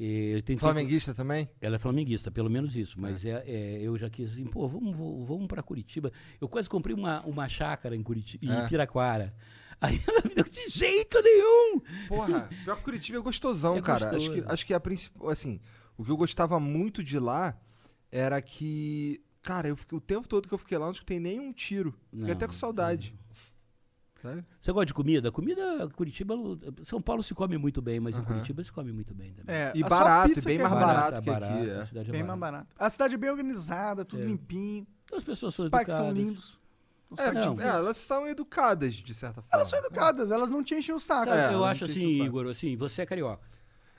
Eu tentei- Flamenguista também? Ela é flamenguista, pelo menos isso. Mas é. é, eu já quis assim, pô, vamos, vamos, para Curitiba. Eu quase comprei uma, uma chácara em, Curitiba, em É. Piraquara. [laughs] Aí ela me deu de jeito nenhum. Porra, pior que Curitiba é gostosão, É cara. gostoso. Acho que, acho que a principal. Assim, o que eu gostava muito de lá era que. Cara, eu fiquei, o tempo todo que eu fiquei lá, não escutei nenhum tiro. Fiquei Não, até com saudade. Sabe? Você gosta de comida? Comida, Curitiba, São Paulo se come muito bem, mas em Aham. Curitiba se come muito bem também. É, E a só barato, pizza e bem que é mais barata. barato que aqui, é. a cidade é Bem mais barata. barato. A cidade é bem organizada, tudo É. limpinho. As pessoas são Os parques são educadas. lindos. Os É, parques tipo, é, elas são educadas, de certa forma. Elas são educadas, elas não te enchem o saco. Sabe, É, eu não acho assim. Igor, assim, você é carioca.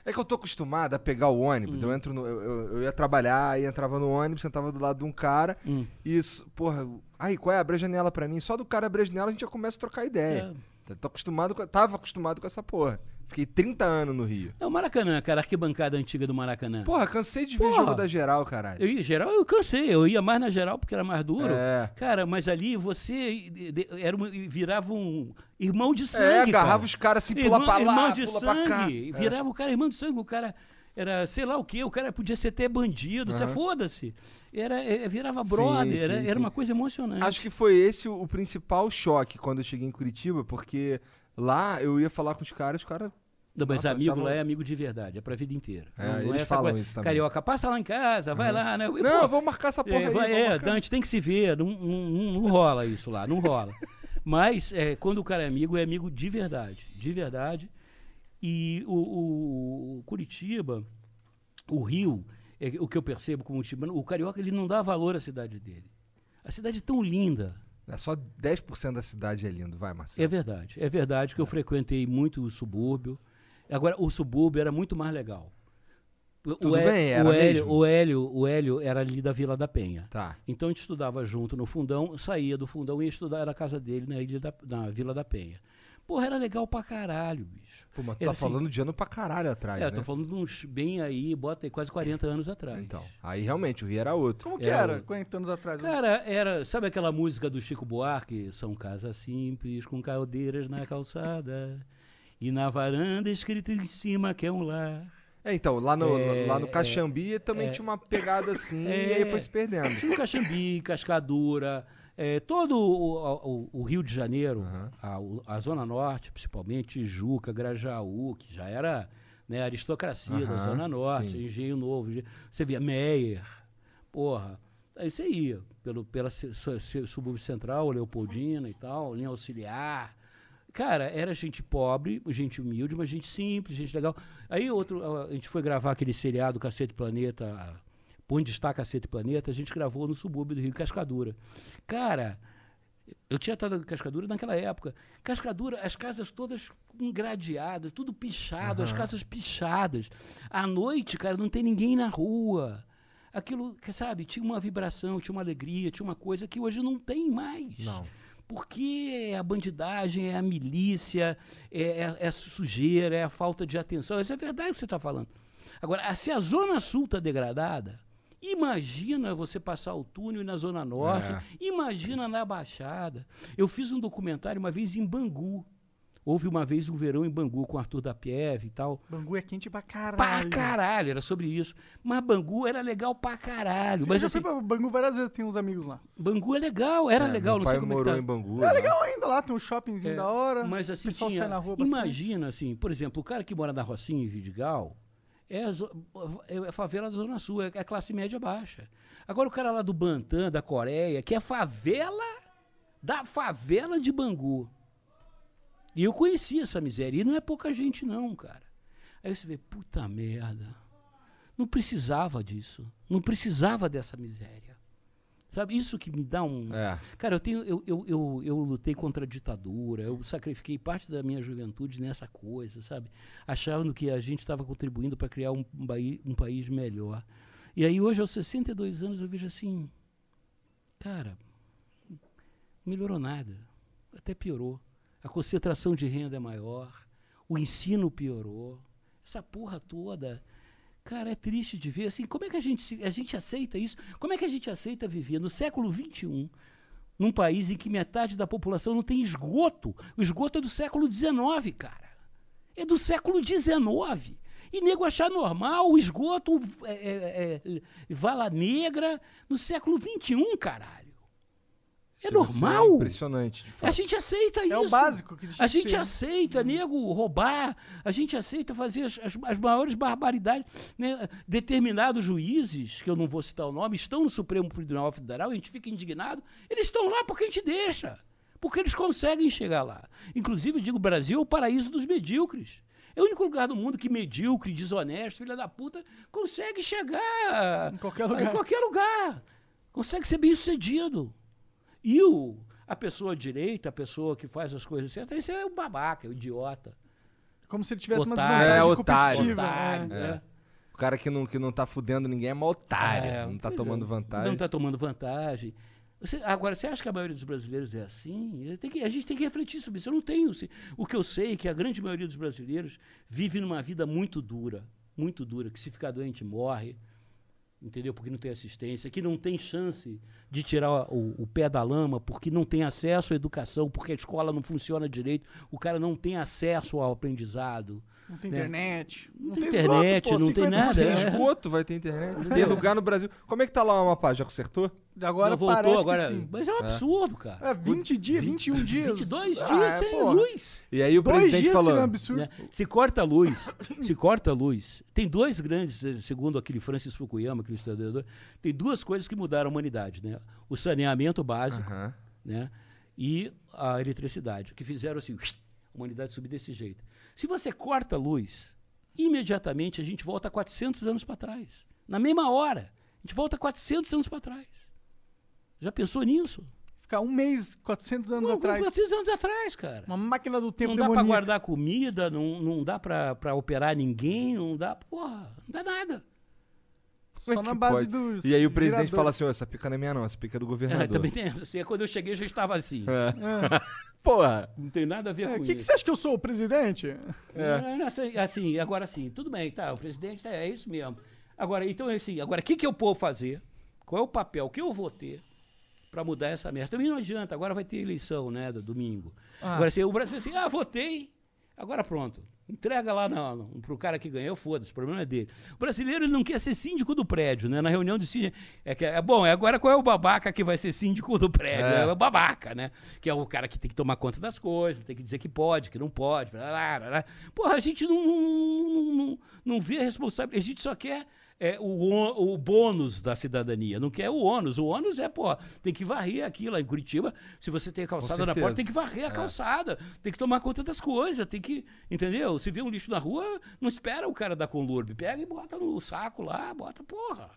É que eu tô acostumado a pegar o ônibus. Hum. Eu entro no. Eu, eu- eu ia trabalhar, aí entrava no ônibus, sentava do lado de um cara. Hum. E isso, porra, aí, qual é? Abre a janela pra mim. Só do cara abrir a janela a gente já começa a trocar ideia. É. Tô acostumado tava acostumado com essa porra. Fiquei 30 anos no Rio. É o Maracanã, cara, a arquibancada antiga do Maracanã. Porra, cansei de ver Porra. jogo da geral, caralho. Eu ia geral, eu cansei, eu ia mais na geral porque era mais duro. É. Cara, mas ali você era virava um irmão de sangue. É, cara. agarrava os caras assim, pula irmão, pra lá, irmão de pula pra cá. sangue. Virava o cara irmão de sangue, o cara era sei lá o quê, o cara podia ser até bandido, você foda-se. Era, é, virava Sim, brother, sim, era, era sim. uma coisa emocionante. Acho que foi esse o, o principal choque quando eu cheguei em Curitiba, porque lá eu ia falar com os caras, os caras. Não, mas Nossa, amigo achavam- lá é amigo de verdade, é pra vida inteira. É, eles essa falam coisa, isso também. Carioca, passa lá em casa, vai lá, né? E, Não, pô, vamos marcar essa porra É, aí. vai- é. Dante tem que se ver, não, não- não- não rola isso lá, não rola. [laughs] Mas é, quando o cara é amigo, é amigo de verdade, de verdade. E o, o- Curitiba, o Rio, é, o que eu percebo como Curitibano, o carioca ele não dá valor à cidade dele. A cidade é tão linda. É só 10% da cidade é lindo, vai, É Marcelo. verdade, é verdade que eu frequentei muito o subúrbio. Agora, o subúrbio era muito mais legal. O- Tudo o Hé- bem, era o Hélio, mesmo. o Hélio, o Hélio era ali da Vila da Penha. Tá. Então a gente estudava junto no fundão, saía do fundão e ia estudar na casa dele na, ilha da, na Vila da Penha. Porra, era legal pra caralho, bicho. Pô, mas tu Era tá assim- falando de ano pra caralho atrás, É, eu né? tô falando de uns bem aí, bota aí quase 40 anos atrás. Então, aí realmente o Rio era outro. Como que era, o- 40 anos atrás? Cara, era. Sabe aquela música do Chico Buarque? São casas simples, com caldeiras na calçada. E na varanda escrito em cima que é um lar. É, então, lá no, É, lá no Caxambi também é. tinha uma pegada assim [laughs] É. e aí foi se perdendo. Tinha o Caxambi, Cascadura, é, todo o, o- o Rio de Janeiro, Aham. a, a Zona Norte, principalmente, Tijuca, Grajaú, que já era né, aristocracia da Aham, Zona Norte, sim. Engenho Novo. Engenho- Você via Meyer, porra. Aí você ia pelo, pela subúrbio central, Leopoldina e tal, linha auxiliar. Cara, era gente pobre, gente humilde, mas gente simples, gente legal. Aí outro, a gente foi gravar aquele seriado Cacete Planeta, onde está Cacete Planeta, a gente gravou no subúrbio do Rio Cascadura. Cara, eu tinha estado em Cascadura naquela época. Cascadura, as casas todas com gradeadas, tudo pichado, as casas pichadas. À noite, cara, não tem ninguém na rua. Aquilo, sabe, tinha uma vibração, tinha uma alegria, tinha uma coisa que hoje não tem mais. Não. Porque é a bandidagem, é a milícia, é, é- é a sujeira, é a falta de atenção. Isso é verdade que você está falando. Agora, se a Zona Sul está degradada, imagina você passar o túnel na Zona Norte, É. imagina na Baixada. Eu fiz um documentário uma vez em Bangu. Houve uma vez um verão em Bangu com Arthur da Pieve e tal. Bangu é quente pra caralho. Pra caralho, era sobre isso. Mas Bangu era legal pra caralho. Sim, Mas eu já assim, fui pra Bangu várias vezes, tem uns amigos lá. Bangu é legal, era É, legal, meu não pai sei como é que morou tá. em Bangu. É né? legal ainda lá, tem um shoppingzinho É, da hora. Mas assim, o pessoal tinha, sai na rua bastante. imagina assim, por exemplo, o cara que mora na Rocinha em Vidigal é a, zo- é a favela da Zona Sul, é a classe média baixa. Agora o cara lá do Bantan, da Coreia, que é favela da favela de Bangu. E eu conheci essa miséria, e não é pouca gente não, cara. Aí você vê, puta merda, não precisava disso, não precisava dessa miséria. Sabe, isso que me dá um... É. Cara, eu, tenho, eu, eu, eu, eu lutei contra a ditadura, eu sacrifiquei parte da minha juventude nessa coisa, sabe? Achando que a gente estava contribuindo para criar um, um, um país melhor. E aí, hoje, aos 62 anos, eu vejo assim: cara, melhorou nada, até piorou. A concentração de renda é maior, o ensino piorou, essa porra toda. Cara, é triste de ver assim, como é que a gente, a gente aceita isso? Como é que a gente aceita viver no século XXI, num país em que metade da população não tem esgoto? O esgoto é do século XIX, cara. É do século XIX. E nego achar normal o esgoto é, é, é, vala negra no século XXI, caralho. É Chega normal. Impressionante, de A gente aceita isso. É o básico que A gente tem. aceita, nego, roubar, a gente aceita fazer as, as- as maiores barbaridades. né? Determinados juízes, que eu não vou citar o nome, estão no Supremo Tribunal Federal, a gente fica indignado, eles estão lá porque a gente deixa. Porque eles conseguem chegar lá. Inclusive, eu digo, o Brasil é o paraíso dos medíocres. É o único lugar do mundo que medíocre, desonesto, filha da puta, consegue chegar Em qualquer Em lugar. qualquer lugar. Consegue ser bem sucedido. E o, a pessoa direita, a pessoa que faz as coisas certas, esse é o babaca, é o idiota. Como se ele tivesse uma Otário. desvantagem É, otário. competitiva. Otário, né? né? O cara que não, que não tá fudendo ninguém é mó otário. É, não tá pois tomando é. vantagem. Não está tomando vantagem. Você- agora, você acha que a maioria dos brasileiros é assim? Tem que- a gente tem que refletir sobre isso. Eu não tenho. se- O que eu sei é que a grande maioria dos brasileiros vive numa vida muito dura. Muito dura. Que se ficar doente, morre. Entendeu? Porque não tem assistência. Que não tem chance de tirar o, o pé da lama, porque não tem acesso à educação, porque a escola não funciona direito. O cara não tem acesso ao aprendizado. Não tem né? internet. Não, tem esgoto, internet, pô, não tem 50%. nada, Tem é. esgoto, vai ter internet. Tem lugar no Brasil. Como é que tá lá o Amapá? Já consertou? Agora não voltou, parece agora. que sim. Mas é um absurdo, cara. É 20 dias, 21 dias. 22 Ah, dias é, sem porra. luz. E aí o Dois presidente dias falou. seria um absurdo. né? Se corta a luz, [laughs] se corta a luz. Tem dois grandes, segundo aquele Francis Fukuyama, aquele historiador, tem duas coisas que mudaram a humanidade, né? O saneamento básico, Aham. né? E a eletricidade, que fizeram assim, [laughs] a humanidade subir desse jeito. Se você corta a luz, imediatamente a gente volta 400 anos para trás. Na mesma hora, a gente volta 400 anos para trás. Já pensou nisso? Ficar um mês, 400 anos Não, atrás. 400 anos atrás, cara. Uma máquina do tempo não dá demoníaca. guardar comida, não, não dá pra operar ninguém, não dá. Porra, não dá nada. Como é Só na que base pode? dos E aí o presidente viradores. fala assim: "Ô, essa pica não é minha, não, essa pica é do É, governador. também tem essa. Assim, quando eu cheguei já estava assim. [laughs] Porra! Não tem nada a ver É, com O que, que isso. você acha que eu sou, o presidente? Não, assim, assim, agora sim, tudo bem, tá, o presidente é, é isso mesmo. Agora, então, assim, agora, o que, que eu posso fazer? Qual é o papel que eu vou ter para mudar essa merda? Também não adianta, agora vai ter eleição, né, do domingo. Ah. Agora, assim, o Brasil assim, ah, votei, agora pronto. Entrega lá não, não, pro cara que ganhou, foda-se, o problema é dele. O brasileiro ele não quer ser síndico do prédio, né? Na reunião de síndico. É, que, é bom, agora qual é o babaca que vai ser síndico do prédio? É. É, o babaca, né? Que é o cara que tem que tomar conta das coisas, tem que dizer que pode, que não pode. Blá, blá, blá. Porra, a gente não, não, não, não vê a responsabilidade, a gente só quer. É, o, o bônus da cidadania, não quer o ônus. O ônus é, pô, tem que varrer aqui lá em Curitiba. Se você tem a calçada na porta, tem que varrer a calçada, tem que tomar conta das coisas, tem que. Entendeu? Se vê um lixo na rua, não espera o cara da Conlurb. Pega e bota no saco lá, bota, porra.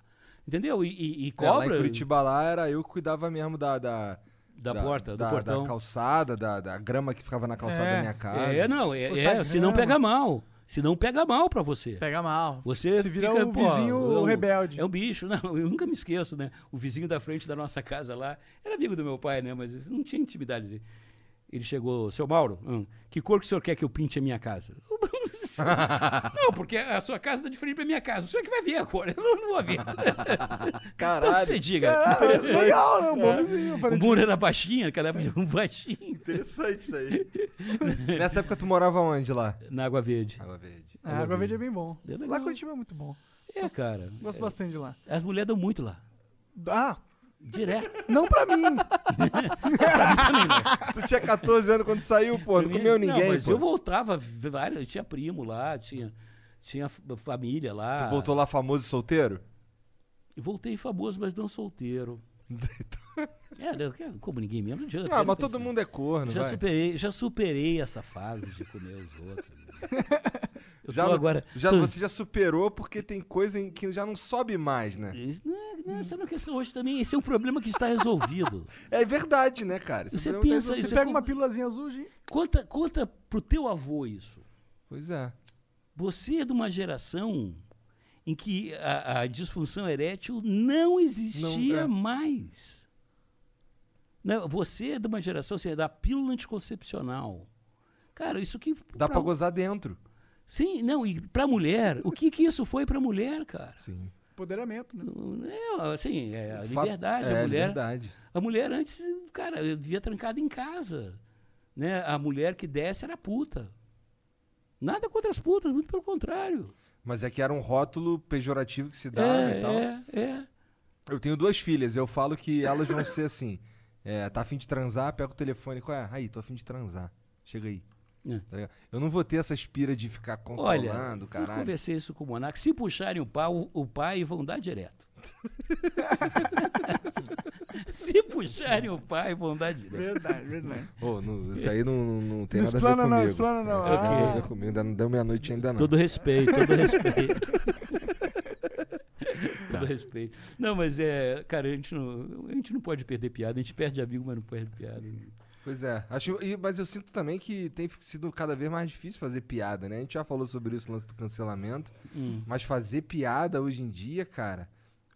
Entendeu? E, e- e É, lá cobra. em Curitiba lá era eu que cuidava mesmo da. Da, Da porta, do da, portão. Da calçada, da, da grama que ficava na calçada É, da minha casa. É, não, é, é se não grama. pega mal. Se não pega mal pra você. Pega mal. Você Se vira fica, o pô, vizinho é um- rebelde. É um bicho, não, eu nunca me esqueço, né? O vizinho da frente da nossa casa lá, era amigo do meu pai, né? Mas não tinha intimidade. Ele chegou, seu Mauro, hum, que cor que o senhor quer que eu pinte a minha casa? [laughs] não, porque a sua casa tá diferente da minha casa. O senhor que vai ver a cor, eu não, não vou ver. [laughs] Caralho. Então você diga. Ah, legal, né? Um bom vizinho, o muro era baixinho, naquela época era um baixinho. Interessante isso aí. [laughs] Nessa época tu morava onde lá? Na Água Verde. Água Verde. A água verde é bem bom. É. Lá Curitiba é muito bom. É, cara. Gosto é. bastante de lá. As mulheres dão muito lá. Ah, Direto. não pra mim. [laughs] Tu tinha 14 anos quando saiu, pô. Não comeu ninguém, Não, mas pô. eu voltava, eu tinha primo lá, tinha, tinha família lá. Tu voltou lá famoso e solteiro? E voltei famoso, mas não solteiro. [laughs] É, que- como ninguém mesmo, não adianta. ah, né? mas todo mundo é corno, já vai. superei, já superei essa fase de comer os outros. né? [laughs] Eu Já, agora. já tô- Você já superou porque tem coisa em que já não sobe mais, né? Não, é- não, é questão hoje também. Esse é um problema que está resolvido. [laughs] É verdade, né, cara? Esse Você tá pensa isso Você é pega uma pílulazinha azul, gente. Conta, conta pro teu avô isso. Pois é. Você é de uma geração em que a, a disfunção erétil não existia Não, é. mais. Não, você é de uma geração assim, é da pílula anticoncepcional. Cara, isso que. Dá pra gozar dentro. Sim, não, e pra mulher, o que que isso foi pra mulher, cara? Sim. Empoderamento, né? É, assim, é a fato- liberdade. é, a mulher, liberdade. a mulher antes, cara, vivia trancada em casa. Né? A mulher que desce era puta. Nada contra as putas, muito pelo contrário. Mas é que era um rótulo pejorativo que se dava É, e tal. é, é. Eu tenho duas filhas, eu falo que elas vão ser assim. É, tá afim de transar, pega o telefone. Qual é? Aí, tô afim de transar. Chega aí. É. Tá ligado? eu não vou ter essa espira de ficar Olha, controlando, eu caralho. conversei isso com o Monark. Se puxarem o pau, o pai vão dar direto. [laughs] Se puxarem o pai, vão dar direito. Verdade, verdade. Ô, não- isso aí não, não tem Não nada a ver explana comigo. não, explana não. Não tem nada a ver Ah. comigo. Ainda não deu meia-noite ainda não. Todo respeito, todo [laughs] respeito. todo respeito. Não, mas é, cara, a gente não, a gente não pode perder piada. A gente perde amigo, mas não perde piada. Pois é. Acho, e- mas eu sinto também que tem sido cada vez mais difícil fazer piada, né? A gente já falou sobre isso, o lance do cancelamento. Hum, Mas fazer piada hoje em dia, cara,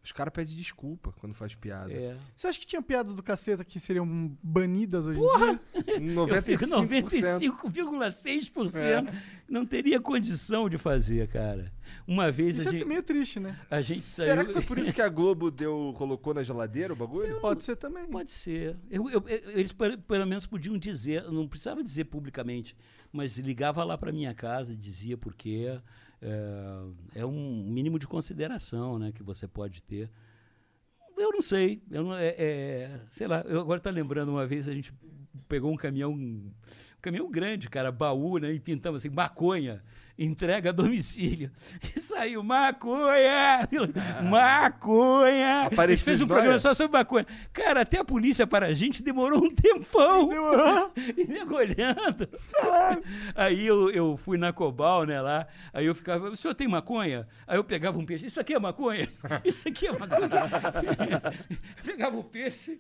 os caras pedem desculpa quando faz piada. é. Você acha que tinha piadas do caceta que seriam banidas hoje em dia? [laughs] Eu fico 95%. 95,6% não teria condição de fazer, cara. Uma vez Isso a é gente, meio triste, né? a gente Será saiu... que foi por isso que a Globo deu, colocou na geladeira o bagulho? Pode ser também. Pode ser. Eu- eu- eu- eles pe- pelo menos podiam dizer, não precisava dizer publicamente, mas ligava lá para minha casa e dizia porque é, é um mínimo de consideração, né, que você pode ter. Eu não sei, eu não, é, é, sei lá. Eu agora estou lembrando uma vez a gente pegou um caminhão, um caminhão grande, cara, baú, né, e pintamos assim maconha. Entrega a domicílio. [laughs] E saiu maconha! Maconha! A gente Apareceu fez um programa só sobre maconha. Cara, até a polícia para a gente demorou um tempão. Demorou? [laughs] E nego olhando. Aí eu, eu fui na Cobal, né, lá. Aí eu ficava, o senhor tem maconha? Aí eu pegava um peixe. Isso aqui é maconha? [laughs] Isso aqui é maconha. pegava o peixe.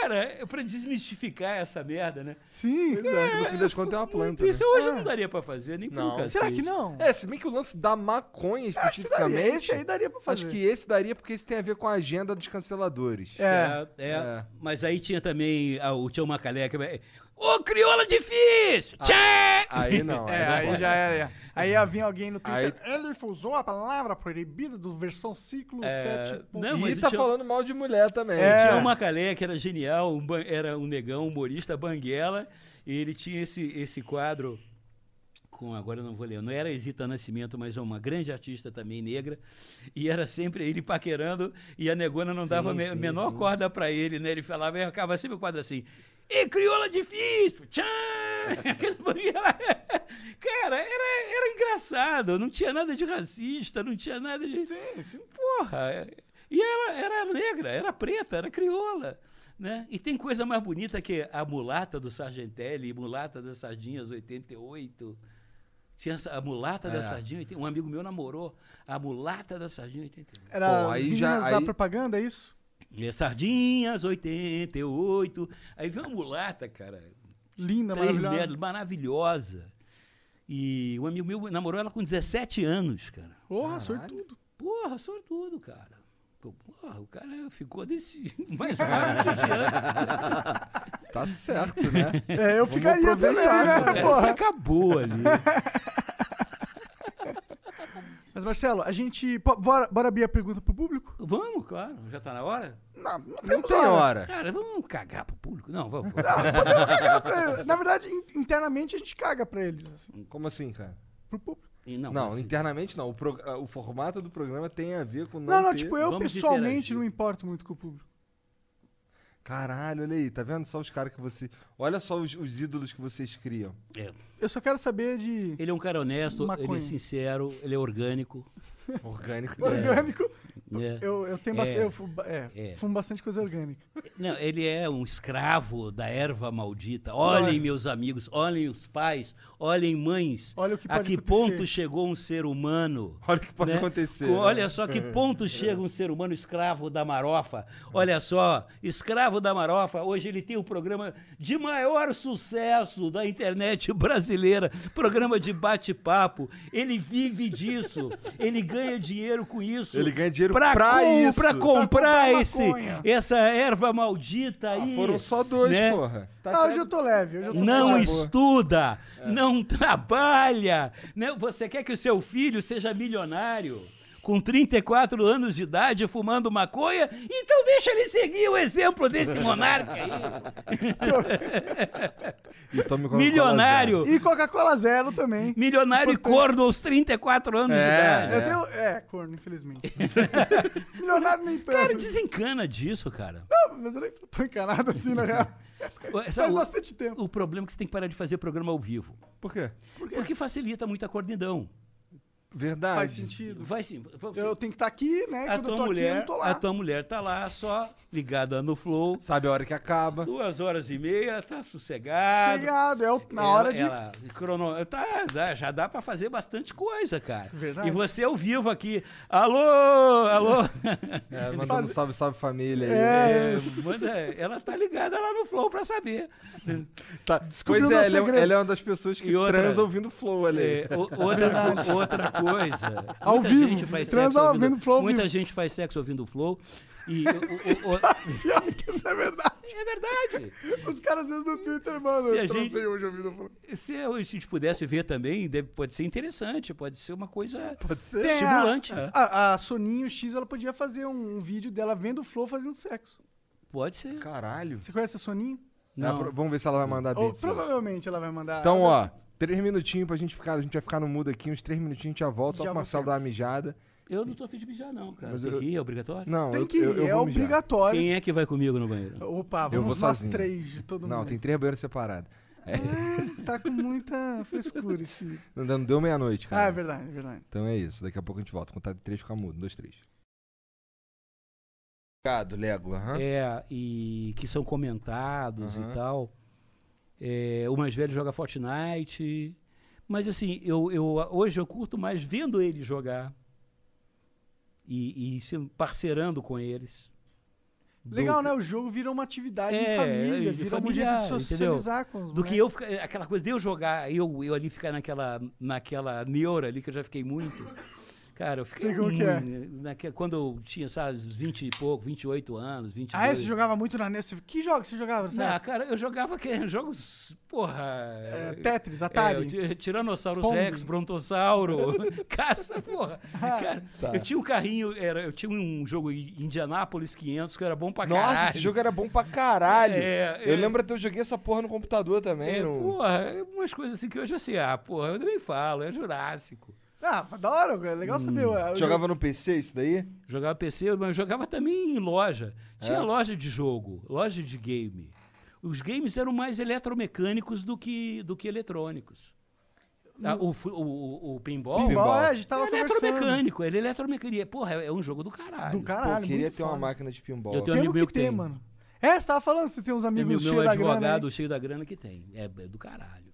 Cara, é pra desmistificar essa merda, né? Sim. Pois é, no fim das contas é uma planta. né? Isso hoje É. não daria pra fazer, nem por Não. um cacete. Será que não? É, se bem que o lance da maconha Acho que daria. especificamente. Esse aí daria pra fazer. Acho que esse daria porque esse tem a ver com a agenda dos canceladores. É. É, é. É. Mas aí tinha também ah, o Tião Macalé. Que... Ô, crioula difícil! Tchê! Aí não. É, aí pode. já era. Aí ia vir alguém no Twitter. Aí- Ele usou a palavra proibida do versão ciclo É, 7. não, E mas tá falando mal de mulher também. É. Tinha o Macalé, que era genial, um ban- era um negão, humorista, banguela, e ele tinha esse, esse quadro com, agora eu não vou ler, não era Isita Nascimento, mas é uma grande artista também negra, e era sempre ele paquerando, e a negona não Sim, dava a me- menor sim. corda pra ele, né? Ele falava, e acaba sempre o quadro assim, e crioula difícil, tchan! [laughs] Cara, era, era engraçado, não tinha nada de racista, não tinha nada de... Sim, sim. Porra! é- E ela era negra, era preta, era crioula. Né? E tem coisa mais bonita que a mulata do Sargentelli, mulata das Sardinhas 88. Tinha a mulata da É. Sardinha 88. Um amigo meu namorou a mulata da Sardinha 88. Era Pô, as aí meninas já- da aí- propaganda, é isso? E Sardinhas 88. Aí veio uma mulata, cara. Linda, maravilhosa. metros, maravilhosa. E um amigo meu namorou ela com 17 anos, cara. Porra, Caralho. sortudo. Porra, sortudo, cara. Porra, o cara ficou desse [laughs] mais [laughs] de ano. Tá certo, né? É, eu Vamos ficaria também, né? Cara, você Porra. acabou ali. [laughs] Mas, Marcelo, a gente. Bora, bora abrir a pergunta pro público? Vamos, claro. Já tá na hora? Não, não Não tem hora. Cara, vamos cagar pro público? Não, vamos. Cagar pra eles. Na verdade, in- internamente a gente caga pra eles. Assim, Como assim, cara? pro público. E Não, Não, assim, internamente não. O, pro- o formato do programa tem a ver com não, Não, não, ter- tipo, eu Vamos pessoalmente interagir. não importo muito com o público. Caralho, olha aí, tá vendo só os caras que você... Olha só os, os ídolos que vocês criam. é. Eu só quero saber de Ele é um cara honesto, ele Maconha. é sincero, ele é orgânico. Orgânico. [laughs] orgânico. Né? Eu, eu tenho É. bastante. Eu fumo, é, É. fumo bastante coisa orgânica. [laughs] Não, ele é um escravo da erva maldita. Olhem, Olha. meus amigos, olhem os pais, olhem mães. Olha o que a pode que acontecer. ponto chegou um ser humano? Olha o que pode né? acontecer. Com- né? Olha só que ponto chega um ser humano escravo da marofa. Olha só, escravo da marofa. Hoje ele tem o programa de maior sucesso da internet [laughs] brasileira, programa de bate-papo. Ele vive disso. Ele ganha dinheiro com isso. Ele ganha dinheiro pra, pra com- isso. pra comprar comprar esse, essa erva maldita Ah, aí. foram só dois, né? porra. Tá Ah, hoje eu tô leve. Hoje eu tô Não suave. estuda, É. não [laughs] trabalha. Né? Você quer que o seu filho seja milionário? Com 34 anos de idade, fumando maconha? Então deixa ele seguir o exemplo desse [laughs] monarca aí. [laughs] E Milionário. E Coca-Cola Zero também. Milionário e corno aos 34 anos de É. idade. Eu tenho. É, corno, infelizmente. [laughs] Milionário nem perto. Cara, desencana disso, cara. Não, mas eu nem tô tão encanado assim, na real. Faz o, bastante tempo. o problema é que você tem que parar de fazer programa ao vivo. Por quê? Porque facilita muito a cornidão. Verdade. Faz sentido. Vai sim. vai- Eu tenho que estar aqui, né? a tua eu tô aqui, eu mulher, não tô lá. a tua mulher tá lá só ligada no flow. Sabe a hora que acaba. Duas horas e meia, tá sossegado. Chegado, é o- na Ela- hora de. ela- crono- tá, dá- já dá pra fazer bastante coisa, cara. Verdade. E você ao vivo aqui. Alô, alô. [laughs] É, mandando faz- um salve, salve família aí. É. É, manda- ela tá ligada lá no Flow pra saber. Tá. Pois é, ela é, ela é uma das pessoas que outra- transa ouvindo flow ali. É, o- outra, outra coisa. Ao muita vivo, gente faz sexo ouvindo, Flow Muita vivo. gente faz sexo ouvindo Flow. E o- o- o- Pior que isso é verdade. é verdade. Os caras às vezes no Twitter, mano. Se eu a gente- hoje ouvindo Flow. Se a gente pudesse ver também, deve- pode ser interessante, pode ser uma coisa Pode ser. Tem a- estimulante. A, a Soninho X, ela podia fazer um, um vídeo dela vendo o Flow fazendo sexo. Pode ser. Caralho. Você conhece a Soninho? Não. É, vamos ver se ela vai mandar Ou provavelmente ela vai mandar. Então, ó, três minutinhos pra gente ficar. A gente vai ficar no mudo aqui, uns três minutinhos a gente já volta, só Já pro Marcelo dar uma mijada. Eu não tô afim de mijar, não, cara. Mas Tem eu- que ir, é obrigatório? Não, Tem eu, que ir, eu, eu é vou mijar. obrigatório. Quem é que vai comigo no banheiro? Opa, Eu vamos vou nós três de todo Não, mundo. tem três banheiros separados. Tá com muita frescura esse. Não, não deu meia-noite, Ah, cara. é verdade, é verdade. Então é isso. Daqui a pouco a gente volta. Contar de três, ficar mudo. Um, dois, três. Obrigado, Lego. aham. É, e que são comentados Aham. e tal. É, o mais velho joga Fortnite. Mas assim, eu, eu, hoje eu curto mais vendo eles jogar. E, e se parceirando com eles. Do Legal, que- né? O jogo vira uma atividade em É, família, de vira um jeito de entendeu? socializar com os Do que eu ficar, aquela coisa de eu jogar, eu, eu ali ficar naquela, naquela neura ali que eu já fiquei muito. Cara, eu fiquei. Sei como que é. naque- quando eu tinha, sabe, 20 e pouco, 28 anos, 22. Ah, é? Você jogava muito na NES? Que jogos você jogava? Não, Sabe? cara, eu jogava que, jogos, porra. É, Tetris, é, Atari. eu ti- Tiranossauro Pong. Rex, Brontossauro, [laughs] caça, porra. Ah, Cara, tá. eu tinha um carrinho, era, eu tinha um jogo em Indianápolis 500 que era bom pra Nossa, caralho. esse jogo era bom pra caralho. É, eu é. lembro até eu joguei essa porra no computador também. É, no- porra, é umas coisas assim que hoje assim, ah, porra, eu nem falo, é Jurássico. Ah, da hora, é legal saber. Hum. eu- Jogava no PC isso daí? Jogava PC, mas jogava também em loja. Tinha É? loja de jogo, loja de game. Os games eram mais eletromecânicos do que, do que eletrônicos. Ah, o, o, o, pinball, Pinball, Pinball. é, a gente é tava conversando. eletromecânico, ele é eletromecânico. Porra, é, é um jogo do caralho. Do caralho, Pô, queria muito ter uma foda. máquina de pinball. Eu tenho um amigo meu que que tem. mano. É, você tava falando, você tem uns É amigos meu, cheios meu da grana. advogado aí. cheio da grana que tem. É, é do caralho.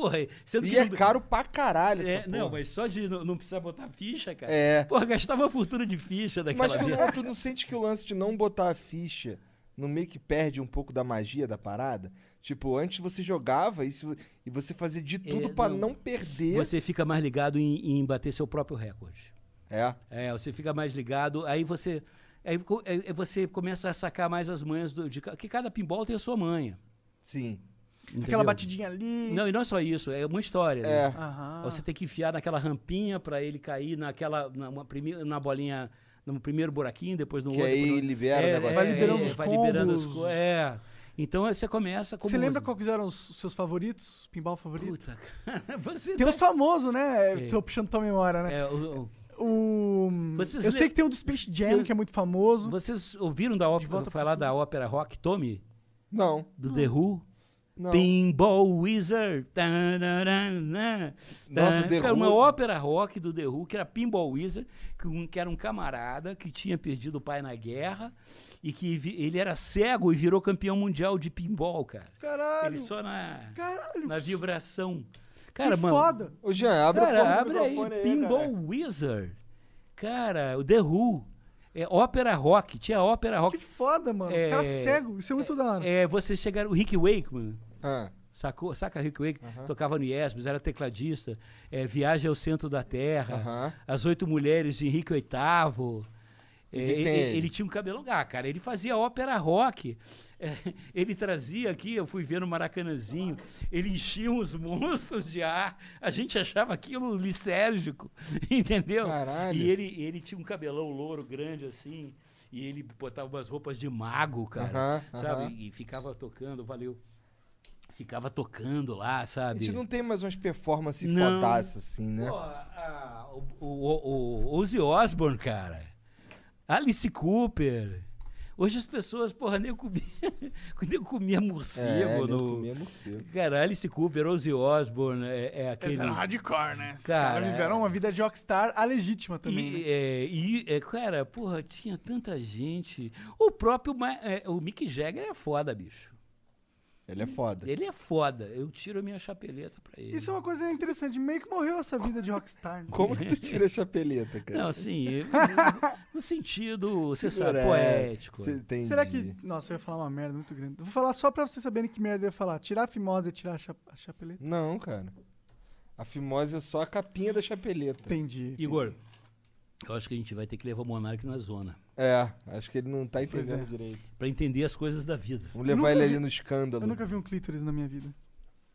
Porra, sendo E que é não- caro pra caralho essa É, não, porra. mas só de não, não precisar botar ficha, cara. É. Porra, gastava uma fortuna de ficha daquela Mas tu não, tu não sente que o lance de não botar a ficha no meio que perde um pouco da magia da parada? Tipo, antes você jogava isso, e você fazia de tudo É, pra não. não, perder. Você fica mais ligado em, em bater seu próprio recorde. É. É, você fica mais ligado, aí você. Aí aí você começa a sacar mais as manhas do. De, que cada pinball tem a sua manha. Sim. Aquela entendeu? batidinha ali. Não, e não é só isso, é uma história. né? É. Aham. Você tem que enfiar naquela rampinha pra ele cair naquela. Na, uma primeira, na bolinha. No primeiro buraquinho, depois no Que outro. aí depois no- libera o é, negócio. Vai liberando os vai liberando as combos. co- É. Então aí você começa como. Você lembra quais eram os seus favoritos? Os pinball favoritos? Puta, cara. [laughs] Você Tem tá- os famosos, né? É. Tô puxando tua memória, né? é, o- o- O... Vocês Eu le- sei que tem um do Space Jam, Eu- que é muito famoso. Vocês ouviram da ópera, falar da ópera Rock Tommy? Não. Do The Who? Não. Pinball Wizard. Tararana, Nossa, tá. The Cara, uma ópera rock do The Who, que era Pinball Wizard, que, um- que era um camarada que tinha perdido o pai na guerra e que vi- ele era cego e virou campeão mundial de pinball, cara. Caralho. Ele só na, Caralho. na vibração. que Cara, mano. foda. Ô, Jean, abre Cara, do abre aí, aí, Pinball cara. Wizard. Cara, o The Who. É ópera rock, tinha ópera rock. Que foda, mano. É, Cara cego. Isso é muito da hora. É, você chegar. O Rick Wakeman. Ah, Sacou? Saca Rick Wakeman? Tocava no Yesbis, era tecladista. É, Viagem ao Centro da Terra. aham. As Oito Mulheres de Henrique VIII. É, ele, ele? tinha um cabelo. Ah, cara, ele fazia ópera rock. É, [laughs] ele trazia aqui, eu fui ver no Maracanãzinho, ele enchia uns monstros de ar. A gente achava aquilo licérgico, [laughs] entendeu? Caralho. E ele, ele tinha um cabelão louro grande assim. E ele botava umas roupas de mago, cara. Aham, sabe? aham. E ficava tocando, valeu. Ficava tocando lá, A sabe? gente não tem mais umas performances Não. fodaças assim, né? Pô, a- o, o, o, o Ozzy Osbourne, cara. Alice Cooper. Hoje as pessoas, porra, nem comia, [laughs] nem comia morcego É, no. nem comia morcego. Cara, Alice Cooper, Ozzy Osbourne, é, é aquele. Eles eram hardcore, né? Esses Cara, caras viveram uma vida de rockstar a legítima também. E, né? é, e, é, cara, porra, tinha tanta gente. O próprio é, o Mick Jagger é foda, bicho. Ele é foda. Ele é foda. Eu tiro a minha chapeleta pra ele. Isso é uma coisa interessante. Meio que morreu essa vida de rockstar. né? [laughs] Como que tu tira a chapeleta, cara? Não, assim, [laughs] no sentido, você sabe, Figura- poético. Cê. Será que. Nossa, eu ia falar uma merda muito grande. Vou falar só pra vocês saberem que merda eu ia falar. Tirar a fimose e tirar a, cha- a chapeleta. Não, cara. A fimose é só a capinha da chapeleta. Entendi. Igor, eu acho que a gente vai ter que levar o Monark na zona. É, acho que ele não tá entendendo é. direito. Pra entender as coisas da vida. Vamos levar ele vi- ali no escândalo. Eu nunca vi um clítoris na minha vida.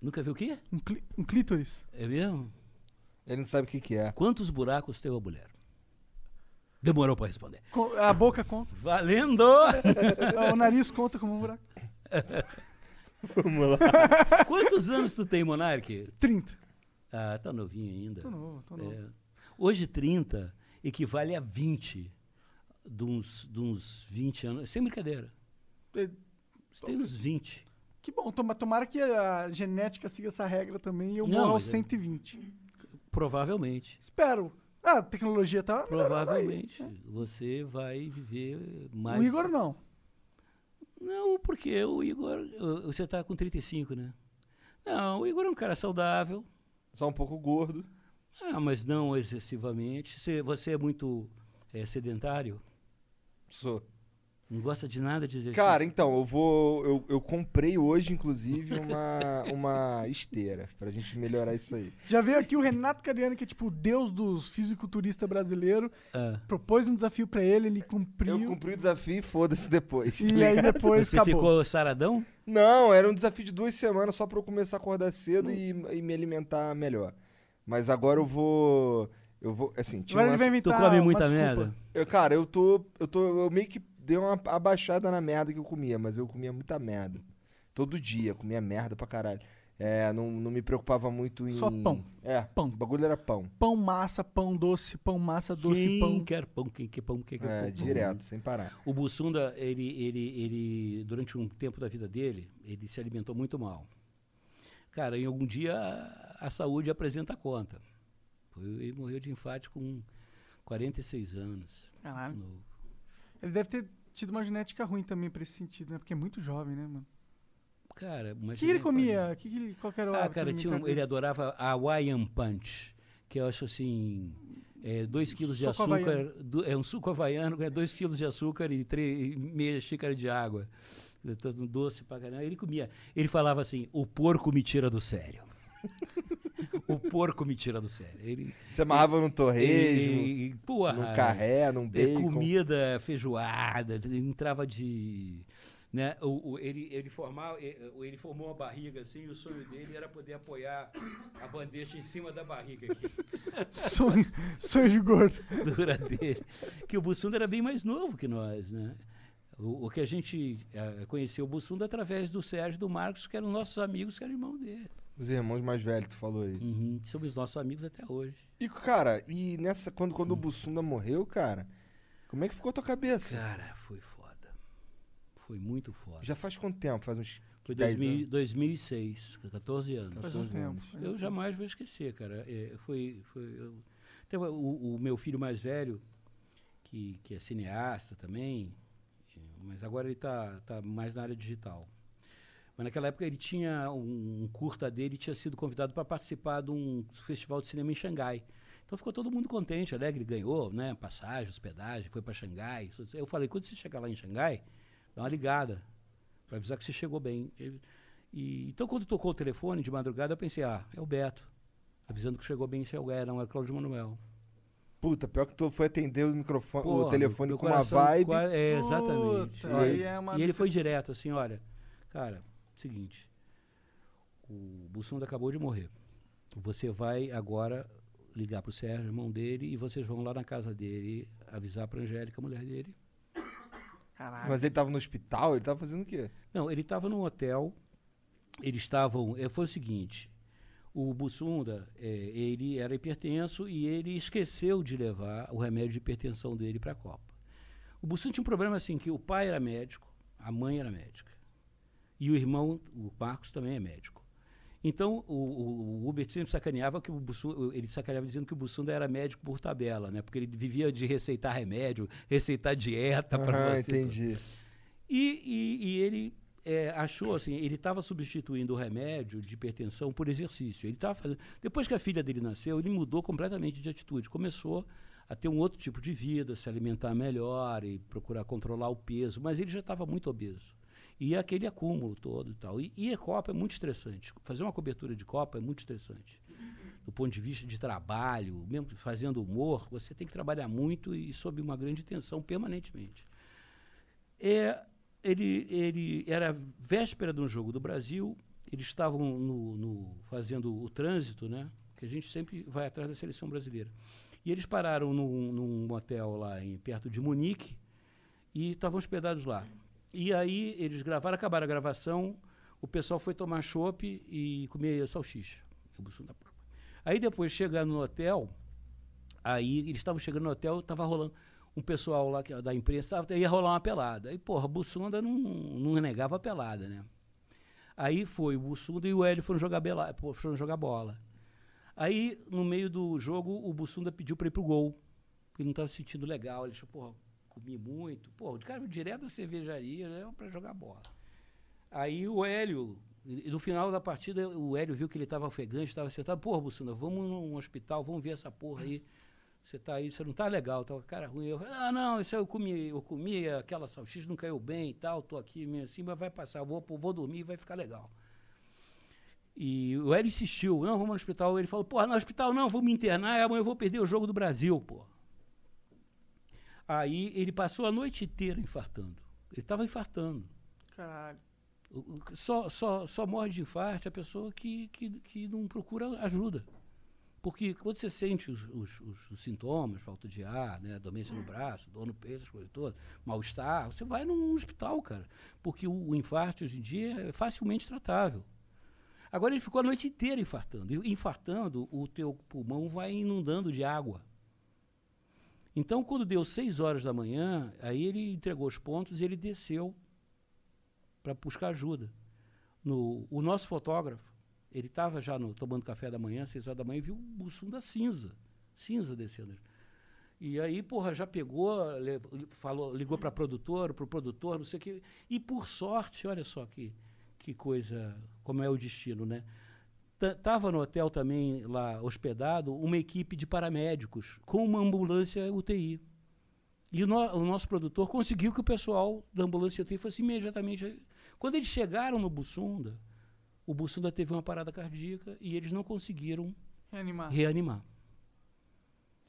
Nunca viu o quê? Um, clí- um clítoris? É mesmo? Ele não sabe o que, que é. Quantos buracos tem uma mulher? Demorou pra responder. Co- A boca conta. Valendo! [laughs] o nariz conta como um buraco. [laughs] Vamos lá. Quantos anos tu tem, Monark? 30. Ah, tá novinho ainda. Tô novo, tô novo. É. Hoje 30 equivale a 20 de uns, de uns 20 anos. Sem brincadeira. É, Você tem uns 20. Que bom, toma- tomara que a genética siga essa regra também e eu Não, morra aos mas é- 120. Provavelmente. Espero. Ah, a tecnologia tá. Provavelmente. Você vai viver mais. O Igor não. Não, porque o Igor. Você tá com 35, né? Não, o Igor é um cara saudável. Só um pouco gordo. Ah, mas não excessivamente. Você, você é muito eh, sedentário? Sou. Não gosta de nada de exercício? Cara, então, eu vou. Eu, eu comprei hoje, inclusive, uma, [laughs] uma esteira. Pra gente melhorar isso aí. Já veio aqui o Renato Cariani, que é tipo o deus dos fisiculturistas brasileiros. Ah, Propôs um desafio pra ele, ele cumpriu. Eu cumpri o desafio e foda-se depois. tá E aí depois você acabou. ficou saradão? Não, era um desafio de duas semanas só pra eu começar a acordar cedo e, e me alimentar melhor. Mas agora eu vou. Eu vou. Assim, tinha Agora ele uma- vai Tu come muita merda? Eu, cara, eu tô. Eu tô. Eu meio que dei uma abaixada na merda que eu comia, mas eu comia muita merda. Todo dia, comia merda pra caralho. É, não, não me preocupava muito em. Só pão. É, Pão. O bagulho era pão. Pão, massa, pão doce, pão, massa, doce, quem pão. quer pão, quem quer pão, quem quer É, pão. direto, sem parar. O Bussunda, ele, ele, ele, durante um tempo da vida dele, ele se alimentou muito mal. Cara, em algum dia a, a saúde apresenta conta. Foi- Ele morreu de infarto com 46 anos. Caralho. novo. Ele deve ter tido uma genética ruim também pra esse sentido, né? Porque é muito jovem, né, mano? Cara, O que, ele comia? Que que ele, qual que era o Ah, cara, tinha um- ele adorava Hawaiian Punch, que eu acho assim, é, dois quilos de açúcar, havaiano. é um suco havaiano, é dois quilos de açúcar e, três, e meia xícara de água. Eu tô no doce pra caramba. Ele comia, ele falava assim, o porco me tira do sério. [laughs] o porco me tira do sério. Ele, Você amarrava num torresmo, ele, porra, num carré, num é, bacon. comida feijoada, ele entrava de. Né, o, o- ele, ele, formava, e- ele formou uma barriga assim, e o sonho dele era poder apoiar a bandeja em cima da barriga aqui, [laughs] Sonho, sonho de gordo. [laughs] dura dele. Que o Bussunda era bem mais novo que nós, né? O, o que a gente eh, conheceu o Bussunda através do Sérgio e do Marcos, que eram nossos amigos, que eram irmão dele. Os irmãos mais velhos, tu falou aí. Uhum, somos nossos amigos até hoje. E, cara, e nessa. Quando, quando o Bussunda morreu, cara, como é que ficou a tua cabeça? Cara, foi foda. Foi muito foda. Já faz quanto tempo? Faz uns Foi 10 2000, anos? 2006, 14 anos. Faz um 14 tempo. anos. Eu jamais vou esquecer, cara. É, foi, foi, eu- tem o, o meu filho mais velho, que, que é cineasta também, mas agora ele está tá mais na área digital. Mas naquela época ele tinha um, um curta dele, tinha sido convidado para participar de um festival de cinema em Xangai. Então ficou todo mundo contente, alegre, ganhou, né? Passagem, hospedagem, foi para Xangai. Eu falei, quando você chegar lá em Xangai, dá uma ligada para avisar que você chegou bem. Ele- e, então, quando tocou o telefone de madrugada, eu pensei, ah, é o Beto. Avisando que chegou bem em Xangai, não é Cláudio Manuel. Puta, pior que tu foi atender o microfone, o Porra, telefone meu com uma vibe. É, exatamente. Puta, E é uma e ele foi direto, assim, olha, cara, seguinte, o Bussunda acabou de morrer. Você vai agora ligar pro Sérgio, irmão dele, e vocês vão lá na casa dele avisar pra Angélica, a mulher dele. Caralho. Mas ele tava no hospital, ele tava fazendo o quê? Não, ele estava num hotel, eles estavam, eh, foi o seguinte, o Bussunda, eh, ele era hipertenso e ele esqueceu de levar o remédio de hipertensão dele para a Copa. O Bussunda tinha um problema assim, que o pai era médico, a mãe era médica. E o irmão, o Marcos, também é médico. Então, o, o, o Hubert sempre sacaneava que o Bussunda, ele sacaneava dizendo que o Bussunda era médico por tabela, né? Porque ele vivia de receitar remédio, receitar dieta para Ah, você. entendi. E, e- e ele é, achou assim, ele estava substituindo o remédio de hipertensão por exercício. Ele estava fazendo. Depois que a filha dele nasceu, ele mudou completamente de atitude. Começou a ter um outro tipo de vida, se alimentar melhor e procurar controlar o peso, mas ele já estava muito obeso. E aquele acúmulo todo e tal. E, e Copa é muito estressante. Fazer uma cobertura de Copa é muito estressante. Do ponto de vista de trabalho, mesmo fazendo humor, você tem que trabalhar muito e sob uma grande tensão permanentemente. É, ele, ele era véspera de um jogo do Brasil, eles estavam no, no- fazendo o trânsito, né? Que a gente sempre vai atrás da seleção brasileira. E eles pararam num, num motel lá em, perto de Munique e estavam hospedados lá. E aí eles gravaram, acabaram a gravação, o pessoal foi tomar chopp e comer salsicha. Aí depois chegar no hotel, aí eles estavam chegando no hotel, estava rolando um pessoal lá que, da imprensa, tava- ia rolar uma pelada. Aí, porra, Bussunda não, não negava a pelada, né? Aí foi o Bussunda e o Hélio foram jogar, bela, pô, foram jogar bola. Aí, no meio do jogo, o Bussunda pediu para ir pro gol, porque não estava se sentindo legal. Ele achou, porra, comi muito. Porra, o cara direto da cervejaria né, para jogar bola. Aí o Hélio, e no final da partida, o Hélio viu que ele estava ofegante, estava sentado. Porra, Bussunda, vamos num hospital, vamos ver essa porra aí. Você tá aí, você não tá legal, tá com a cara ruim. Eu, ah, não, isso aí eu comi, eu comi aquela salsicha, não caiu bem e tal, tô aqui meio assim, mas vai passar, vou, vou dormir e vai ficar legal. E o Hélio insistiu, não, vamos no hospital. Ele falou, porra, no hospital não, vou me internar, amanhã eu vou perder o jogo do Brasil, porra. Aí ele passou a noite inteira infartando. Ele estava infartando. Caralho. Só, só, só morre de infarto a pessoa que, que, que não procura ajuda. Porque quando você sente os, os, os- sintomas, falta de ar, né, dormência no braço, dor no peito, as coisas todas, mal-estar, você vai num hospital, cara. Porque o, o infarto hoje em dia é facilmente tratável. Agora ele ficou a noite inteira infartando. E infartando, o teu pulmão vai inundando de água. Então, quando deu seis horas da manhã, aí ele entregou os pontos e ele desceu para buscar ajuda. No, o nosso fotógrafo, ele estava já no, tomando café da manhã, seis horas da manhã, e viu o Bussunda cinza, cinza descendo. E aí, porra, já pegou, falou, ligou para produtor, para o produtor, não sei o quê. E por sorte, olha só que, que coisa, como é o destino, né? Estava no hotel também, lá hospedado, uma equipe de paramédicos com uma ambulância UTI. E o, no- o nosso produtor conseguiu que o pessoal da ambulância UTI fosse imediatamente. Quando eles chegaram no Bussunda, o Bussunda teve uma parada cardíaca e eles não conseguiram Reanimar. reanimar.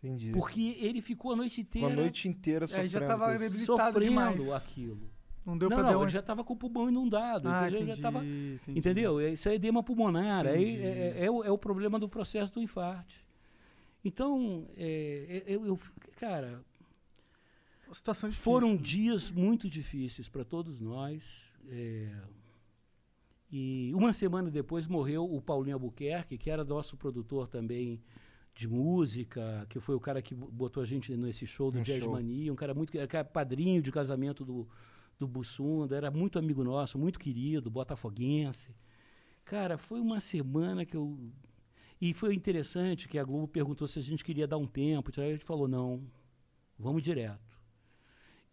Entendi. Porque ele ficou a noite Ficou inteira a noite inteira É, sofrendo. já tava com isso. debilitado sofrendo demais. aquilo. Não deu não, pra não, ele já estava com o pulmão inundado. Ah, entendeu? entendi, já tava, entendi. Entendeu? É- Isso é edema pulmonar. Aí é, é- é o, é o problema do processo do infarto. Então, é, é- eu, eu- cara, Situação difícil. foram dias muito difíceis para todos nós. é, e uma semana depois morreu o Paulinho Albuquerque, que era nosso produtor também de música, que foi o cara que bo- botou a gente nesse show do No Jazz show. Mania, um cara muito era cara padrinho de casamento do, do Bussunda, era muito amigo nosso, muito querido, botafoguense. Cara, foi uma semana que eu e foi interessante que a Globo perguntou se a gente queria dar um tempo, a gente falou não, vamos direto.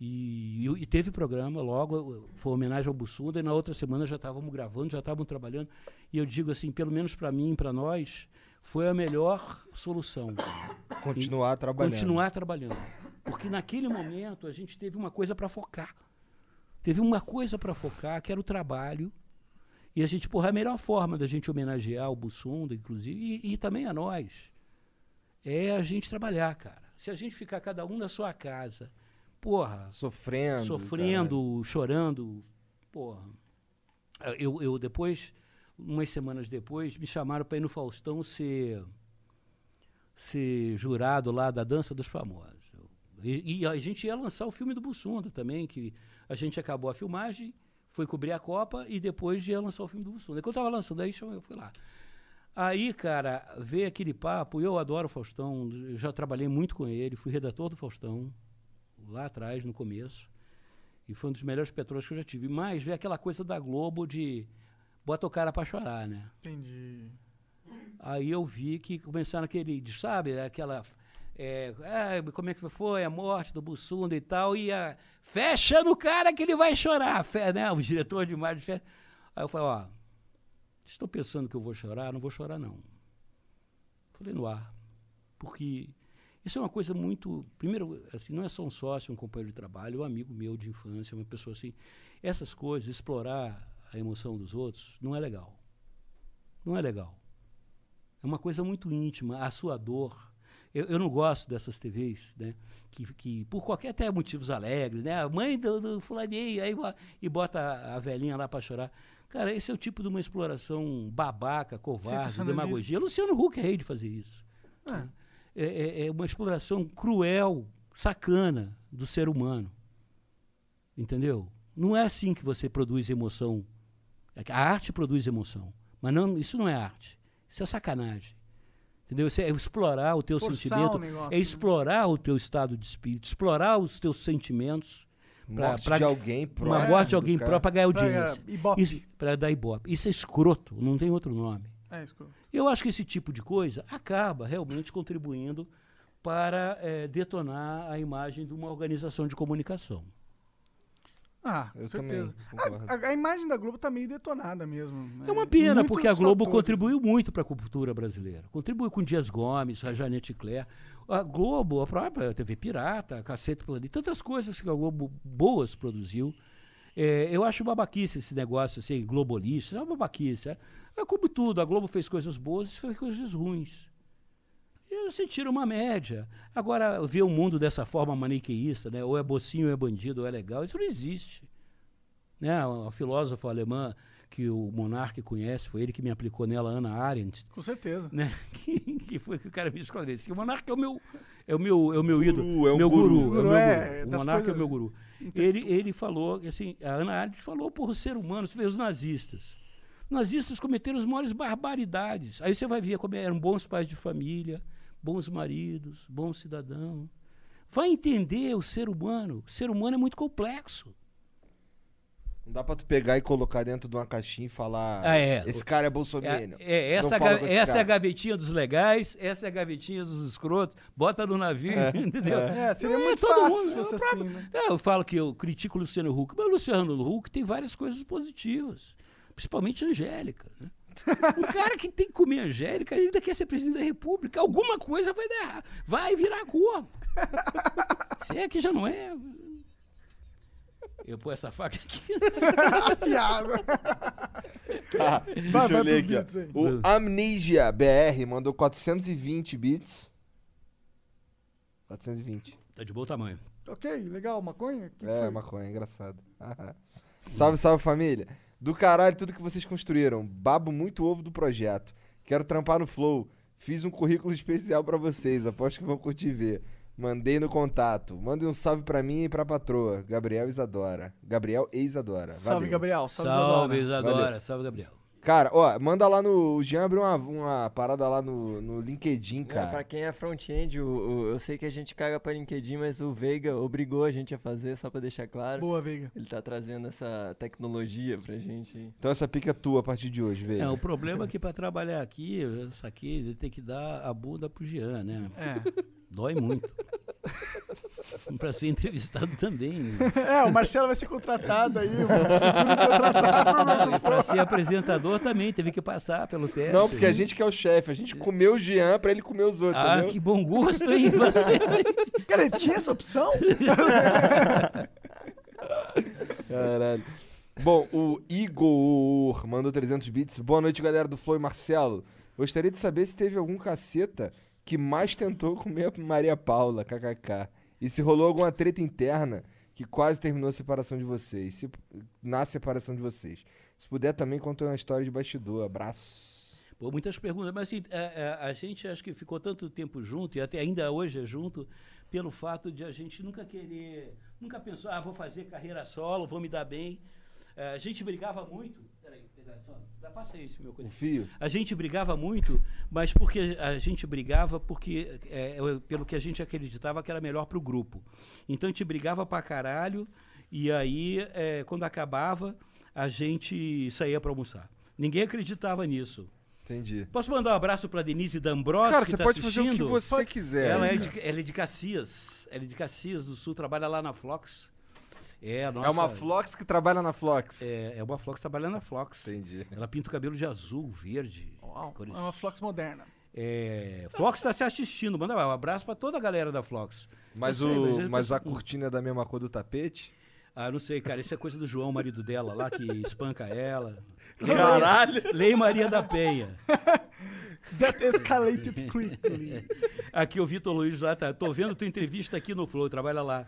E, e- e teve programa logo, foi homenagem ao Bussunda, e na outra semana já estávamos gravando, já estávamos trabalhando. E eu digo assim, pelo menos para mim, para nós, foi a melhor solução. Continuar trabalhando. Continuar trabalhando. Porque naquele momento a gente teve uma coisa para focar. Teve uma coisa para focar, que era o trabalho. E a gente, porra, a melhor forma da gente homenagear o Bussunda, inclusive, e, e também a nós, é a gente trabalhar, cara. Se a gente ficar cada um na sua casa, porra, Sofrendo. sofrendo, chorando. Porra. Eu, eu depois, umas semanas depois, me chamaram para ir no Faustão ser, ser jurado lá da Dança dos Famosos. E, e a gente ia lançar o filme do Bussunda também, que a gente acabou a filmagem, foi cobrir a Copa e depois ia lançar o filme do Bussunda. Quando eu estava lançando, aí eu fui lá. Aí, cara, veio aquele papo, eu adoro o Faustão, eu já trabalhei muito com ele, fui redator do Faustão, lá atrás, no começo. E foi um dos melhores petróleo que eu já tive. Mas veio aquela coisa da Globo de bota o cara pra chorar, né? Entendi. Aí eu vi que começaram aquele, sabe, aquela. é, ah, como é que foi a morte do Bussunda e tal, e a, fecha no cara que ele vai chorar, fe, né? O diretor de imagem fecha. Aí eu falei, ó, estão pensando que eu vou chorar? Não vou chorar, não. Falei no ar. Porque isso é uma coisa muito. Primeiro, assim, não é só um sócio, um companheiro de trabalho, é um amigo meu de infância, uma pessoa assim. Essas coisas, explorar a emoção dos outros, não é legal. Não é legal. É uma coisa muito íntima, a sua dor. Eu, eu não gosto dessas TVs, né? Que, que por qualquer até motivos alegres, né? A mãe do, do fulaninho, aí e bota a, a velhinha lá para chorar. Cara, esse é o tipo de uma exploração babaca, covarde, demagogia. Luciano Huck é rei de fazer isso. Ah, É, é- é uma exploração cruel, sacana do ser humano. Entendeu? Não é assim que você produz emoção. É que A arte produz emoção. Mas não, isso não é arte. Isso é sacanagem. Entendeu? Isso é explorar o teu Forçar sentimento, o negócio, é né? explorar o teu estado de espírito, explorar os teus sentimentos, Pra- Morte pra- de alguém próximo. uma morte de alguém próprio para ganhar audiência. para dar ibope. Isso é escroto, não tem outro nome. É. Eu acho que esse tipo de coisa acaba realmente contribuindo para eh, detonar a imagem de uma organização de comunicação. Ah, Eu certeza. também. A, a- a imagem da Globo tá meio detonada mesmo. né? É uma pena, Muitos porque a Globo fatores. contribuiu muito para a cultura brasileira. Contribuiu com Dias Gomes, a Janete Claire. A Globo, a própria TV Pirata, a Cacete Planeta, tantas coisas que a Globo boas produziu. É, eu acho babaquice esse negócio, assim, globalista, é uma babaquice. É, é como tudo, a Globo fez coisas boas e fez coisas ruins. E você tira uma média. Agora, ver o mundo dessa forma maniqueísta, né? ou é bocinho, ou é bandido, ou é legal, isso não existe. Né? A, filósofa alemã que o Monarque conhece, foi ele que me aplicou nela, Ana Arendt, Com certeza. né? [laughs] que, que foi que o cara me esclareceu. O Monarque é o meu, é o meu, é o meu ídolo. Guru, é um meu guru. guru. é o meu é, guru. O Monarque é o coisas- meu guru. Ele, ele falou, assim, a Ana Arendt falou por o ser humano, você vê os nazistas. Os nazistas cometeram as maiores barbaridades. Aí você vai ver como eram bons pais de família, bons maridos, bons cidadãos. Vai entender o ser humano. O ser humano é muito complexo. Não dá pra tu pegar e colocar dentro de uma caixinha e falar. Ah, é. Esse cara é bolsominion. É, é, essa essa é a gavetinha dos legais, essa é a gavetinha dos escrotos, bota no navio, [laughs] entendeu? É, seria Não é muito fácil mundo, se fosse é assim, né? É, eu falo que eu critico o Luciano Huck, mas o Luciano Huck tem várias coisas positivas, principalmente Angélica. né? Um cara que tem que comer Angélica ainda quer ser presidente da República, alguma coisa vai dar vai virar cor. [laughs] Se é que já não é. Eu pôr essa faca aqui. [laughs] Afiado. Ah, Vai, deixa vai eu ler pros aqui, bits. O Amnesia BR mandou 420 bits. 420. Tá de bom tamanho. ok, legal. Maconha? Que É, foi? maconha, engraçado. [laughs] salve, salve família. Do caralho tudo que vocês construíram. Babo muito ovo do projeto. Quero trampar no Flow. Fiz um currículo [laughs] especial pra vocês. Aposto que vão curtir ver. Mandei no contato. Mandem um salve pra mim e pra patroa. Gabriel Isadora. Gabriel e Isadora. Salve, Valeu. Gabriel. Salve, Salve, Isadora. Isadora. Valeu. Salve, Gabriel. Cara, ó, manda lá no. O Jean abriu uma, uma parada lá no, no LinkedIn, cara. pra quem é front-end, eu sei que a gente caga pra LinkedIn, mas o Veiga obrigou a gente a fazer, só pra deixar claro. Boa, Veiga. Ele tá trazendo essa tecnologia pra gente. Então essa pica é tua a partir de hoje, velho. É, o problema é que para trabalhar aqui, eu já saquei, ele tem que dar a bunda pro Jean, né? É. [laughs] Dói muito. [laughs] para ser entrevistado também, né? é, o Marcelo vai ser contratado aí, mano. Contratado. Para ser apresentador também, teve que passar pelo teste. Não, porque a gente que é o chefe. A gente comeu o Jean pra ele comer os outros, Ah, entendeu? que bom gosto, hein, [laughs] você? Cara, tinha essa opção? [laughs] Caralho. Bom, o Igor mandou 300 bits. Boa noite, galera do Flow e Marcelo. Gostaria de saber se teve algum caceta que mais tentou comer a Maria Paula, kkk. E se rolou alguma treta interna que quase terminou a separação de vocês. Se, na separação de vocês. Se puder também contar uma história de bastidor. Abraço. Pô, muitas perguntas, mas assim, a, a- a gente acho que ficou tanto tempo junto, e até ainda hoje é junto, pelo fato de a gente nunca querer, nunca pensou, ah, vou fazer carreira solo, vou me dar bem. Eh, a gente brigava muito. Passa isso, meu O fio? A gente brigava muito, mas porque a gente brigava porque é, eu- pelo que a gente acreditava que era melhor pro grupo. Então a gente brigava pra caralho e aí é, quando acabava a gente saía pra almoçar. Ninguém acreditava nisso. Entendi. Posso mandar um abraço pra Denise D'Ambros Cara, que você tá pode assistindo? fazer o que você quiser. Ela é, de, ela é de Caxias. Ela é de Caxias do Sul, trabalha lá na Flox. É, a nossa, É uma Flox que trabalha na Flox. É, é uma Flox trabalhando na Flox. Entendi. Ela pinta o cabelo de azul, verde. Uau, cores- é uma Flux moderna. É, Flox está se assistindo. Manda um abraço para toda a galera da Flox. Mas, sei, o, mas mas a cortina é da mesma cor do tapete? Ah, não sei, cara. Isso é coisa do João, marido dela, lá que espanca ela. [laughs] Caralho! Lei Maria da Penha. [laughs] That escalated quickly. Aqui o Vitor Luiz lá tá. Tô vendo tua entrevista aqui no Flow, trabalha lá.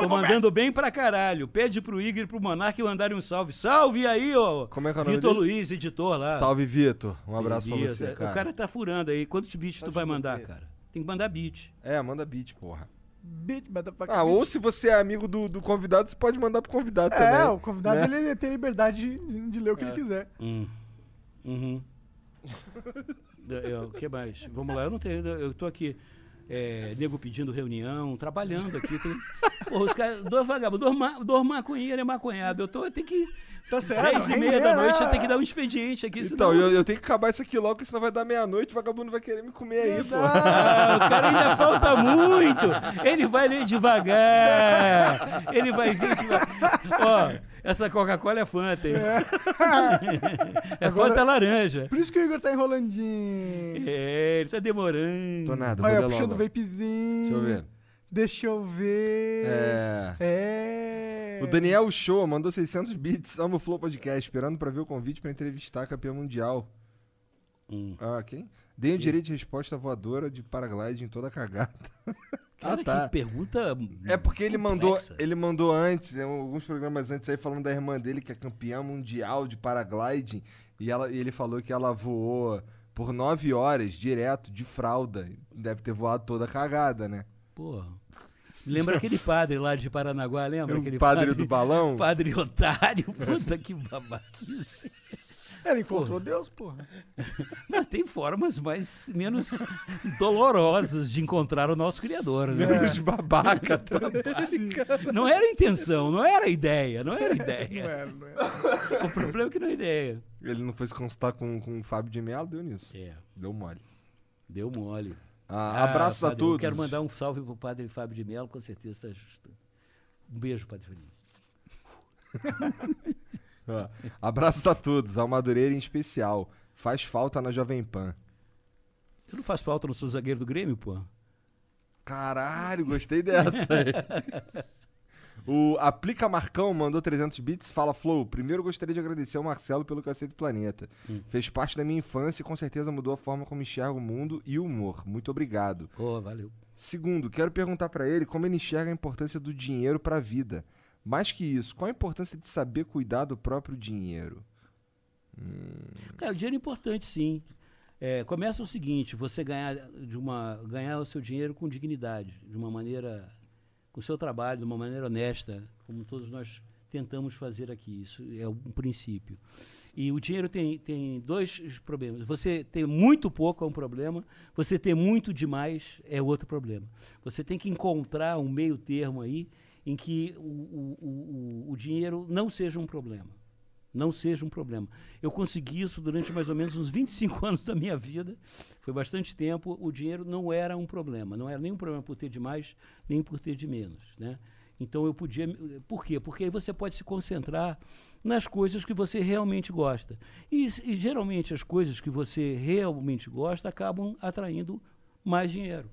Tô mandando bem pra caralho. Pede pro Igor e pro Monark mandarem um salve. Salve aí, ó. Como é que é o nome Vitor dele? Luiz, editor lá. Salve, Vitor. Um abraço pra Beleza. você, cara. O cara tá furando aí. Quantos beats tu vai mandar, cara? Tem que mandar beat. É, manda beat, porra. Motherfucker. Ah, ou se você é amigo do, do convidado, você pode mandar pro convidado também. É, o convidado né? ele tem liberdade de, de ler o que ele quiser. Hum. Uhum. [laughs] O que mais? Vamos lá, eu não tenho. Eu tô aqui. É, nego pedindo reunião, trabalhando aqui. Tem, porra, os caras, dois vagabundos, dois, ma, dois maconheiros e maconhado. Eu tô, eu tenho que. Tá certo. Dez e meia da noite né? eu tenho que dar um expediente aqui. Então, senão- eu, eu tenho que acabar isso aqui logo, senão vai dar meia-noite o vagabundo vai querer me comer aí, pô. Ah, o cara ainda falta muito. Ele vai ler devagar. Ele vai ver que. Ó, essa Coca-Cola é Fanta, hein? É [laughs] Fanta laranja. Por isso que o Igor tá enrolandinho. É, ele tá demorando. Tô nada, Olha, puxando o vapezinho. Deixa eu ver. Deixa eu ver. É... É. O Daniel Show mandou 600 bits. Amo o Flow Podcast, esperando pra ver o convite pra entrevistar a campeã mundial. Hum. Ah, quem? Dei o direito de resposta voadora de paragliding toda cagada. [laughs] Cara, ah, tá. que pergunta. É porque ele mandou, complexa. ele mandou antes, né, alguns programas antes aí falando da irmã dele que é campeã mundial de paragliding e ela e ele falou que ela voou por nove horas direto de fralda. Deve ter voado toda cagada, né? Porra. Lembra aquele padre lá de Paranaguá, lembra? O aquele padre do balão? Padre otário. [laughs] Puta que babaquice. Ele encontrou Deus, porra. [laughs] Mas tem formas mais menos dolorosas de encontrar o nosso Criador, né? Menos de babaca. [laughs] tá? Não era a intenção, não era a ideia, não era a Não ideia. é, não é. O problema é que não é ideia. Ele não foi se consultar com, com o Fábio de Mello, deu nisso. É, Deu mole. deu mole. Ah, abraços a padre, todos. Eu quero mandar um salve pro padre Fábio de Mello, com certeza está justo. Um beijo, padre Fábio. [laughs] Abraços a todos, ao Madureira em especial. Faz falta na Jovem Pan. Eu não faço falta no sou zagueiro do Grêmio, pô. Caralho, gostei dessa. [laughs] O Aplica Marcão mandou 300 bits. Fala, Flow. Primeiro gostaria de agradecer ao Marcelo pelo Cacete Planeta. Hum. Fez parte da minha infância e com certeza mudou a forma como enxergo o mundo e o humor. Muito obrigado. Pô, valeu. Segundo, quero perguntar pra ele como ele enxerga a importância do dinheiro pra vida. Mais que isso, qual a importância de saber cuidar do próprio dinheiro? Cara, o dinheiro é importante, sim. É, começa o seguinte, você ganhar, de uma, ganhar o seu dinheiro com dignidade, de uma maneira, com o seu trabalho, de uma maneira honesta, como todos nós tentamos fazer aqui. Isso é um princípio. E o dinheiro tem, tem dois problemas. Você ter muito pouco é um problema, você ter muito demais é outro problema. Você tem que encontrar um meio termo aí em que o, o, o, o- dinheiro não seja um problema não seja um problema. Eu consegui isso durante mais ou menos uns 25 [laughs] anos da minha vida. Foi bastante tempo. O dinheiro não era um problema. Não era nem um problema por ter de mais, nem por ter de menos. Né? Então eu podia. Por quê? Porque aí você pode se concentrar nas coisas que você realmente gosta. E, e geralmente as coisas que você realmente gosta acabam atraindo mais dinheiro.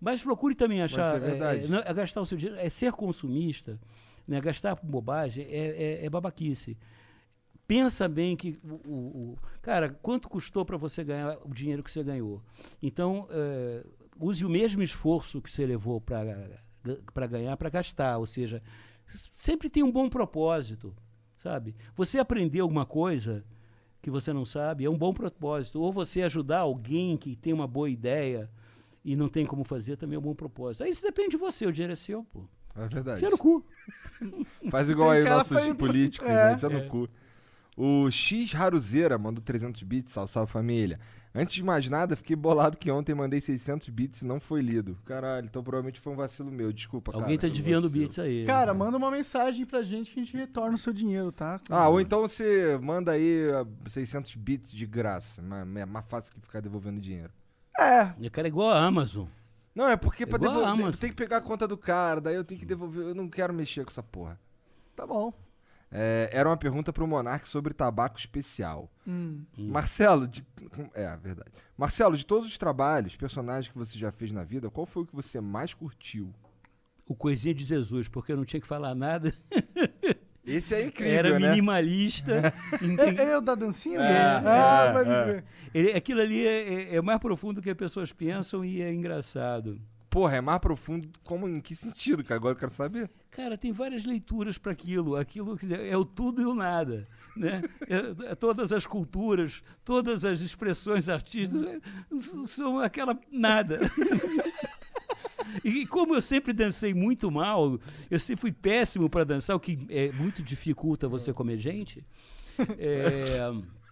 Mas procure também achar. É verdade. é, não- é gastar o seu dinheiro. É ser consumista, né? gastar por bobagem é, é, é babaquice. Pensa bem que o, o- o- cara, quanto custou para você ganhar o dinheiro que você ganhou? Então, eh, use o mesmo esforço que você levou para ganhar para gastar, ou seja, sempre tem um bom propósito, sabe? Você aprender alguma coisa que você não sabe é um bom propósito, ou você ajudar alguém que tem uma boa ideia e não tem como fazer também é um bom propósito. Aí isso depende de você, o dinheiro é seu, pô. É verdade. Enfia no cu. [laughs] Faz igual aí cara nossos pro- políticos, É. né? Enfia É. no cu. O X Haruzeira mandou 300 bits, salve, salve família. Antes de mais nada, fiquei bolado que ontem mandei 600 bits e não foi lido. Caralho, então provavelmente foi um vacilo meu, desculpa, cara. Alguém tá foi um desviando bits aí. Cara, manda uma mensagem pra gente que a gente retorna o seu dinheiro, tá? Ah, ou então você manda aí ah, 600 bits de graça. mas É mais fácil que ficar devolvendo dinheiro. É, E cara é igual a Amazon. Não, é porque pra Igual a devolver. Amazon. Tem que pegar a conta do cara, daí eu tenho que devolver. Eu não quero mexer com essa porra. tá bom. É, era uma pergunta pro Monark sobre tabaco especial. Hum. Marcelo, de, é verdade. Marcelo, de todos os trabalhos, personagens que você já fez na vida, qual foi o que você mais curtiu? O coisinha de Jesus, porque eu não tinha que falar nada. [laughs] Esse é incrível, Era né? minimalista. [laughs] entende? Ele é o da dancinha? É, ah, é, pode é. crer. Ele- aquilo ali é, é- é mais profundo do que as pessoas pensam e é engraçado. Porra, é mais profundo como em que sentido? Que agora eu quero saber. Cara, tem várias leituras para aquilo. Aquilo é o tudo e o nada. Né? É- é todas as culturas, todas as expressões artísticas é, são aquela nada. [laughs] E como eu sempre dancei muito mal, eu sempre fui péssimo para dançar, o que é muito dificulta você comer gente. é, [laughs]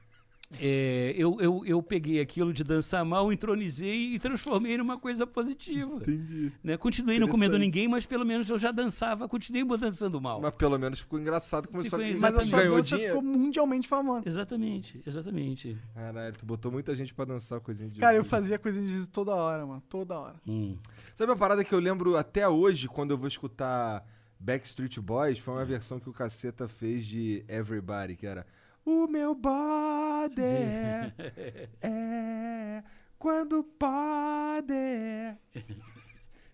é, eu, eu, eu peguei aquilo de dançar mal, entronizei e transformei numa coisa positiva. Entendi. Né? Continuei não comendo ninguém, mas pelo menos eu já dançava, continuei dançando mal. Mas pelo menos ficou engraçado, começou Ficou a Mas a sua ganhou dança dinheiro. ficou mundialmente famosa. Exatamente, exatamente. Caralho, tu botou muita gente pra dançar coisinha de Cara, eu fazia coisa de toda hora, mano. Toda hora. Hum. Sabe uma parada que eu lembro até hoje, quando eu vou escutar Backstreet Boys? Foi uma versão que o Caceta fez de Everybody, que era O meu body [laughs] é quando pode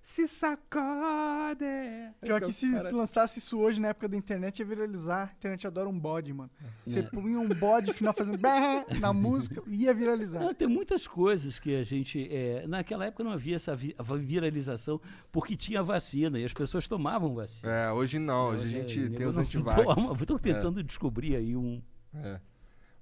se sacode. Pior que se lançasse isso hoje na época da internet ia viralizar. A internet adora um bode, mano. Você É. punha um bode final fazendo na [laughs] música, ia viralizar. Não, tem muitas coisas que a gente. é, naquela época não havia essa vi- viralização porque tinha vacina e as pessoas tomavam vacina. É, hoje não, hoje a gente é, tem os não antivax. Estou tentando descobrir aí um. É.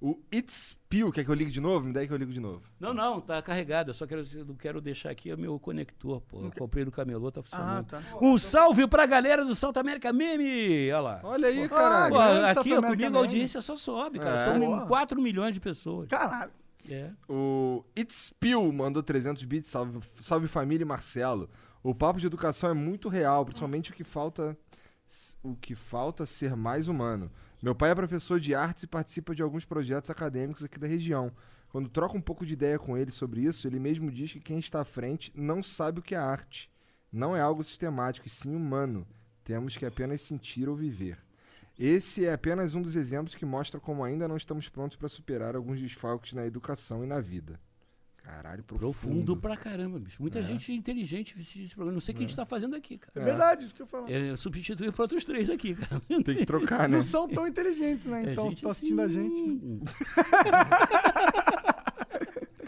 O It's Pill, quer que eu ligue de novo? Me dá aí que eu ligo de novo. Não, não, tá carregado. Eu só quero, eu não quero deixar aqui o meu conector, pô. Eu comprei no camelô, tá Ah, funcionando. tá. Um salve pra galera do Salto América Meme! Olha lá. Olha aí, Ah, caralho. Pô, grande aqui ó, comigo a audiência só sobe, cara. É. São Boa. 4 milhões de pessoas. Caralho. É. O It's Pill mandou 300 bits. Salve, salve família e Marcelo. O papo de educação é muito real, principalmente o que falta o que falta ser mais humano. Meu pai é professor de artes e participa de alguns projetos acadêmicos aqui da região. Quando troca um pouco de ideia com ele sobre isso, ele mesmo diz que quem está à frente não sabe o que é arte. Não é algo sistemático, e sim humano. Temos que apenas sentir ou viver. Esse é apenas um dos exemplos que mostra como ainda não estamos prontos para superar alguns desfalques na educação e na vida. Caralho, profundo. Profundo pra caramba, bicho. Muita gente inteligente assiste esse programa. Não sei o que a gente tá fazendo aqui, É, cara. verdade isso que eu falo. É, substituir para outros três aqui, cara. Tem que trocar, né? Não são tão inteligentes, né? É, Então, se gente estão assistindo a gente. assim. [laughs]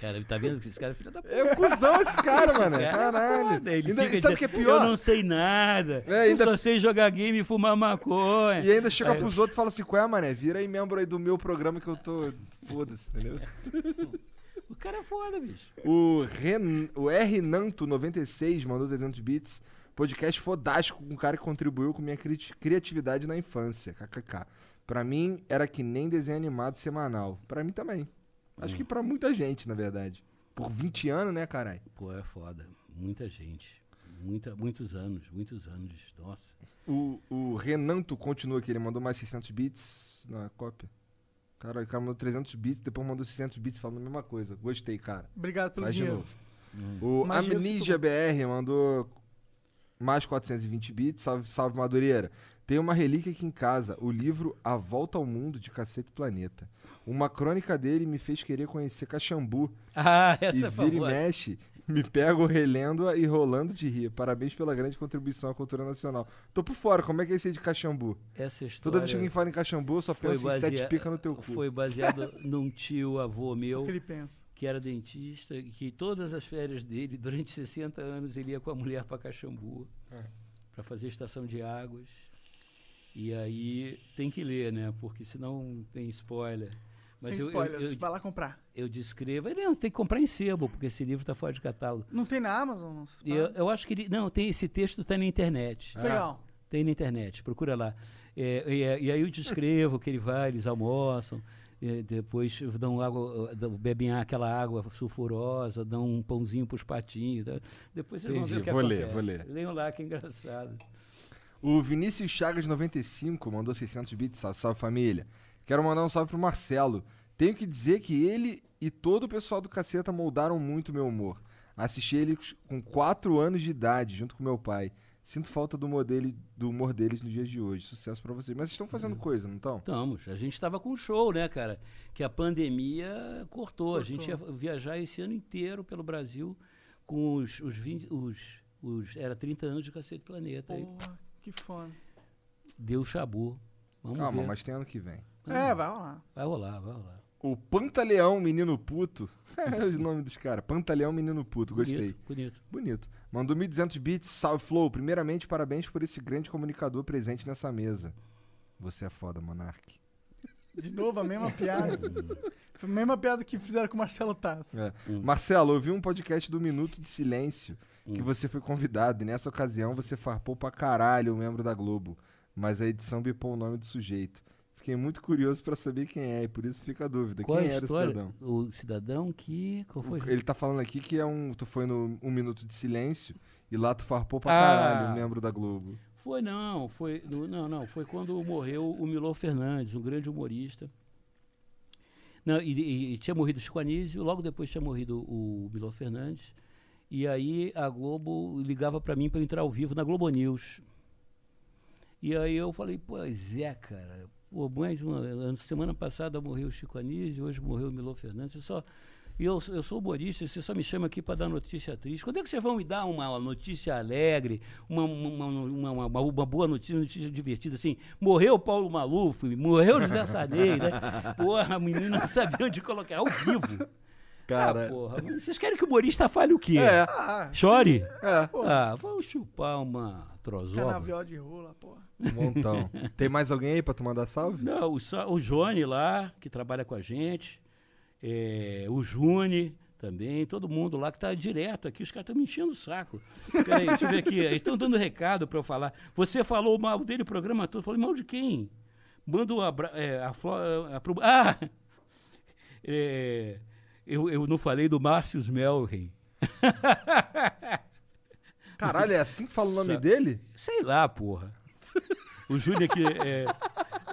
Cara, tá vendo que esse cara é filho da puta? É cuzão esse cara, mano. Cara, é Caralho. Ele Ainda- fica sabe o que é pior? Eu não sei nada. É, ainda- Eu só sei jogar game e fumar maconha. E ainda chega Aí- pros outros e fala assim: qual é, mané? Vira aí membro aí do meu programa que eu tô. Foda-se, entendeu? [laughs] O cara é foda, bicho. O, Ren... o R Nanto96 mandou 300 bits. Podcast fodástico com um cara que contribuiu com minha cri- criatividade na infância. KKK. Pra mim, era que nem desenho animado semanal. Pra mim também. Acho que pra muita gente, na verdade. Por 20 anos, né, caralho? Pô, é foda. Muita gente. Muita, muitos anos, muitos anos. Nossa. O, o Renanto continua aqui, ele mandou mais 600 bits na cópia. Cara, o cara mandou 300 bits, depois mandou 600 bits falando a mesma coisa. Gostei, cara. Obrigado pelo Faz de dinheiro. novo. O Mais dinheiro Amnesia BR mandou mais 420 bits. Salve, salve Madureira. Tem uma relíquia aqui em casa, o livro A Volta ao Mundo de Cacete Planeta. Uma crônica dele me fez querer conhecer Caxambu. Ah, [laughs] e essa é vira e mexe, [laughs] me pego relendo e rolando de rir. Parabéns pela grande contribuição à cultura nacional. Tô por fora, como é que é esse aí de Caxambu? Essa história Toda vez que alguém fala em Caxambu, eu só foi, penso em sete basea- pica no teu cu. foi baseado [laughs] num tio avô O meu que ele pensa. que era dentista e que todas as férias dele, durante 60 anos, ele ia com a mulher para Caxambu É. para fazer estação de águas. E aí tem que ler, né? Porque senão tem spoiler. Mas Sem eu, spoilers, eu, eu, vai lá comprar. eu descrevo. Ele não, tem que comprar em sebo, porque esse livro está fora de catálogo. Não tem na Amazon? Não, eu, eu acho que ele. Não, tem esse texto está na internet. Legal. Tem na internet, procura lá. É, e, é, e aí eu descrevo que ele vai, eles almoçam, é, depois dão água, dão- bebem aquela água sulfurosa, dão um pãozinho para os patinhos. tá? Depois vocês vão ver Entendi, o que vou ler, acontece. vou ler. Leiam lá, que engraçado. O Vinícius Chagas 95 mandou 600 bits. Salve, salve família. Quero mandar um salve pro Marcelo. Tenho que dizer que ele e todo o pessoal do Caceta moldaram muito meu humor. Assisti ele com 4 anos de idade, junto com meu pai. Sinto falta do humor, dele, do humor deles nos dias de hoje. Sucesso pra vocês. Mas estão fazendo coisa, não estão? Estamos. A gente estava com um show, né, cara? Que a pandemia cortou. A gente ia viajar esse ano inteiro pelo Brasil com os, os, 20, os, os era 30 anos de Cacete Planeta. Aí Porra, que foda. deu chabu. Vamos Calma, ver. mas tem ano que vem. É, vai lá. Vai rolar, vai rolar. O Pantaleão Menino Puto. [laughs] é o nome dos caras. Pantaleão Menino Puto. Gostei. Bonito, bonito. Bonito. Mandou 1.200 bits. Salve, Flow. Primeiramente, parabéns por esse grande comunicador presente nessa mesa. Você é foda, Monark. De novo, a mesma piada. Foi a mesma piada que fizeram com o Marcelo Tasso. É. Hum. Marcelo, eu vi um podcast do Minuto de Silêncio que você foi convidado e nessa ocasião você farpou pra caralho o membro da Globo, mas a edição bipou o nome do sujeito. Fiquei muito curioso pra saber quem é e por isso fica a dúvida. Qual quem é a era história? o cidadão? O cidadão que. Qual foi? Ele tá falando aqui que é um, tu foi no Um Minuto de Silêncio e lá tu farpou pra Ah. caralho membro da Globo. Foi não, foi no- não, não, foi quando morreu o Milor Fernandes, um grande humorista. Não, e, e- e tinha morrido o Chico Anísio, logo depois tinha morrido o Milor Fernandes. E aí a Globo ligava para mim para entrar ao vivo na Globo News. E aí eu falei, pois é, cara. Pô, mais uma semana passada morreu o Chico Anísio, hoje morreu o Milor Fernandes. Só e eu, eu sou humorista, você só me chama aqui para dar notícia triste. Quando é que vocês vão me dar uma notícia alegre, uma, uma, uma, uma- uma- boa notícia, uma notícia divertida, assim? Morreu o Paulo Maluf, morreu o José Sarney, né? Porra, a menina não sabia onde colocar, ao vivo. Cara, Ah, porra, vocês querem que o humorista fale o quê? É. Ah, Chore? é, Ah, vamos chupar uma trozoba. canavial de rola, porra. um montão. [laughs] Tem mais alguém aí pra tu mandar salve? Não, o, o Johnny lá, que trabalha com a gente, é, o Juni também, todo mundo lá que tá direto aqui, os caras estão me enchendo o saco. Peraí, deixa eu ver aqui, eles estão dando recado para eu falar. Você falou mal dele o programa todo, eu falei, mal de quem? Manda um abra é, a, a, pro- Ah! [laughs] É, eu, eu não falei do Márcio Melren. [laughs] Caralho, é assim que fala o nome Sa- dele? Sei lá, porra. O Júnior aqui, é,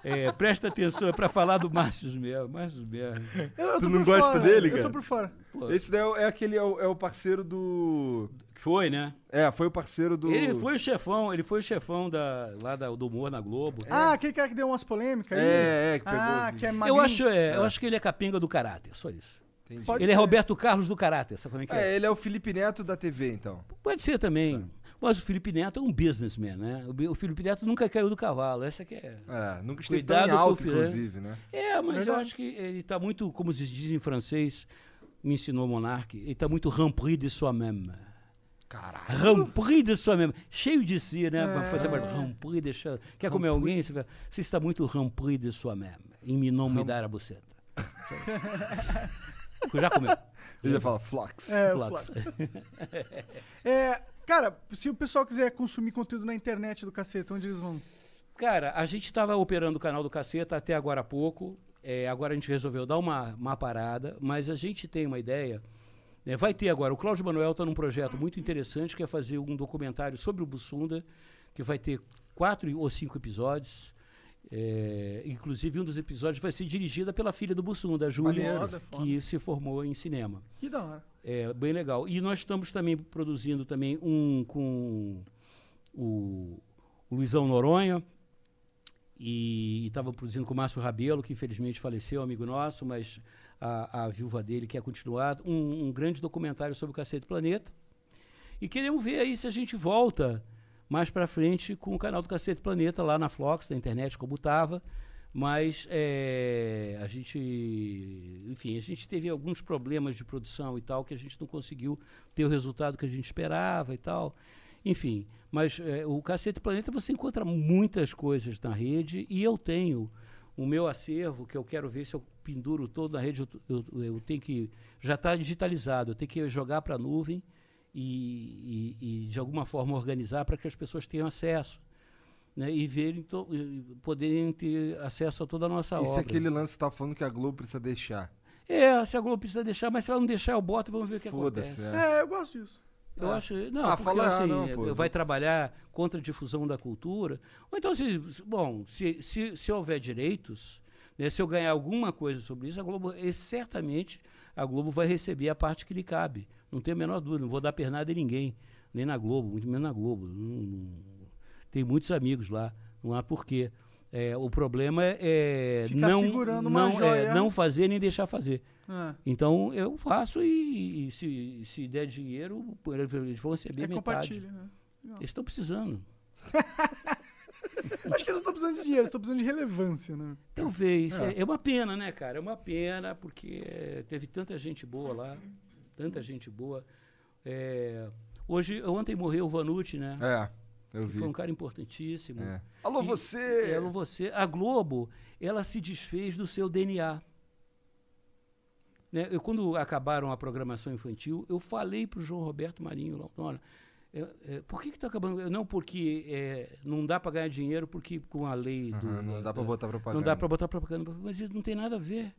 é, presta atenção, é para falar do Márcio Mel. Márcio Mel. Eu, eu Tu não gosta fora, dele, Eu cara? tô por fora. Pô, Esse daí é, o- é aquele, é o, é o parceiro do... Foi, né? É, foi o parceiro do... Ele foi o chefão, ele foi o chefão da, lá da, do humor na Globo. Ah, aquele cara que deu umas polêmicas aí? É, é, que pegou... Ah, que é eu, acho, é, eu acho que ele é capenga do caráter, só isso. Entendi. Pode ele é. Roberto Carlos do caráter, sabe como é que é? É, ele é o Felipe Neto da TV, então. Pode ser também. Mas o Felipe Neto é um businessman, né? O, Felipe Neto nunca caiu do cavalo, essa que é. É, nunca esteve Cuidado tão em alto, filé. inclusive, né? É, mas eu Verdade. acho que ele está muito, como se diz em francês, me ensinou o Monarque, ele está muito rempli de soi-même. Caralho. Rempli de soi-même. Cheio de si, né? Pra fazer É. mais rempli de soi Quer comer alguém? Você, você está muito rempli de soi-même. Em me não me dar a buceta. [laughs] Já comeu? [laughs] Ele já fala. É, Flux. Flux. [laughs] É, cara, se o pessoal quiser consumir conteúdo na internet do cacete, onde eles vão? Cara, a gente estava operando o canal do Caceta até agora há pouco. É, agora a gente resolveu dar uma, uma parada, mas a gente tem uma ideia. né, vai ter agora. O Cláudio Manuel está num projeto muito interessante que é fazer um documentário sobre o Bussunda, que vai ter quatro ou cinco episódios. É, inclusive, um dos episódios vai ser dirigida pela filha do Bussunda, a Júlia, que se formou em cinema. Que da hora. É bem legal. E nós estamos também produzindo também um com o, o Luizão Noronha e estava produzindo com o Márcio Rabelo, que infelizmente faleceu, amigo nosso, mas a, a viúva dele quer continuar, um, um grande documentário sobre o Cacete Planeta. E queremos ver aí se a gente volta mais para frente com o canal do Cacete Planeta lá na Flox, na internet, como estava. Mas é, a gente, enfim, a gente teve alguns problemas de produção e tal, que a gente não conseguiu ter o resultado que a gente esperava e tal. Enfim, mas é, o Cacete Planeta você encontra muitas coisas na rede e eu tenho o meu acervo, que eu quero ver se eu penduro todo na rede, eu, eu- eu tenho que. Já está digitalizado, eu tenho que jogar para a nuvem e, e- e, de alguma forma organizar para que as pessoas tenham acesso. né, e verem, to- e poderem ter acesso a toda a nossa E obra. se aquele lance que tá falando que a Globo precisa deixar? É, se a Globo precisa deixar, mas se ela não deixar, eu boto e vamos ver o que acontece. é. É, eu gosto disso. Eu acho. Não, Ah, porque, fala, assim, não, pô. vai trabalhar contra a difusão da cultura. Ou então, se, bom, se, se, se houver direitos, né, se eu ganhar alguma coisa sobre isso, a Globo, e certamente, a Globo vai receber a parte que lhe cabe. Não tenho a menor dúvida, não vou dar pernada em ninguém, nem na Globo, muito menos na Globo. Não- não- tem muitos amigos lá, não há porquê. É, o problema é Ficar não, não, é, não fazer nem deixar fazer. É, Então eu faço e, e se, se der dinheiro, eles vão receber é metade. compartilha. Né? Eles estão precisando. [laughs] Acho que eles não estão precisando de dinheiro, eles estão precisando de relevância, né? Talvez. É. é uma pena, né, cara? É uma pena, porque teve tanta gente boa lá. Tanta gente boa. É, hoje, ontem morreu o Vanucci, né? É, eu vi. Foi um cara importantíssimo. É. Alô, E- você! Ela, você. A Globo, ela se desfez do seu DNA. Né? Eu, quando acabaram a programação infantil, eu falei para o João Roberto Marinho, lá, olha, é, é, por que está acabando? Não, porque é, não dá para ganhar dinheiro, porque com a lei do. Aham, não dá pra da- botar propaganda. Não dá para botar propaganda, mas isso não tem nada a ver.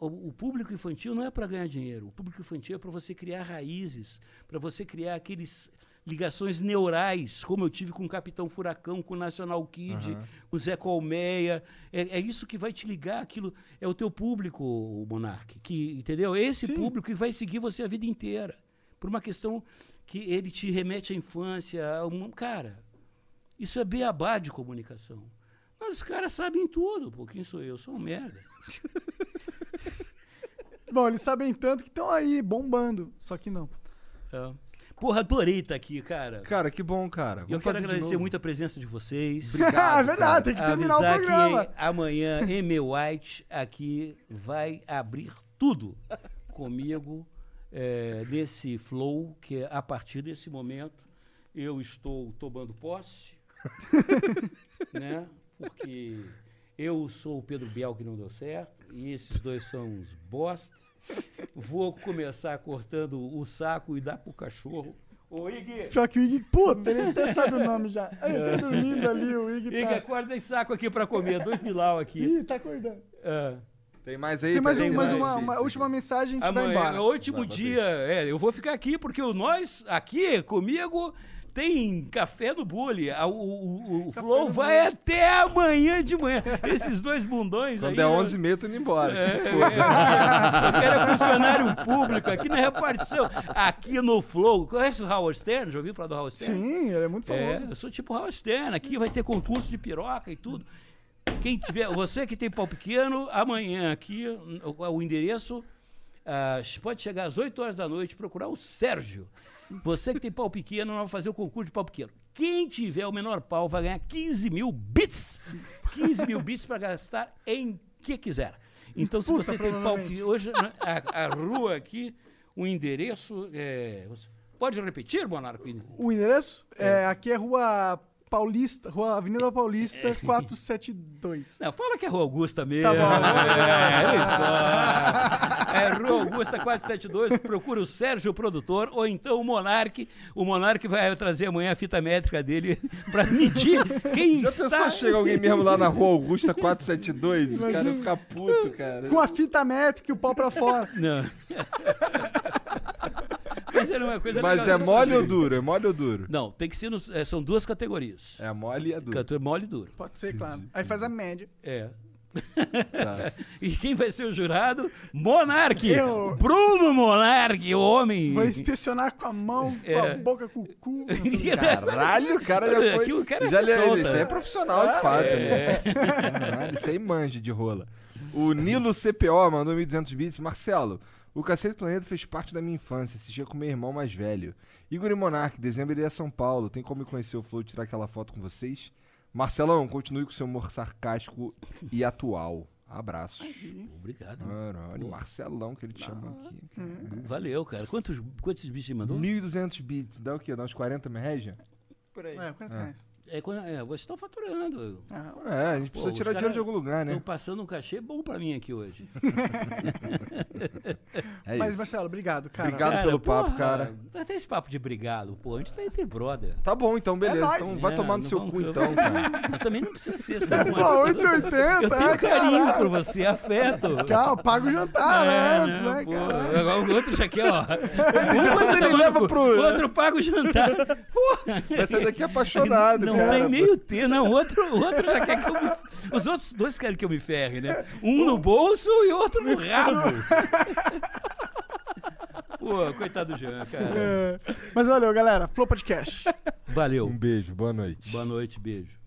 O, público infantil não é para ganhar dinheiro. O público infantil é para você criar raízes, para você criar aqueles ligações neurais, como eu tive com o Capitão Furacão, com o National Kid, Aham. com o Zé Colmeia. É, é isso que vai te ligar, aquilo é o teu público, o Monark, que entendeu? Esse Sim. público que vai seguir você a vida inteira, por uma questão que ele te remete à infância, um cara. Isso é beabá de comunicação. Mas os caras sabem tudo, pô. Quem sou eu? Sou um merda. [laughs] Bom, eles sabem tanto que estão aí bombando. Só que não. É. Porra, adorei estar aqui, cara. Cara, que bom, cara. E eu Vamos quero agradecer muito a presença de vocês. [laughs] Obrigado, é verdade, tem que terminar o Avisar programa. que amanhã [laughs] Amy White aqui vai abrir tudo comigo é, nesse flow que é, a partir desse momento eu estou tomando posse, né? Porque eu sou o Pedro Biel que não deu certo e esses dois são uns bosta. Vou começar cortando o saco e dar pro cachorro. Ô, Ig, Pior que o Ig, puta, ele até sabe o nome já. Ele tá dormindo ali, o Ig Ig, tá. acorda esse saco aqui pra comer, dois milau aqui. Ih, tá acordando. Ah. Tem mais aí? Tem mais, um, tem mais uma, uma última mensagem, a gente vai Amanhã, embora. no último Vai, bota dia, é, eu vou ficar aqui porque o nós aqui comigo tem café no bule. O, o, o Flow vai até amanhã de manhã. Esses dois bundões Quando aí. der eu- 11 h tô indo embora. É, é, [laughs] eu quero funcionário público aqui na repartição, aqui no Flow. Conhece o Howard Stern? Já ouviu falar do Howard Stern? Sim, ele é muito É, famoso. eu sou tipo Howard Stern. Aqui vai ter concurso de piroca e tudo. Quem tiver, você que tem pau pequeno, amanhã aqui, o, o endereço ah, pode chegar às 8 horas da noite procurar o Sérgio. Você que tem pau pequeno, nós vamos fazer o concurso de pau pequeno. Quem tiver o menor pau vai ganhar 15 mil bits. 15 mil bits para gastar em que quiser. Então, se Puta, você tem pau pequeno, hoje né, a, a rua aqui, o endereço é. Pode repetir, Monarco? O endereço? É, aqui é Rua Paulista, Rua Avenida Paulista, 472. Não, fala que é Rua Augusta mesmo. Tá bom. É, isso. É Rua Augusta 472. Procura o Sérgio, o produtor, ou então o Monark. O Monark vai trazer amanhã a fita métrica dele [laughs] para medir quem Já está... pensou se chega alguém mesmo lá na rua Augusta 472 e o cara Imagina. ficar puto, cara? Com a fita métrica e o pau pra fora. Não. [laughs] Mas é uma coisa Mas legal é mole ou duro? É mole ou duro? Não, tem que ser... nos- é, são duas categorias. É mole e é duro. Categoria mole e duro. Pode ser, claro. Aí faz a média. É. Tá. [laughs] E quem vai ser o jurado? Monark! Eu. Bruno Monark, o homem! Vou inspecionar com a mão, com a É. boca, com o cu. Caralho, o cara já foi. Aqui o cara já se solta. Isso aí é profissional, de fato. É. Caralho, isso aí manja de rola. O Nilo CPO mandou 1.200 bits. Marcelo, o Cacete Planeta fez parte da minha infância. Assistia com meu irmão mais velho. Igor e Monark, dezembro ele é São Paulo. Tem como me conhecer o Flow e tirar aquela foto com vocês? Marcelão, continue com seu humor sarcástico e atual. Abraços. Obrigado. Caralho, Marcelão que ele te chama aqui. Valeu, cara. Quantos, quantos bichos ele mandou? 1.200 bits, dá o quê? Dá uns 40 reais? Por aí. É, 40 É. reais. É, quando- é, vocês estão faturando. Ah, É, a gente precisa os tirar cara- dinheiro de algum lugar, né? Estão passando um cachê bom pra mim aqui hoje. [laughs] É Mas, isso. Marcelo, obrigado, cara. Obrigado. pelo papo, cara. Não tem esse papo de obrigado, pô. A gente tá entre brother. Tá bom, então, beleza. nóis. então vai É, tomar no seu cu, então, cara. [laughs] Mas também não precisa ser. Pô, Tá 880, eu tenho é, carinho caralho. por você, afeto. Calma, paga o jantar, né? É, antes, não, né, pô. cara? Agora o outro já quer, ó. Ele leva pro. O outro paga o jantar. Porra. Vai sair daqui apaixonado, Não cara. tem meio termo, não. O outro, o outro já quer que eu me... Os outros dois querem que eu me ferre, né? Um no bolso e outro no rabo. [laughs] Pô, coitado do Jean, cara. É. Mas valeu, galera. Flow Podcast. Valeu. Um beijo, boa noite. Boa noite, beijo.